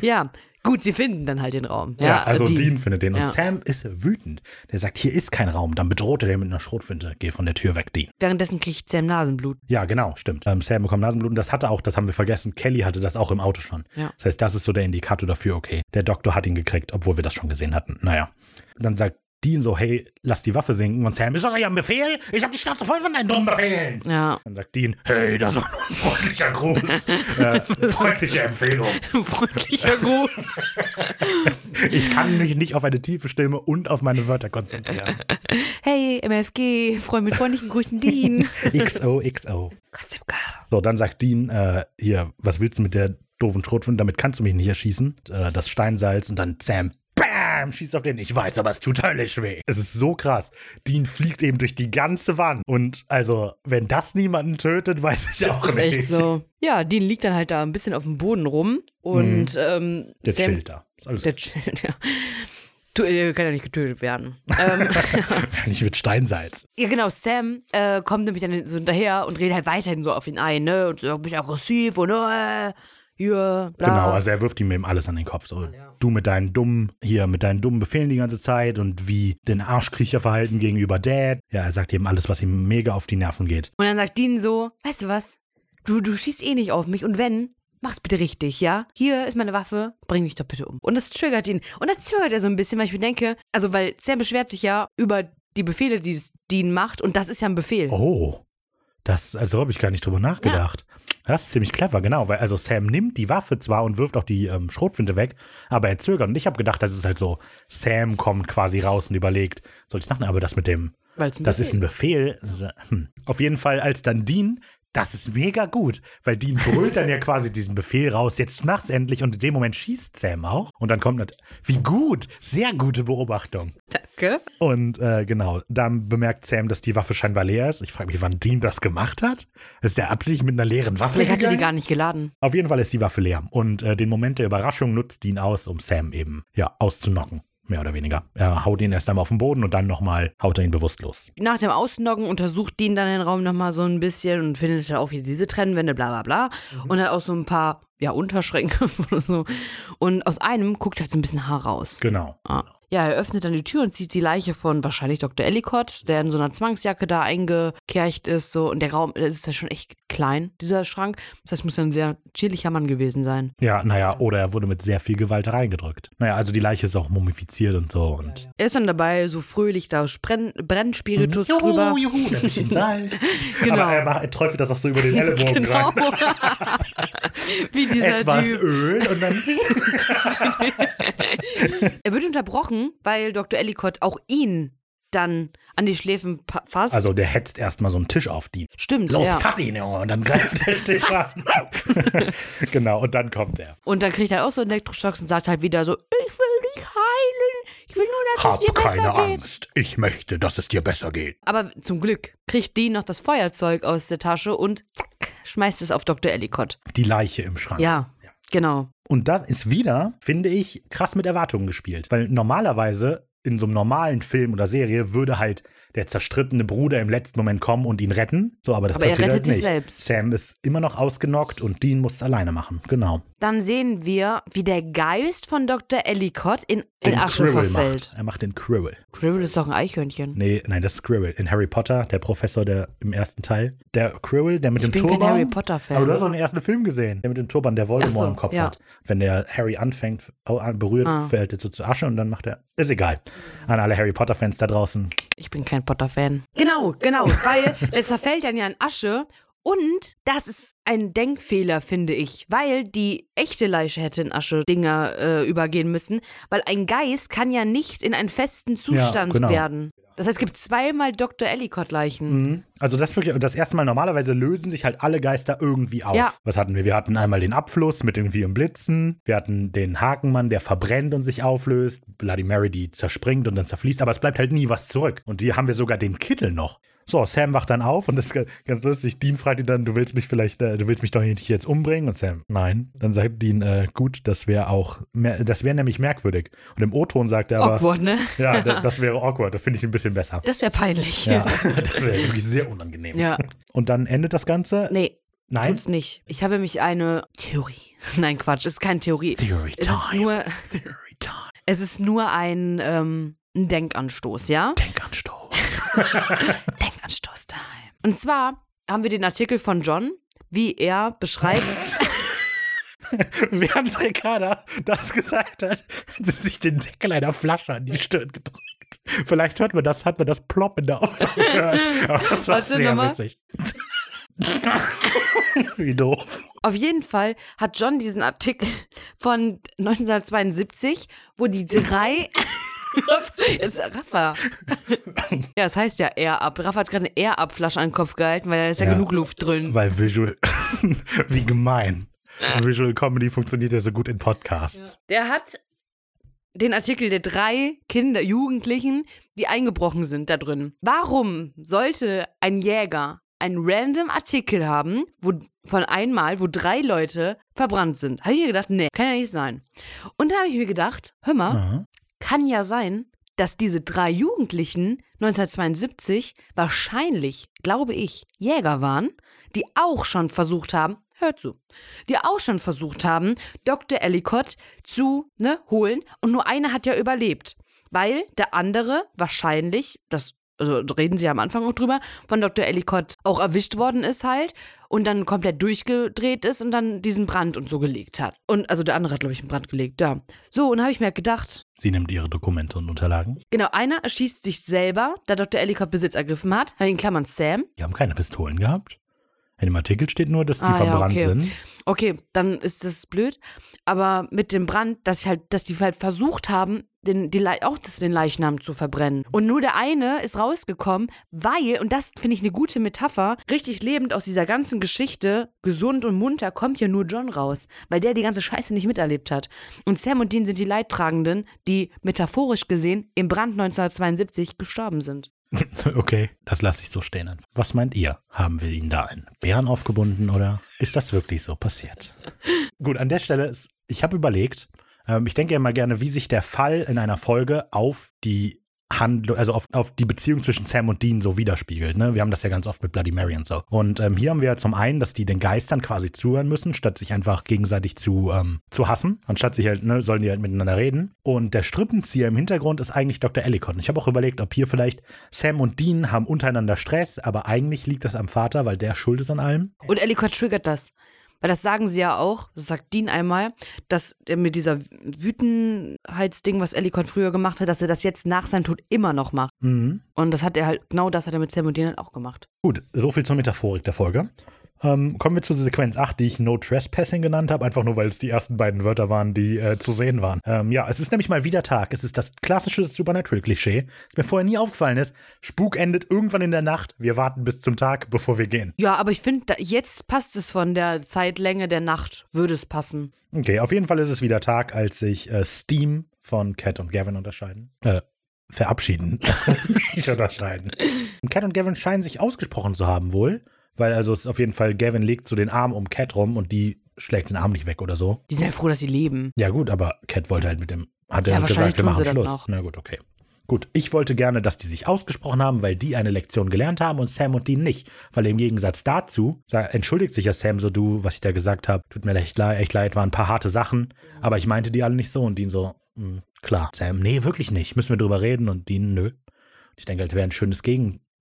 ja, Gut, sie finden dann halt den Raum. Ja, also Dean. Dean, findet den. Und Ja. Sam ist wütend. Der sagt, hier ist kein Raum. Dann bedroht er den mit einer Schrotflinte. Geh von der Tür weg, Dean. Währenddessen kriegt Sam Nasenblut. Ja, genau, stimmt. Ähm, Sam bekommt Nasenbluten. Das hatte auch, das haben wir vergessen. Kelly hatte das auch im Auto schon. Ja. Das heißt, das ist so der Indikator dafür, okay, der Doktor hat ihn gekriegt, obwohl wir das schon gesehen hatten. Naja. Dann sagt Dean so, hey, lass die Waffe sinken. Und Sam, ist das ja ein Befehl? Ich hab die Schnauze voll von deinen dummen Befehlen. Ja. Dann sagt Dean, hey, das war nur ein freundlicher Gruß. äh, freundliche Empfehlung. Freundlicher Gruß. Ich kann mich nicht auf eine tiefe Stimme und auf meine Wörter konzentrieren. Hey, MFG, Freund mit freundlichen Grüßen, Dean. XOXO. Gossip Girl. So, dann sagt Dean, äh, hier, was willst du mit der doofen Schrotflinte? Damit kannst du mich nicht erschießen. Äh, das Steinsalz und dann Sam, bam, schießt auf den. Ich weiß, aber es tut höllisch weh. Es ist so krass. Dean fliegt eben durch die ganze Wand. Und also, wenn das niemanden tötet, weiß ich auch Das ist nicht. echt so. Ja, Dean liegt dann halt da ein bisschen auf dem Boden rum und ähm, Mhm. Der Sam, chillt da. Ist alles Der chillt, ja. Tu- äh, kann ja nicht getötet werden. ähm, nicht mit Steinsalz. ja, genau, Sam äh, kommt nämlich dann so hinterher und redet halt weiterhin so auf ihn ein, ne? Und so ein bisschen aggressiv und äh, hier, bla. Genau, also er wirft ihm eben alles an den Kopf. So, du mit deinen dummen, hier mit deinen dummen Befehlen die ganze Zeit und wie den Arschkriecherverhalten gegenüber Dad. Ja, er sagt eben alles, was ihm mega auf die Nerven geht. Und dann sagt Dean so, weißt du was? Du, du schießt eh nicht auf mich und wenn, mach's bitte richtig, ja? Hier ist meine Waffe, bring mich doch bitte um. Und das triggert ihn. Und dann zögert er so ein bisschen, weil ich mir denke, also weil Sam beschwert sich ja über die Befehle, die Dean macht und das ist ja ein Befehl. Oh, das, also habe ich gar nicht drüber nachgedacht. Das ist ziemlich clever, genau, weil also Sam nimmt die Waffe zwar und wirft auch die ähm, Schrotflinte weg, aber er zögert. Und ich habe gedacht, das ist halt so, Sam kommt quasi raus und überlegt, soll ich machen, aber das mit dem, das Befehl ist ein Befehl. Also, hm. Auf jeden Fall, als dann Dean, das ist mega gut, weil Dean brüllt dann ja quasi diesen Befehl raus, jetzt mach's endlich und in dem Moment schießt Sam auch. Und dann kommt, nat- wie gut, sehr gute Beobachtung. Danke. Und äh, genau, dann bemerkt Sam, dass die Waffe scheinbar leer ist. Ich frage mich, wann Dean das gemacht hat. Ist der Absicht mit einer leeren Waffe? Vielleicht hat sie die gar nicht geladen. Auf jeden Fall ist die Waffe leer. Und äh, den Moment der Überraschung nutzt Dean aus, um Sam eben ja auszunocken. Mehr oder weniger. Er haut ihn erst einmal auf den Boden und dann nochmal haut er ihn bewusstlos. Nach dem Ausnoggen untersucht Dean dann den Raum nochmal so ein bisschen und findet dann auch wieder diese Trennwände, bla bla bla. Und hat auch so ein paar, ja, Unterschränke oder so. Und aus einem guckt halt so ein bisschen Haar raus. Genau. Ah. Ja, er öffnet dann die Tür und sieht die Leiche von wahrscheinlich Dr. Ellicott, der in so einer Zwangsjacke da eingekercht ist. So. Und der Raum, das ist ja schon echt klein, dieser Schrank. Das heißt, muss ja ein sehr chilliger Mann gewesen sein. Ja, naja, oder er wurde mit sehr viel Gewalt reingedrückt. Naja, also die Leiche ist auch mumifiziert und so. Und Er ist dann dabei, so fröhlich da Brenn Brennspiritus drüber. juhu, ein bisschen Salz. Genau. Aber er, macht, er träufelt das auch so über den Ellenbogen Genau. rein. Wie dieser Etwas Typ. Öl und dann Er wird unterbrochen, weil Dr. Ellicott auch ihn dann an die Schläfen fasst. Also der hetzt erstmal so einen Tisch auf die. Stimmt, Los, ja. fass ihn, Junge. Und dann greift der Tisch an. genau, und dann kommt er. Und dann kriegt er auch so einen Elektroschocks und sagt halt wieder so, ich will dich heilen. Ich will nur, dass Hab es dir besser keine geht. Angst. Ich möchte, dass es dir besser geht. Aber zum Glück kriegt Dean noch das Feuerzeug aus der Tasche und zack, schmeißt es auf Dr. Ellicott. Die Leiche im Schrank. Ja, genau. Und das ist wieder, finde ich, krass mit Erwartungen gespielt. Weil normalerweise in so einem normalen Film oder Serie würde halt der zerstrittene Bruder im letzten Moment kommen und ihn retten. So, aber das Aber er passiert rettet halt sich nicht. selbst. Sam ist immer noch ausgenockt und Dean muss es alleine machen. Genau. Dann sehen wir, wie der Geist von Dr. Ellicott in, in Asche Quirrell verfällt. macht. Er macht den Quirrell. Quirrell ist doch ein Eichhörnchen. Nee, nein, das ist Quirrell. In Harry Potter, der Professor, der im ersten Teil. Der Quirrell, der mit dem bin kein Turban. Harry Potter-Fan. Aber du hast doch den ersten Film gesehen. Der mit dem Turban, der Voldemort so, im Kopf ja. hat. Wenn der Harry anfängt, berührt, Ah. fällt er so zu Asche und dann macht er. Ist egal. An alle Harry Potter-Fans da draußen. Ich bin kein Potter-Fan. Genau, genau, weil er zerfällt dann ja in Asche. Und das ist ein Denkfehler, finde ich, weil die echte Leiche hätte in Asche-Dinger äh, übergehen müssen, weil ein Geist kann ja nicht in einen festen Zustand genau. werden. Das heißt, es gibt zweimal Dr. Ellicott-Leichen. Mhm. Also das wirklich, das erste Mal normalerweise lösen sich halt alle Geister irgendwie auf. Ja. Was hatten wir? Wir hatten einmal den Abfluss mit irgendwie im Blitzen. Wir hatten den Hakenmann, der verbrennt und sich auflöst. Bloody Mary, die zerspringt und dann zerfließt. Aber es bleibt halt nie was zurück. Und hier haben wir sogar den Kittel noch. So, Sam wacht dann auf und das ist ga- ganz lustig. Dean fragt ihn dann, du willst mich vielleicht, äh, du willst mich doch nicht jetzt umbringen? Und Sam, nein. Dann sagt Dean, äh, gut, das wäre auch, das wäre nämlich merkwürdig. Und im O-Ton sagt er aber, Awkward, ne? ja, da- das wäre awkward. Das finde ich ein bisschen besser. Das wäre peinlich. Ja, das wäre wirklich sehr unangenehm. Ja. Und dann endet das Ganze. Nee, Nein. tut's nicht. Ich habe mich eine Theorie Nein, Quatsch, ist keine Theorie. Theory Es ist Time. nur, Theory Time. es ist nur ein, ähm, ein Denkanstoß, ja? Denkanstoß. Denkanstoß-Time. Und zwar haben wir den Artikel von John, wie er beschreibt. Während Ricarda das gesagt hat, hat sie sich den Deckel einer Flasche an die Stirn gedrückt. Vielleicht hört man das, hat man das Plop in der Aufnahme gehört. Aber das war Warte sehr witzig. Wie doof. Auf jeden Fall hat John diesen Artikel von 1972, wo die drei. Jetzt Rafa. Ja, das heißt ja Air Up. Rafa hat gerade eine Air Up Flasche an den Kopf gehalten, weil da ist ja, Ja. genug Luft drin. Weil Visual, wie gemein. Visual Comedy funktioniert ja so gut in Podcasts. Der hat den Artikel der drei Kinder, Jugendlichen, die eingebrochen sind da drin. Warum sollte ein Jäger einen random Artikel haben, wo von einmal, wo drei Leute verbrannt sind? Habe ich mir gedacht, nee, kann ja nicht sein. Und da habe ich mir gedacht, hör mal, Ja. Kann ja sein, dass diese drei Jugendlichen 1972 wahrscheinlich, glaube ich, Jäger waren, die auch schon versucht haben, hört zu, die auch schon versucht haben, Dr. Ellicott zu ne, holen und nur einer hat ja überlebt, weil der andere wahrscheinlich, das also reden sie ja am Anfang auch drüber, von Dr. Ellicott auch erwischt worden ist halt und dann komplett durchgedreht ist und dann diesen Brand und so gelegt hat. Und also der andere hat, glaube ich, einen Brand gelegt, ja. So, und habe ich mir gedacht, Sie nimmt ihre Dokumente und Unterlagen. Genau, einer erschießt sich selber, da Dr. Ellicott Besitz ergriffen hat. In Klammern Sam. Die haben keine Pistolen gehabt. In dem Artikel steht nur, dass die Ah, ja, verbrannt okay. sind. Okay, dann ist das blöd. Aber mit dem Brand, dass ich halt, dass die halt versucht haben, den, die, Le- auch das, den Leichnam zu verbrennen. Und nur der eine ist rausgekommen, weil, und das finde ich eine gute Metapher, richtig lebend aus dieser ganzen Geschichte, gesund und munter, kommt ja nur John raus, weil der die ganze Scheiße nicht miterlebt hat. Und Sam und Dean sind die Leidtragenden, die metaphorisch gesehen im Brand 1972 gestorben sind. Okay, das lasse ich so stehen. Was meint ihr? Haben wir ihnen da einen Bären aufgebunden oder ist das wirklich so passiert? Gut, an der Stelle, ist, ich habe überlegt, ähm, ich denke ja immer gerne, wie sich der Fall in einer Folge auf die Handlung, also auf, auf die Beziehung zwischen Sam und Dean so widerspiegelt. Ne? Wir haben das ja ganz oft mit Bloody Mary und so. Und ähm, hier haben wir ja zum einen, dass die den Geistern quasi zuhören müssen, statt sich einfach gegenseitig zu, ähm, zu hassen. Anstatt sich halt, ne, sollen die halt miteinander reden. Und der Strippenzieher im Hintergrund ist eigentlich Dr. Ellicott. Ich habe auch überlegt, ob hier vielleicht Sam und Dean haben untereinander Stress, aber eigentlich liegt das am Vater, weil der schuld ist an allem. Und Ellicott triggert das. Weil das sagen sie ja auch, das sagt Dean einmal, dass er mit dieser Wütenheitsding, was Ellicott früher gemacht hat, dass er das jetzt nach seinem Tod immer noch macht. Mhm. Und das hat er halt, genau das hat er mit Sam und Dean halt auch gemacht. Gut, so viel zur Metaphorik der Folge. Ähm, kommen wir zur Sequenz 8, die ich No Trespassing genannt habe, einfach nur, weil es die ersten beiden Wörter waren, die äh, zu sehen waren. Ähm, ja, es ist nämlich mal wieder Tag. Es ist das klassische Supernatural-Klischee, das mir vorher nie aufgefallen ist. Spuk endet irgendwann in der Nacht. Wir warten bis zum Tag, bevor wir gehen. Ja, aber ich finde, jetzt passt es von der Zeitlänge der Nacht, würde es passen. Okay, auf jeden Fall ist es wieder Tag, als sich äh, Steam von Cat und Gavin unterscheiden. Äh, verabschieden. Nicht unterscheiden. Und Cat und Gavin scheinen sich ausgesprochen zu haben wohl, weil also es ist auf jeden Fall, Gavin legt so den Arm um Cat rum und die schlägt den Arm nicht weg oder so. Die sind ja froh, dass sie leben. Ja gut, aber Cat wollte halt mit dem, hat Ja, er wahrscheinlich gesagt, wir machen das Schluss. noch. Na gut, okay. Gut, ich wollte gerne, dass die sich ausgesprochen haben, weil die eine Lektion gelernt haben und Sam und Dean nicht. Weil im Gegensatz dazu entschuldigt sich ja Sam so, du, was ich da gesagt habe, tut mir echt leid, echt leid, waren ein paar harte Sachen, aber ich meinte die alle nicht so und Dean so, "Hm, klar. Sam, nee, wirklich nicht, müssen wir drüber reden und Dean, nö. Ich denke halt, wäre ein schönes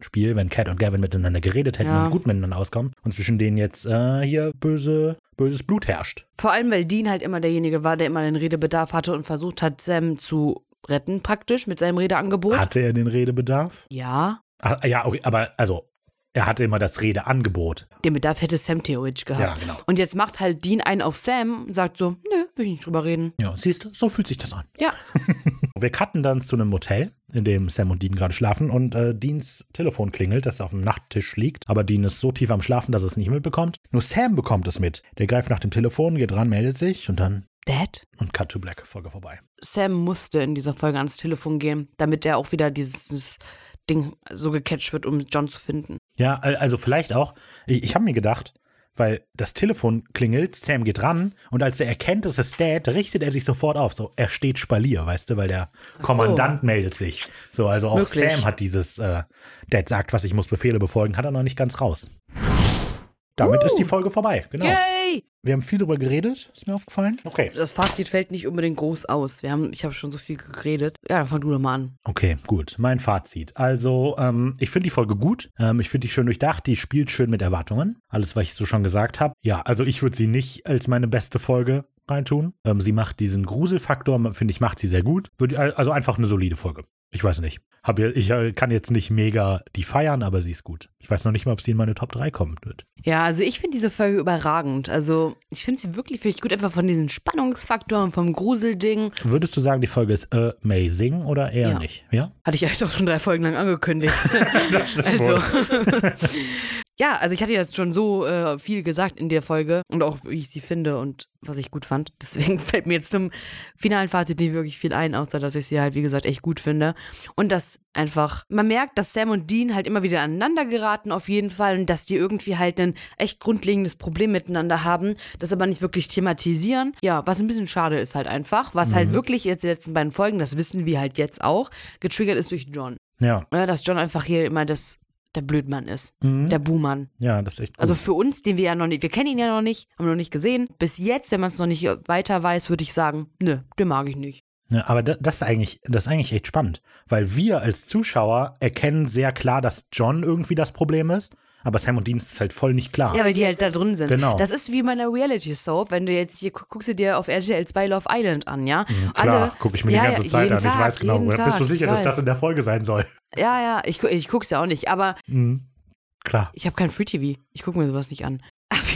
Gegenspiel, wenn Cat und Gavin miteinander geredet hätten Ja. und gut miteinander auskommen und zwischen denen jetzt äh, hier böse, böses Blut herrscht. Vor allem, weil Dean halt immer derjenige war, der immer den Redebedarf hatte und versucht hat, Sam zu retten, praktisch, mit seinem Redeangebot. Hatte er den Redebedarf? ja, Ah, ja, okay, aber also, er hatte immer das Redeangebot. den Bedarf hätte Sam theoretisch gehabt. Ja, genau. Und jetzt macht halt Dean einen auf Sam und sagt so, nö, will ich nicht drüber reden. Ja, siehst du, so fühlt sich das an. Ja. Wir cutten dann zu einem Motel, in dem Sam und Dean gerade schlafen und äh, Deans Telefon klingelt, das auf dem Nachttisch liegt, aber Dean ist so tief am Schlafen, dass er es nicht mitbekommt. Nur Sam bekommt es mit. Der greift nach dem Telefon, geht ran, meldet sich und dann Dad? und Cut to Black, Folge vorbei. Sam musste in dieser Folge ans Telefon gehen, damit er auch wieder dieses, dieses Ding so gecatcht wird, um John zu finden. Ja, al- also vielleicht auch, ich, ich habe mir gedacht, weil das Telefon klingelt, Sam geht ran und als er erkennt, es ist Dad, richtet er sich sofort auf. So, er steht Spalier, weißt du, weil der so. Kommandant meldet sich. So, also auch Möglich. Sam hat dieses, äh, Dad sagt was, ich muss Befehle befolgen, hat er noch nicht ganz raus. Damit ist die Folge vorbei. Genau. Yay! Wir haben viel drüber geredet, ist mir aufgefallen. Okay. Das Fazit fällt nicht unbedingt groß aus. Wir haben, ich habe schon so viel geredet. Ja, dann fang du doch mal an. Okay, gut. Mein Fazit. Also, ähm, ich finde die Folge gut. Ähm, ich finde die schön durchdacht. Die spielt schön mit Erwartungen. Alles, was ich so schon gesagt habe. Ja, also ich würde sie nicht als meine beste Folge reintun. Ähm, sie macht diesen Gruselfaktor, finde ich, macht sie sehr gut. Also einfach eine solide Folge. Ich weiß nicht. Hab ich äh, kann jetzt nicht mega die feiern, aber sie ist gut. Ich weiß noch nicht mal, ob sie in meine Top 3 kommen wird. Ja, also ich finde diese Folge überragend. Also ich finde sie wirklich, wirklich gut, einfach von diesen Spannungsfaktoren, vom Gruselding. Würdest du sagen, die Folge ist amazing oder eher Ja. nicht? Ja? Hatte ich eigentlich auch schon drei Folgen lang angekündigt. Das stimmt also. ja, also ich hatte jetzt schon so äh, viel gesagt in der Folge und auch wie ich sie finde und was ich gut fand. Deswegen fällt mir jetzt zum finalen Fazit nicht wirklich viel ein, außer dass ich sie halt, wie gesagt, echt gut finde. Und dass einfach, man merkt, dass Sam und Dean halt immer wieder aneinander geraten auf jeden Fall und dass die irgendwie halt ein echt grundlegendes Problem miteinander haben, das aber nicht wirklich thematisieren. Ja, was ein bisschen schade ist halt einfach, was halt wirklich jetzt die letzten beiden Folgen, das wissen wir halt jetzt auch, getriggert ist durch John. Ja. Ja, dass John einfach hier immer das, der Blödmann ist, Mhm. der Buhmann. Ja, das ist echt gut. Also für uns, den wir ja noch nicht, wir kennen ihn ja noch nicht, haben noch nicht gesehen. Bis jetzt, wenn man es noch nicht weiter weiß, würde ich sagen, nö, den mag ich nicht. Ja, aber da- das ist, eigentlich, das ist eigentlich echt spannend, weil wir als Zuschauer erkennen sehr klar, dass John irgendwie das Problem ist, aber Sam und Dean ist halt voll nicht klar. Ja, weil die halt da drin sind. Genau. Das ist wie bei einer Reality Soap, wenn du jetzt hier gu- guckst du dir auf RTL 2 Love Island an, ja? Klar, gucke ich mir ja, die ganze Zeit an. Ich Tag, weiß genau. jeden Bist Tag, du sicher, ich dass das in der Folge sein soll? Ja, ja, ich, ich guck's ja auch nicht, aber Mhm. Klar. Ich habe kein Free TV. Ich gucke mir sowas nicht an.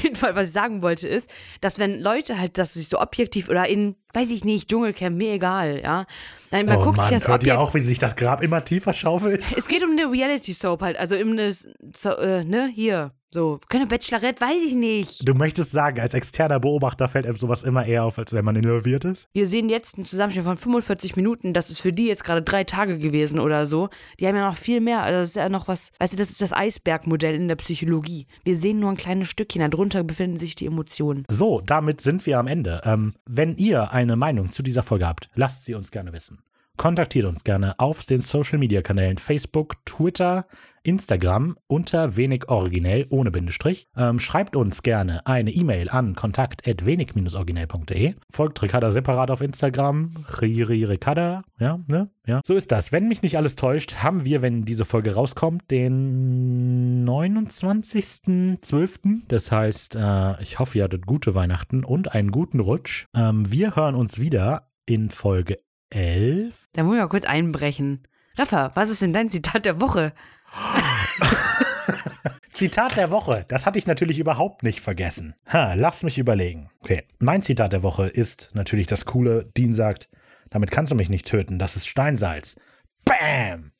Jeden Fall, was ich sagen wollte, ist, dass wenn Leute halt das sich so objektiv oder in, weiß ich nicht, Dschungelcamp, mir egal, ja. Nein, man oh guckt Mann, sich das hört ihr auch, wie sich das Grab immer tiefer schaufelt? Es geht um eine Reality Soap halt, also um eine, so, äh, ne, hier, so, keine Bachelorette, weiß ich nicht. Du möchtest sagen, als externer Beobachter fällt einem sowas immer eher auf, als wenn man involviert ist? Wir sehen jetzt einen Zusammenschnitt von 45 Minuten, das ist für die jetzt gerade drei Tage gewesen oder so. Die haben ja noch viel mehr, also das ist ja noch was, weißt du, das ist das Eisbergmodell in der Psychologie. Wir sehen nur ein kleines Stückchen, darunter befinden sich die Emotionen. So, damit sind wir am Ende. Ähm, wenn ihr eine Meinung zu dieser Folge habt, lasst sie uns gerne wissen. Kontaktiert uns gerne auf den Social Media Kanälen Facebook, Twitter, Instagram unter wenig originell ohne Bindestrich. Ähm, schreibt uns gerne eine E-Mail an kontakt.wenig-originell.de. Folgt Ricarda separat auf Instagram. Riri Ricarda. Ja, ne? Ja. So ist das. Wenn mich nicht alles täuscht, haben wir, wenn diese Folge rauskommt, den 29.12. Das heißt, äh, ich hoffe, ihr hattet gute Weihnachten und einen guten Rutsch. Ähm, wir hören uns wieder in Folge 11. Da muss ich mal kurz einbrechen. Raffa, was ist denn dein Zitat der Woche? Zitat der Woche. Das hatte ich natürlich überhaupt nicht vergessen. Ha, lass mich überlegen. Okay, mein Zitat der Woche ist natürlich das coole. Dean sagt, damit kannst du mich nicht töten. Das ist Steinsalz. Bam!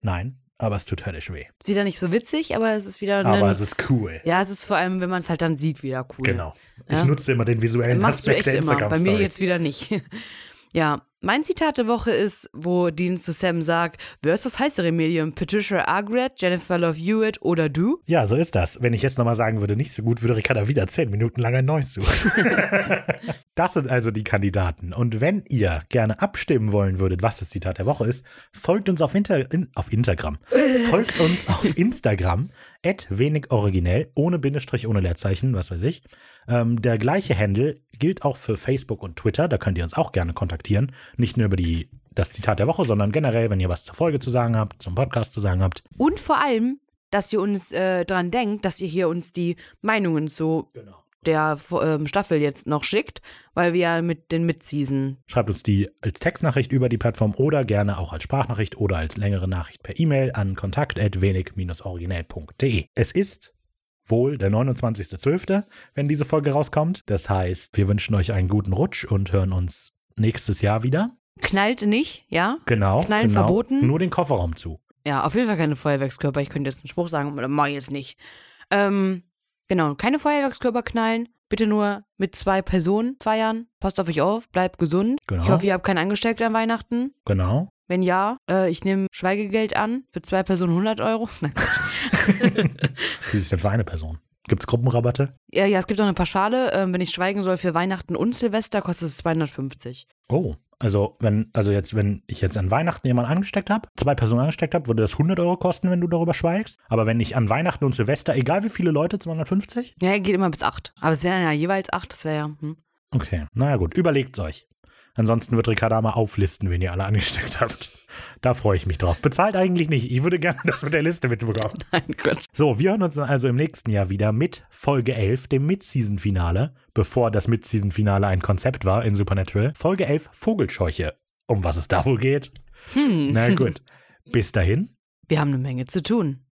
Nein, aber es tut höllisch weh. Ist wieder nicht so witzig, aber es ist wieder Aber ein, es ist cool. Ja, es ist vor allem, wenn man es halt dann sieht, wieder cool. Genau. Ich Ja. nutze immer den visuellen Machst du Aspekt echt der immer. Bei mir jetzt wieder nicht. ja, mein Zitat der Woche ist, wo Dean zu Sam sagt, wer ist das heißere Medium? Patricia Argret, Jennifer Love Hewitt oder du? Ja, so ist das. Wenn ich jetzt nochmal sagen würde, nicht so gut, würde Ricarda wieder zehn Minuten lang ein neues suchen. das sind also die Kandidaten. Und wenn ihr gerne abstimmen wollen würdet, was das Zitat der Woche ist, folgt uns auf, Inter in, auf Instagram. folgt uns auf Instagram, at wenig originell, ohne Bindestrich, ohne Leerzeichen, was weiß ich. Ähm, der gleiche Handle gilt auch für Facebook und Twitter. Da könnt ihr uns auch gerne kontaktieren. Nicht nur über die, das Zitat der Woche, sondern generell, wenn ihr was zur Folge zu sagen habt, zum Podcast zu sagen habt. Und vor allem, dass ihr uns äh, dran denkt, dass ihr hier uns die Meinungen zu Genau. Der ähm, Staffel jetzt noch schickt, weil wir ja mit den Mid-Season. Schreibt uns die als Textnachricht über die Plattform oder gerne auch als Sprachnachricht oder als längere Nachricht per E-Mail an kontakt.wenig-originell.de. Es ist wohl der 29.12., wenn diese Folge rauskommt. Das heißt, wir wünschen euch einen guten Rutsch und hören uns nächstes Jahr wieder. Knallt nicht, ja? Genau. Knallen genau. verboten? Nur den Kofferraum zu. Ja, auf jeden Fall keine Feuerwerkskörper. Ich könnte jetzt einen Spruch sagen, aber mach ich jetzt nicht. Ähm, genau, keine Feuerwerkskörper knallen. Bitte nur mit zwei Personen feiern. Passt auf euch auf, bleibt gesund. Genau. Ich hoffe, ihr habt keinen Angestellten an Weihnachten. Genau. Wenn ja, äh, ich nehme Schweigegeld an für zwei Personen 100 Euro. Nein. Wie ist denn für eine Person? Gibt es Gruppenrabatte? ja, ja, es gibt auch eine Pauschale. Ähm, wenn ich schweigen soll für Weihnachten und Silvester, kostet es 250. Oh, Also, wenn, also jetzt, wenn ich jetzt an Weihnachten jemanden angesteckt habe, zwei Personen angesteckt habe, würde das 100 Euro kosten, wenn du darüber schweigst. Aber wenn ich an Weihnachten und Silvester, egal wie viele Leute, 250? Ja, geht immer bis acht. Aber es wären ja jeweils acht, das wäre ja. Hm. Okay, naja gut, überlegt's euch. Ansonsten wird Ricarda mal auflisten, wen ihr alle angesteckt habt. Da freue ich mich drauf. Bezahlt eigentlich nicht. Ich würde gerne das mit der Liste mitbekommen. Nein, Gott. So, wir hören uns dann also im nächsten Jahr wieder mit Folge 11, dem Mid-Season-Finale, bevor das Mid-Season-Finale ein Konzept war in Supernatural. Folge 11, Vogelscheuche. Um was es da wohl geht? Hm. Na gut. Bis dahin. Wir haben eine Menge zu tun.